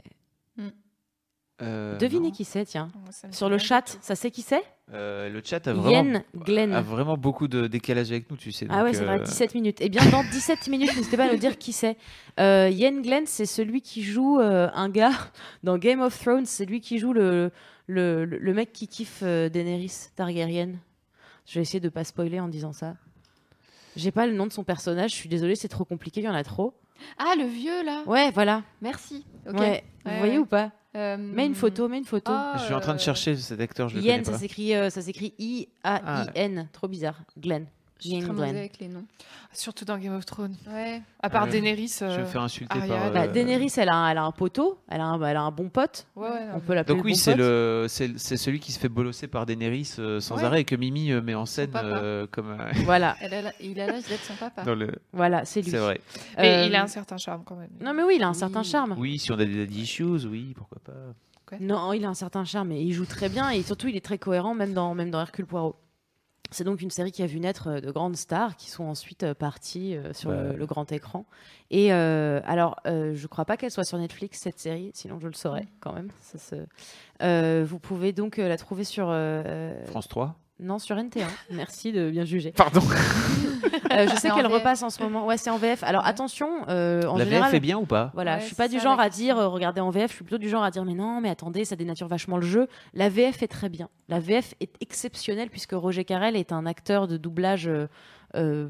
Euh, Devinez non. qui c'est, tiens. Sur le chat, ça sait qui c'est? Euh, le chat a vraiment, Glenn. a vraiment beaucoup de décalage avec nous, tu sais. Ah donc, ouais, c'est vrai, euh, 17 minutes. Et bien, dans 17 minutes, n'hésitez pas à nous dire qui c'est. Euh, Ian Glenn, c'est celui qui joue euh, un gars dans Game of Thrones. C'est lui qui joue le, le, le- le mec qui kiffe euh, Daenerys Targaryen. Je vais essayer de pas spoiler en disant ça. J'ai pas le nom de son personnage, je suis désolée, c'est trop compliqué, il y en a trop. Ah, le vieux là. Ouais, voilà. Merci. Ok. Ouais. Vous voyez ouais. ou pas? Euh, Mets une photo, mets une photo. ah, Je suis en train de euh, chercher cet acteur, je le Ian, connais ça pas. s'écrit, euh, ça s'écrit I-A-I-N. Trop bizarre. Glenn. Très mauvaise Glenn. avec les noms. Surtout dans Game of Thrones. Ouais. À part Euh, Daenerys. Je vais me euh, faire insulter Ariane. par. Bah, euh, Daenerys, elle a, un, elle a un poteau, elle a un, elle a un bon pote. Ouais, ouais, non, On peut l'appeler Donc oui, bon c'est pote. le, c'est c'est celui qui se fait bolosser par Daenerys euh, sans Ouais. arrêt et que Mimi euh, met en scène euh, comme Voilà, Elle a la- il a l'âge d'être son papa. dans le. voilà, c'est lui. C'est vrai. Mais Euh, il a un certain charme quand même. Non, mais oui, il a un certain Oui. charme. Oui, si on a des daddy issues, oui, pourquoi pas. Non, il a un certain charme et il joue très bien et surtout il est très cohérent même dans, même dans Hercule Poirot. C'est donc une série qui a vu naître euh, de grandes stars qui sont ensuite euh, parties euh, sur Bah. le, le grand écran. Et euh, alors, euh, je crois pas qu'elle soit sur Netflix cette série, sinon je le saurais quand même. Ça se- Euh, vous pouvez donc la trouver sur euh, France 3. Non sur NT1. Merci de bien juger. Pardon. Euh, je sais qu'elle repasse en ce moment. Ouais, c'est en VF. Alors attention, euh, en La général, VF est bien ou pas? Voilà, Ouais, je suis pas du genre à dire euh, regardez en VF, je suis plutôt du genre à dire mais non, mais attendez, ça dénature vachement le jeu. La VF est très bien. La VF est exceptionnelle puisque Roger Carrel est un acteur de doublage euh, euh,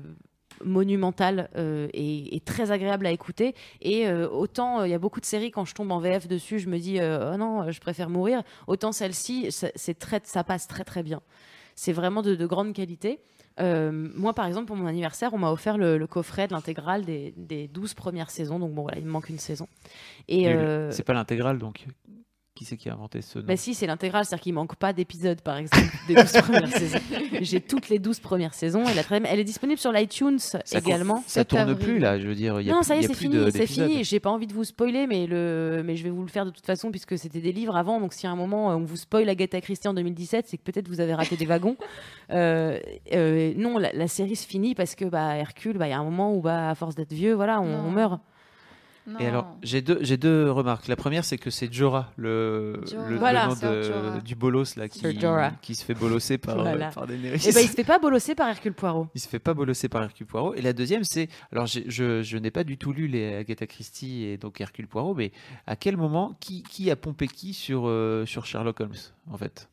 monumental euh, et, et très agréable à écouter. Et euh, autant euh, il y a beaucoup de séries quand je tombe en VF dessus, je me dis euh, oh non, je préfère mourir. Autant celle-ci, c'est très, ça passe très très bien. C'est vraiment de, de grande qualité. Euh, moi, par exemple, pour mon anniversaire, on m'a offert le, le coffret de l'intégrale des, des 12 premières saisons. Donc, bon, voilà, il me manque une saison. Et euh, C'est pas l'intégrale, donc qui c'est qui a inventé ce nom bah si, c'est l'intégrale, c'est-à-dire qu'il manque pas d'épisodes, par exemple, des 12 premières saisons. J'ai toutes les 12 premières saisons et la très- elle est disponible sur l'iTunes également. Ça 7 tourne avril. plus là, je veux dire. Il y a non, plus- ça y est, c'est fini, c'est fini. J'ai pas envie de vous spoiler, mais, le... mais je vais vous le faire de toute façon, puisque c'était des livres avant. Donc, si à un moment on vous spoil Agatha Christie en 2017, c'est que peut-être vous avez raté des wagons. Euh, euh, non, la, la série se finit parce que bah, Hercule, bah, il y a un moment où, bah, à force d'être vieux, voilà, on meurt. Non. Et alors, j'ai deux, j'ai deux remarques. La première, c'est que c'est Jorah, le, Jorah. le, Voilà. le nom de- Jorah. du bolos là, qui, qui se fait bolosser par, Voilà. euh, par Daenerys. Et bah, il se fait pas bolosser par Hercule Poirot. Il se fait pas bolosser par Hercule Poirot. Et la deuxième, c'est. Alors, je, je n'ai pas du tout lu les Agatha Christie et donc Hercule Poirot, mais à quel moment, qui, qui a pompé qui sur, euh, sur Sherlock Holmes, en fait?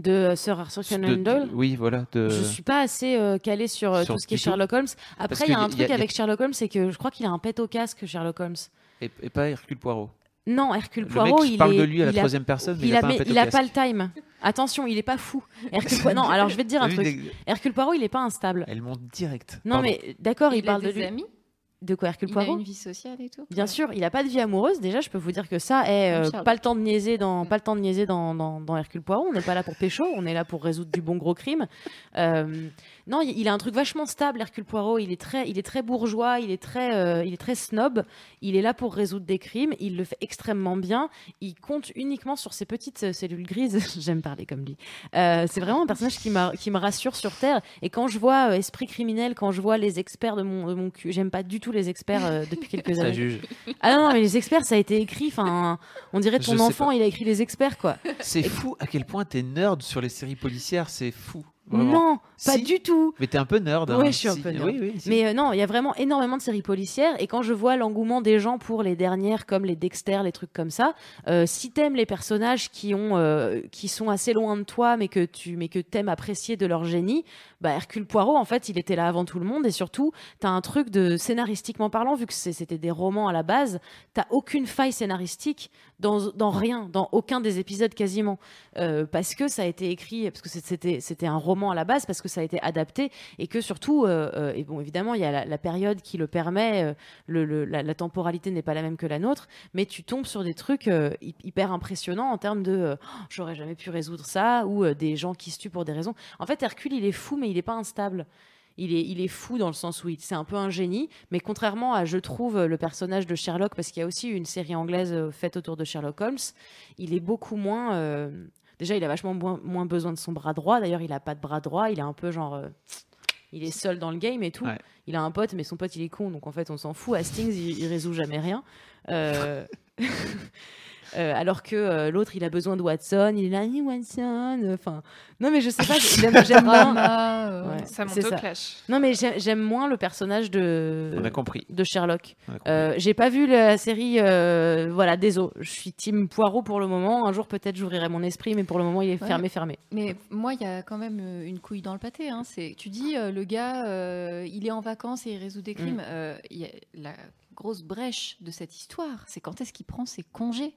De euh, Sir Arthur Conan Doyle. Oui, voilà. De... Je suis pas assez euh, calée sur, euh, sur tout ce qui est. Sherlock Holmes. Après, il y a un y a- truc y a- y a- avec Sherlock Holmes, c'est que je crois qu'il a un pet au casque, Sherlock Holmes. Et, et pas Hercule Poirot. Non, Hercule Le Poirot, mec il parle est, de lui à la troisième personne, mais il, il a a, pas il pas le time. Attention, il est pas fou. Hercule Poirot- Non, alors je vais te dire un truc. Hercule Poirot, il est pas instable. Elle monte direct. Non, Pardon. mais d'accord, il, il, a parle de lui. amis. De quoi, Hercule Il a Poirot une vie sociale et tout. Bien Ouais. sûr, il a pas de vie amoureuse. Déjà, je peux vous dire que ça est euh, pas le temps de niaiser dans pas le temps de niaiser dans, dans, dans Hercule Poirot. On n'est pas là pour pécho, on est là pour résoudre du bon gros crime. Euh, non, il a un truc vachement stable, Hercule Poirot. Il est très, il est très bourgeois, il est très, euh, il est très snob. Il est là pour résoudre des crimes. Il le fait extrêmement bien. Il compte uniquement sur ses petites euh, cellules grises. J'aime parler comme lui. Euh, c'est vraiment un personnage qui, qui me rassure sur Terre. Et quand je vois euh, Esprit criminel, quand je vois les experts de mon, de mon cul, j'aime pas du tout les experts depuis quelques Ça années. juge. Ah non, non, mais les experts, ça a été écrit. Enfin, on dirait ton enfant, il a écrit les experts, quoi. C'est fou à quel point t'es nerd sur les séries policières, c'est fou. Vraiment. Non, pas Si. du tout. Mais t'es un peu nerd. hein. Ouais, je suis un Si. peu nerd. Oui, oui, si. Mais euh, non, il y a vraiment énormément de séries policières. Et quand je vois l'engouement des gens pour les dernières, comme les Dexter, les trucs comme ça, euh, si t'aimes les personnages qui ont, euh, qui sont assez loin de toi, mais que tu, mais que t'aimes apprécier de leur génie, bah Hercule Poirot, en fait, il était là avant tout le monde. Et surtout, t'as un truc de scénaristiquement parlant, vu que c'était des romans à la base, t'as aucune faille scénaristique dans, dans rien, dans aucun des épisodes quasiment, Euh, parce que ça a été écrit, parce que c'était un roman à la base, parce que ça a été adapté, et que surtout, euh, euh, et bon évidemment il y a la, la période qui le permet, le, le- la, la temporalité n'est pas la même que la nôtre, mais tu tombes sur des trucs euh, hy- hyper impressionnants en termes de Oh, j'aurais jamais pu résoudre ça, ou des gens qui se tuent pour des raisons. En fait Hercule il est fou, mais il n'est pas instable. Il est, il est fou dans le sens où c'est un peu un génie, mais contrairement à, je trouve, le personnage de Sherlock, parce qu'il y a aussi une série anglaise euh, faite autour de Sherlock Holmes, il est beaucoup moins. euh, déjà, il a vachement moins, besoin de son bras droit. D'ailleurs, il a pas de bras droit. Il est un peu genre. euh, il est seul dans le game et tout. Ouais. Il a un pote, mais son pote, il est con. Donc en fait, on s'en fout. Hastings, il, il résout jamais rien. Euh, euh, alors que euh, l'autre, il a besoin de Watson. Il est là, Hey, Watson. Enfin, non, mais je sais pas. J'aime moins. Euh, Ouais, Ça monte au ça. clash. Non, mais j'ai- j'aime moins le personnage de On a compris. de Sherlock. Euh, J'ai pas vu la série, euh, voilà, désolé. Je suis team Poirot pour le moment. Un jour peut-être j'ouvrirai mon esprit, mais pour le moment il est Ouais. fermé, fermé. Mais moi, il y a quand même euh, une couille dans le pâté. Hein. C'est, tu dis, euh, le gars, euh, il est en vacances et il résout des crimes. Euh, il y a la grosse brèche de cette histoire, c'est quand est-ce qu'il prend ses congés?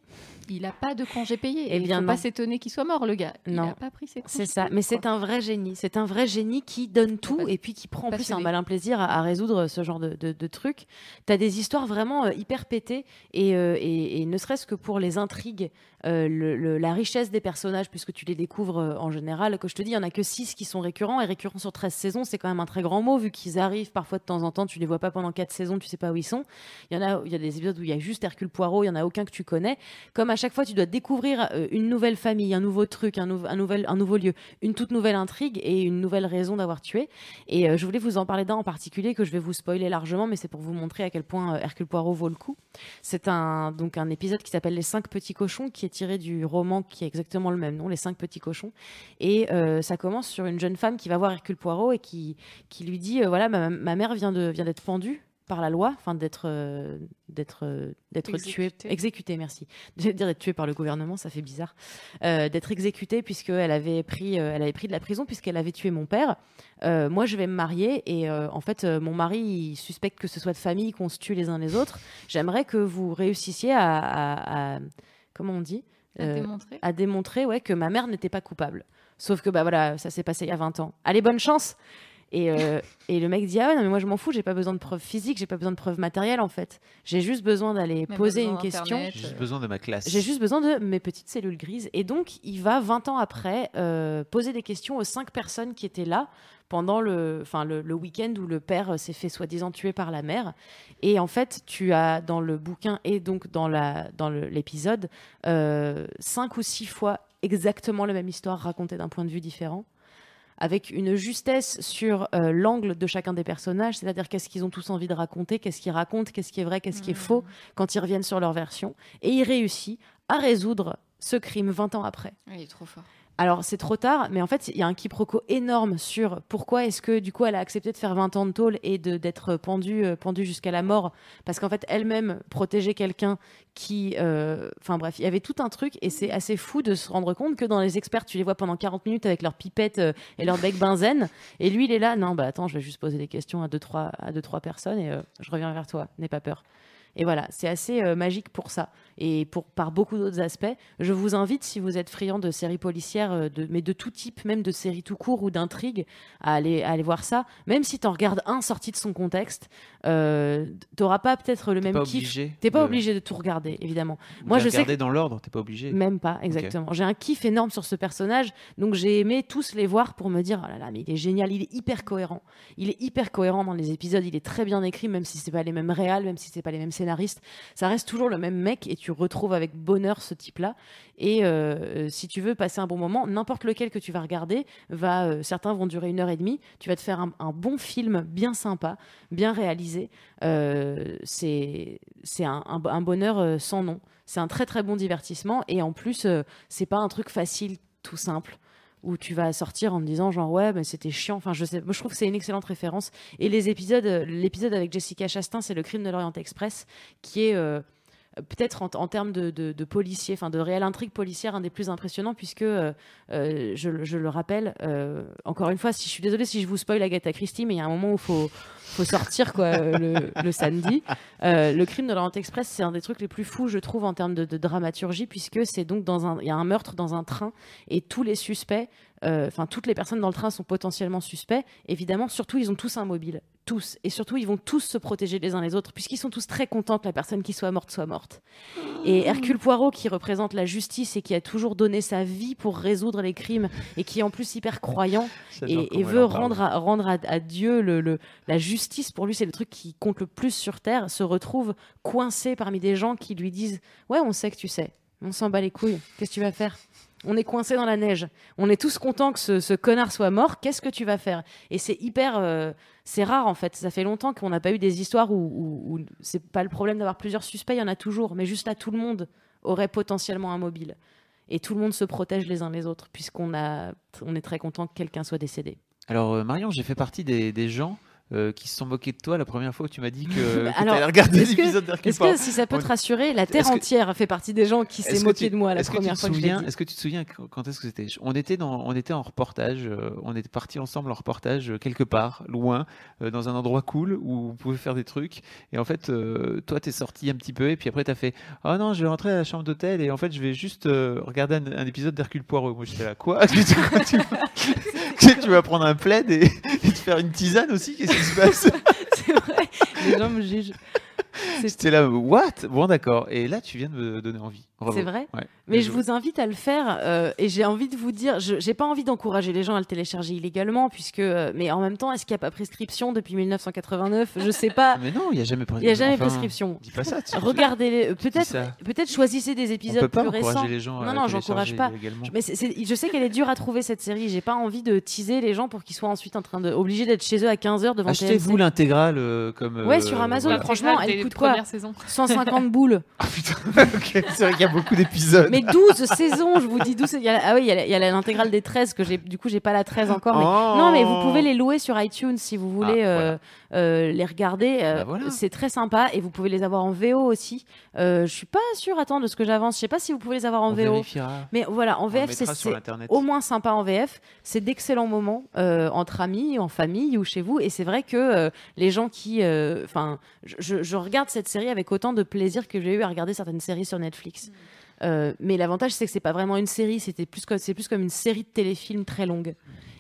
Il n'a pas de congés payés. Eh Et il bien, faut pas s'étonner qu'il soit mort, le gars. Il Non. n'a pas pris ses congés. C'est ça. Mais c'est un vrai génie. C'est un vrai génie qui donne tout et puis qui prend en plus un malin plaisir à, à résoudre ce genre de, de, de trucs. T'as des histoires vraiment euh, hyper pétées et, euh, et, et ne serait-ce que pour les intrigues, euh, la richesse des personnages, puisque tu les découvres euh, en général. Que je te dis, il y en a que 6 qui sont récurrents et récurrents sur 13 saisons, c'est quand même un très grand mot vu qu'ils arrivent parfois de temps en temps. Tu les vois pas pendant 4 saisons, tu sais pas où ils sont. Il y en a, il y a des épisodes où il y a juste Hercule Poirot, il y en a aucun que tu connais. Comme à chaque fois, tu dois découvrir euh, une nouvelle famille, un nouveau truc, un, nou- un nouveau lieu, une toute nouvelle intrigue et une nouvelle raison d'avoir tué. Et je voulais vous en parler d'un en particulier que je vais vous spoiler largement, mais c'est pour vous montrer à quel point Hercule Poirot vaut le coup. C'est un un épisode qui s'appelle Les cinq petits cochons, qui est tiré du roman qui a exactement le même nom, Les cinq petits cochons. Et euh, ça commence sur une jeune femme qui va voir Hercule Poirot et qui qui lui dit euh, voilà ma, ma mère vient de vient d'être pendue par la loi, enfin d'être euh, d'être euh, d'être tuée, Exécutée. exécutée, merci. J'allais dire d'être tuée par le gouvernement, ça fait bizarre. Euh, d'être exécutée puisqu'elle avait pris elle avait pris de la prison puisqu'elle avait tué mon père. Moi, je vais me marier et en fait, mon mari il suspecte que ce soit de famille, qu'on se tue les uns les autres. J'aimerais que vous réussissiez à, à- à- comment on dit À Euh, démontrer. à démontrer ouais, que ma mère n'était pas coupable. Sauf que bah voilà, ça s'est passé il y a 20 ans. Allez, bonne chance et, euh, et le mec dit ah ouais, non mais moi je m'en fous, j'ai pas besoin de preuves physiques, j'ai pas besoin de preuves matérielles en fait. J'ai juste besoin d'aller poser une question. d'Internet. J'ai juste besoin de ma classe. J'ai juste besoin de mes petites cellules grises. Et donc, il va 20 ans après euh, poser des questions aux cinq personnes qui étaient là pendant le, enfin, le, le week-end où le père s'est fait soi-disant tuer par la mère. Et en fait, tu as dans le bouquin et donc dans la dans l'épisode euh, cinq ou six fois exactement la même histoire racontée d'un point de vue différent avec une justesse sur euh, l'angle de chacun des personnages, c'est-à-dire qu'est-ce qu'ils ont tous envie de raconter, qu'est-ce qu'ils racontent, qu'est-ce qui est vrai, qu'est-ce qui est faux, quand ils reviennent sur leur version. Et il réussit à résoudre ce crime 20 ans après. Il est trop fort. Alors c'est trop tard, mais en fait il y a un quiproquo énorme sur pourquoi est-ce que du coup elle a accepté de faire 20 ans de tôle et d'être pendue, euh, pendue jusqu'à la mort, parce qu'en fait elle-même protégeait quelqu'un qui... euh, Enfin bref, il y avait tout un truc et c'est assez fou de se rendre compte que dans les experts tu les vois pendant 40 minutes avec leur pipette euh, et leur bec benzène, et lui il est là, non bah attends je vais juste poser des questions à deux trois, à deux, trois personnes et euh, je reviens vers toi, n'aie pas peur. Et voilà, c'est assez euh, magique pour ça et pour par beaucoup d'autres aspects. Je vous invite, si vous êtes friand de séries policières, euh, de, mais de tout type, même de séries tout court ou d'intrigues, à aller, à aller voir ça. Même si tu en regardes un sorti de son contexte, euh, t'auras pas peut-être le même pas kiff. T'es pas de- obligé de tout regarder, évidemment. de Moi, je sais regarder dans l'ordre, t'es pas obligé. même pas, exactement. J'ai un kiff énorme sur ce personnage, donc j'ai aimé tous les voir pour me dire, oh là là, mais il est génial, il est hyper cohérent. Il est hyper cohérent dans les épisodes, il est très bien écrit, même si c'est pas les mêmes réals, même si c'est pas les mêmes scénaristes. Ça reste toujours le même mec et tu retrouves avec bonheur ce type-là. Et euh, si tu veux passer un bon moment, n'importe lequel que tu vas regarder, va, euh, certains vont durer une heure et demie. Tu vas te faire un, bon film bien sympa, bien réalisé. Euh, c'est un, un- bonheur sans nom. C'est un très très bon divertissement et en plus, c'est pas un truc facile, tout simple où tu vas sortir en te disant genre ouais mais c'était chiant. Enfin je sais je trouve que c'est une excellente référence. Et les épisodes euh, l'épisode avec Jessica Chastain c'est le crime de l'Orient Express qui est euh, peut-être en, termes de, de, de enfin de réelle intrigue policière, un des plus impressionnants, puisque, euh, euh, je, le- rappelle, euh, encore une fois, si je suis désolée si je vous spoil Agatha Christie, mais il y a un moment où il faut, sortir quoi, le, le samedi. Le crime de l'Orient Express, c'est un des trucs les plus fous, je trouve, en termes de, dramaturgie, puisque c'est donc il y a un meurtre dans un train et tous les suspects, enfin toutes les personnes dans le train sont potentiellement suspects. Évidemment, surtout ils ont tous un mobile, tous, et surtout ils vont tous se protéger les uns les autres, puisqu'ils sont tous très contents que la personne qui soit morte soit morte. Et Hercule Poirot, qui représente la justice et qui a toujours donné sa vie pour résoudre les crimes, et qui est en plus hyper croyant et, veut rendre à, rendre à, à Dieu le, le- la justice. Pour lui, c'est le truc qui compte le plus sur Terre. Se retrouve coincé parmi des gens qui lui disent Ouais, on sait que tu sais. On s'en bat les couilles. Qu'est-ce que tu vas faire? On est coincé dans la neige. On est tous contents que ce, connard soit mort. Qu'est-ce que tu vas faire? Et c'est hyper. euh, c'est rare en fait. Ça fait longtemps qu'on n'a pas eu des histoires où, où- où c'est pas le problème d'avoir plusieurs suspects. Il y en a toujours. Mais juste là, tout le monde aurait potentiellement un mobile. Et tout le monde se protège les uns les autres, puisqu'on a, on est très content que quelqu'un soit décédé. Alors, euh, Marion, j'ai fait partie des gens euh, qui se sont moqués de toi la première fois où tu m'as dit que, que Alors, t'allais regarder que- l'épisode d'Hercule Est-ce que, si ça peut te On- rassurer, la Terre que- entière fait partie des gens qui s'est que moqué tu- de moi la que tu première fois que souviens- dit Est-ce que tu te souviens quand- est-ce que c'était? On était dans, on était en reportage, euh, on était partis ensemble en reportage euh, quelque part, loin, euh, dans un endroit cool où vous pouvez faire des trucs. Et en fait, euh, toi, t'es sorti un petit peu et puis après t'as fait, oh non, je vais rentrer à la chambre d'hôtel et en fait, je vais juste euh, regarder un, un épisode d'Hercule Poirot. Moi, j'étais là, quoi? Que tu, tu que tu vas prendre un plaid et, te faire une tisane aussi Qu'est-ce qui se passe? C'est vrai, les gens me jugent. C'était là, what? Bon, d'accord. Et là, tu viens de me donner envie. C'est vrai Ouais. Mais je vous invite à le faire euh, et j'ai envie de vous dire, je j'ai pas envie d'encourager les gens à le télécharger illégalement, puisque, euh, mais en même temps, est-ce qu'il n'y a pas prescription depuis 1989 Je sais pas. Mais non, il n'y a jamais Il n'y a jamais enfin, prescription. Dis pas ça. tu- Regardez-les. euh, Peut-être, peut-être choisissez des On épisodes peut pas plus récents. encourager les gens à non, non, j'encourage télécharger pas. illégalement. Mais je sais qu'elle est dure à trouver cette série. J'ai pas envie de teaser les gens pour qu'ils soient ensuite en train de obligés d'être chez eux à 15h devant Achetez-vous l'intégrale euh, comme. Ouais, sur Amazon, voilà. franchement, elle coûte quoi premières saisons. 150 boules. Ah putain, ok, c'est beaucoup d'épisodes. Mais 12 saisons, je vous dis 12. il y a- ah oui, il y a l'intégrale des 13 que j'ai. Du coup, j'ai pas la 13 encore. Mais... Oh. Non, mais vous pouvez les louer sur iTunes si vous voulez Ah, euh, euh, les regarder. euh, Bah voilà. C'est très sympa et vous pouvez les avoir en VO aussi. Euh, je suis pas sûre, attends, de ce que j'avance. Je sais pas si vous pouvez les avoir en On VO. vérifiera. Mais voilà, en VF, c'est au moins sympa en VF. C'est d'excellents moments euh, entre amis, en famille ou chez vous. Et c'est vrai que euh, les gens qui. euh, Enfin, je, je- je regarde cette série avec autant de plaisir que j'ai eu à regarder certaines séries sur Netflix. Euh, mais l'avantage, c'est que c'est pas vraiment une série, c'était plus c'est plus comme une série de téléfilms très longue.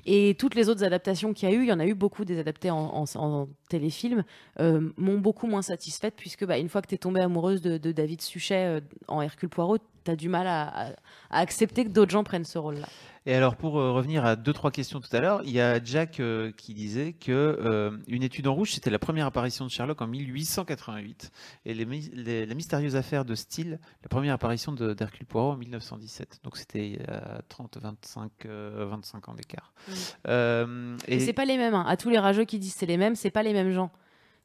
Et toutes les autres adaptations qu'il y a eu, il y en a eu beaucoup des adaptés en, en, téléfilm, euh, m'ont beaucoup moins satisfaite, puisque bah, une fois que tu es tombée amoureuse de, David Suchet euh, en Hercule Poirot, as du mal à, à- à accepter que d'autres gens prennent ce rôle-là. Et alors, pour euh, revenir à deux, trois questions tout à l'heure, il y a Jack euh, qui disait que euh, une étude en rouge, c'était la première apparition de Sherlock en 1888. Et les, la mystérieuse affaire de Steele, la première apparition d'Hercule Poirot en 1917. Donc, c'était a 30, 25, euh, 25 ans d'écart. Mm. Euh, Et, c'est pas les mêmes. hein. À tous les rageux qui disent c'est les mêmes, c'est pas les mêmes gens.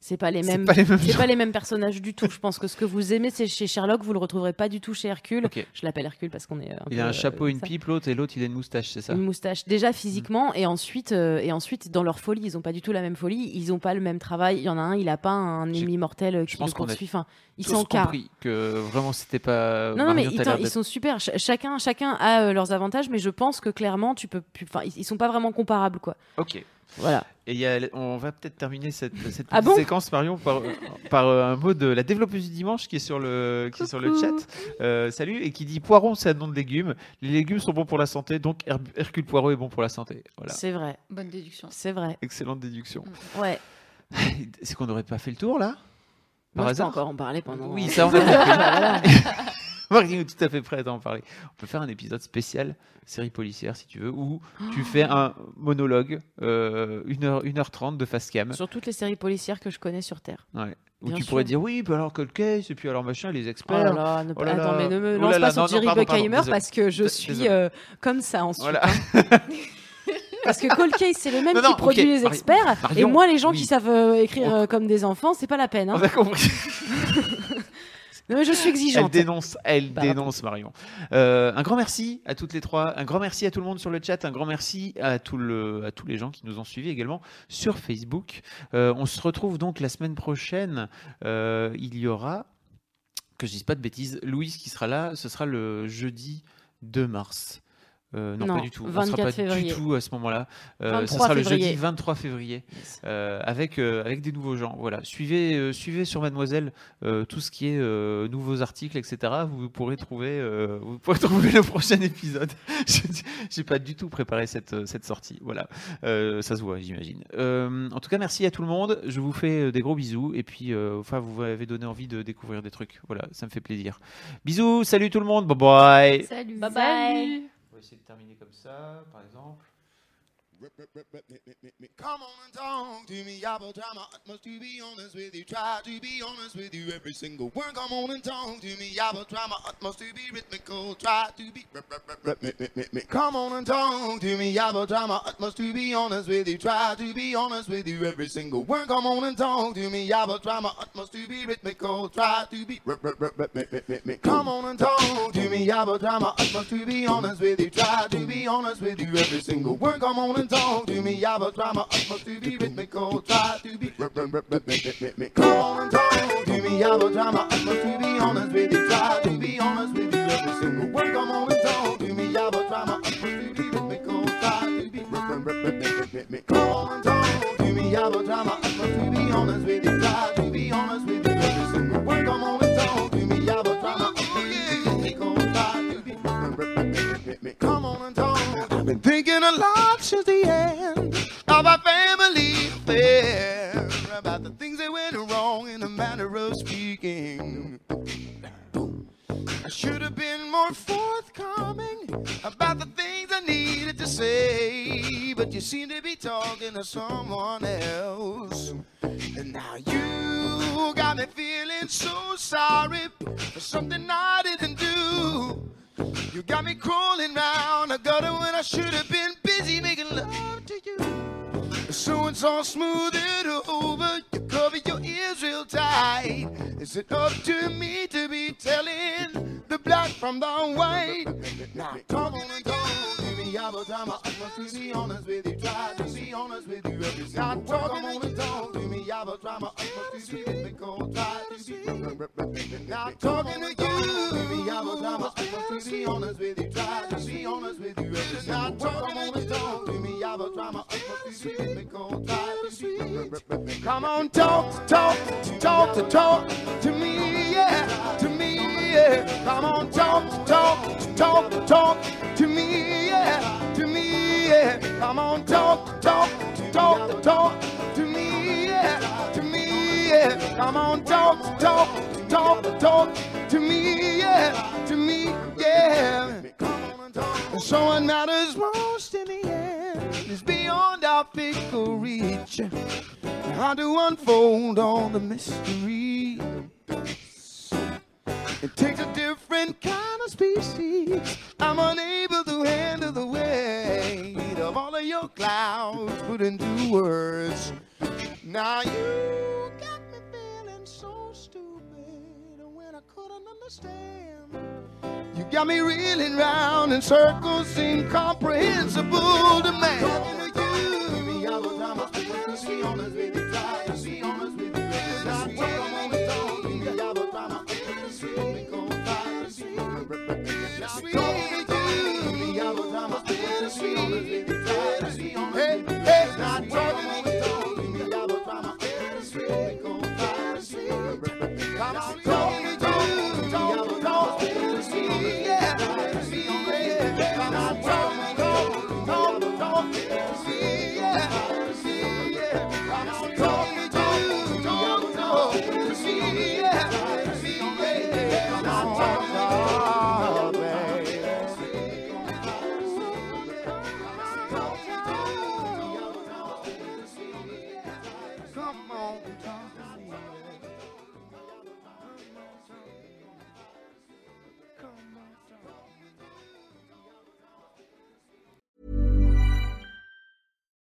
C'est pas les C'est mêmes. pas les mêmes C'est pas les mêmes personnages du tout. Je pense que ce que vous aimez, c'est chez Sherlock, vous le retrouverez pas du tout chez Hercule. Ok. Je l'appelle Hercule parce qu'on est. Un Il peu, a un euh, chapeau, une ça. pipe, l'autre, et l'autre, il a une moustache, c'est ça Une moustache. Déjà physiquement, et ensuite, euh, et ensuite dans leur folie, ils ont pas du tout la même folie. Ils ont pas le même travail. Il y en a un, il a pas un ennemi mortel euh, je qui pense le poursuit. Enfin, ils s'encarrent. compris que vraiment, c'était pas. Non, non, mais ils, sont super. Ch- chacun, chacun a euh, leurs avantages, mais je pense que clairement, tu peux. Enfin, ils, ils sont pas vraiment comparables, quoi. Ok. Voilà. Et il y a- on va peut-être terminer cette, cette petite Ah bon séquence, Marion, par, par euh, un mot de la développeuse du dimanche qui est sur le, qui est sur le chat. Euh, salut, et qui dit Poiron, c'est un nom de légumes. Les légumes sont bons pour la santé, donc Her- Hercule Poirot est bon pour la santé. Voilà. C'est vrai. Bonne déduction. C'est vrai. Excellente déduction. Ouais. C'est qu'on n'aurait pas fait le tour là? Par Moi, je peux hasard? encore en parler pendant. Oui, ça on a Est tout à fait prête à en parler. On peut faire un épisode spécial, série policière si tu veux, où tu fais un monologue, euh, 1h, 1h30 de face cam. Sur toutes les séries policières que je connais sur Terre. Ouais. Où Bien tu sûr. pourrais dire oui, bah alors Cold Case, et puis alors machin, les Oh experts. là là, ne- Oh là attends, là. mais ne me Oh lance pas sur non, non, Jerry pardon, désolé. parce que je suis euh, comme ça ensuite. Voilà. hein. Parce que Cold Case, c'est le même Non, qui non, produit les experts. Marion, et moi, les gens oui. qui savent euh, écrire euh, comme des enfants, c'est pas la peine. hein. On a compris. Non, mais je suis Elle exigeante. dénonce, elle Pardon. dénonce Marion. Euh, un grand merci à toutes les trois, un grand merci à tout le monde sur le chat, un grand merci à, tout le, à tous les gens qui nous ont suivis également sur Facebook. Euh, on se retrouve donc la semaine prochaine. Euh, il y aura que je dise pas de bêtises, Louise qui sera là, ce sera le jeudi 2 mars. Euh, non, Non, pas du tout. On 24 sera pas février. du tout à ce moment-là. Euh, ce 23 sera le jeudi 23 février euh, avec, euh, avec des nouveaux gens. Voilà. Suivez, euh, suivez sur Mademoiselle euh, tout ce qui est euh, nouveaux articles, etc. Vous pourrez trouver, euh, vous pourrez trouver le prochain épisode. Je- J'ai pas du tout préparé cette, cette sortie. Voilà. Euh, ça se voit, j'imagine. Euh, en tout cas, merci à tout le monde. Je vous fais des gros bisous. Et puis, euh, enfin, vous m'avez donné envie de découvrir des trucs. Voilà, ça me fait plaisir. Bisous, salut tout le monde. Bye bye. Salut. Bye bye. Essayer de terminer comme ça, par exemple. Come on and talk to me. I will try my utmost to be honest with you. Try to be honest with you every single word. Come on and talk to me. I will try my utmost to be rhythmical. Try to be. Come on and talk to me. I will try my utmost to be honest with you. Try to be honest with you every single word. Come on and talk to me. I will try my utmost to be rhythmical. Try to be. Come on and talk to me. I will try my utmost to be honest with you. Try to be honest with you every single word. Come on and talk to me. I try my utmost to be rhythmical. Try to be. Come on and talk to me. I try my utmost to be honest with you. Try to be honest with you every single word. Come on and talk to me. I try my utmost to be rhythmical. Try to be. Come on and talk to me. I try my utmost to be honest with you. Try to be honest with you every single word. Come on and talk to me. I try my utmost to be rhythmical. Try to be. Come on and talk. Been thinking a lot since the end of our family affair about the things that went wrong in a manner of speaking. I should have been more forthcoming about the things I needed to say, but you seem to be talking to someone else. And now you got me feeling so sorry for something I didn't do. You got me crawling round a gutter when I should have been busy making love to you. So it's all smooth smoothed over. You cover your ears real tight. Is it up to me to be telling the black from the white? Now come on and to me. I will try my utmost to be honest with you. Try to be honest with you every single word. Come on and talk to me. I will try my utmost to be rhythmical. Try to be. Now talking to you, I will try my utmost to be honest with you. Try to be honest with you every single word. Come on and to me. I will try my utmost to be rhythmical. Try to be. Come on, talk, talk, talk talk to me, yeah, yeah. Come on, talk, talk, talk, talk to me, yeah, to me, yeah. Come on, talk, talk, talk, talk to me, yeah, to me, yeah. Come on, talk, talk, talk, talk to me, yeah, to me, yeah. So what matters most in the end is beyond our physical reach. How to unfold all the mystery. It takes a different kind of species. I'm unable to handle the weight of all of your clouds put into words. Now you got me feeling so stupid when I couldn't understand. You got me reeling round in circles incomprehensible to man. Hey, hey,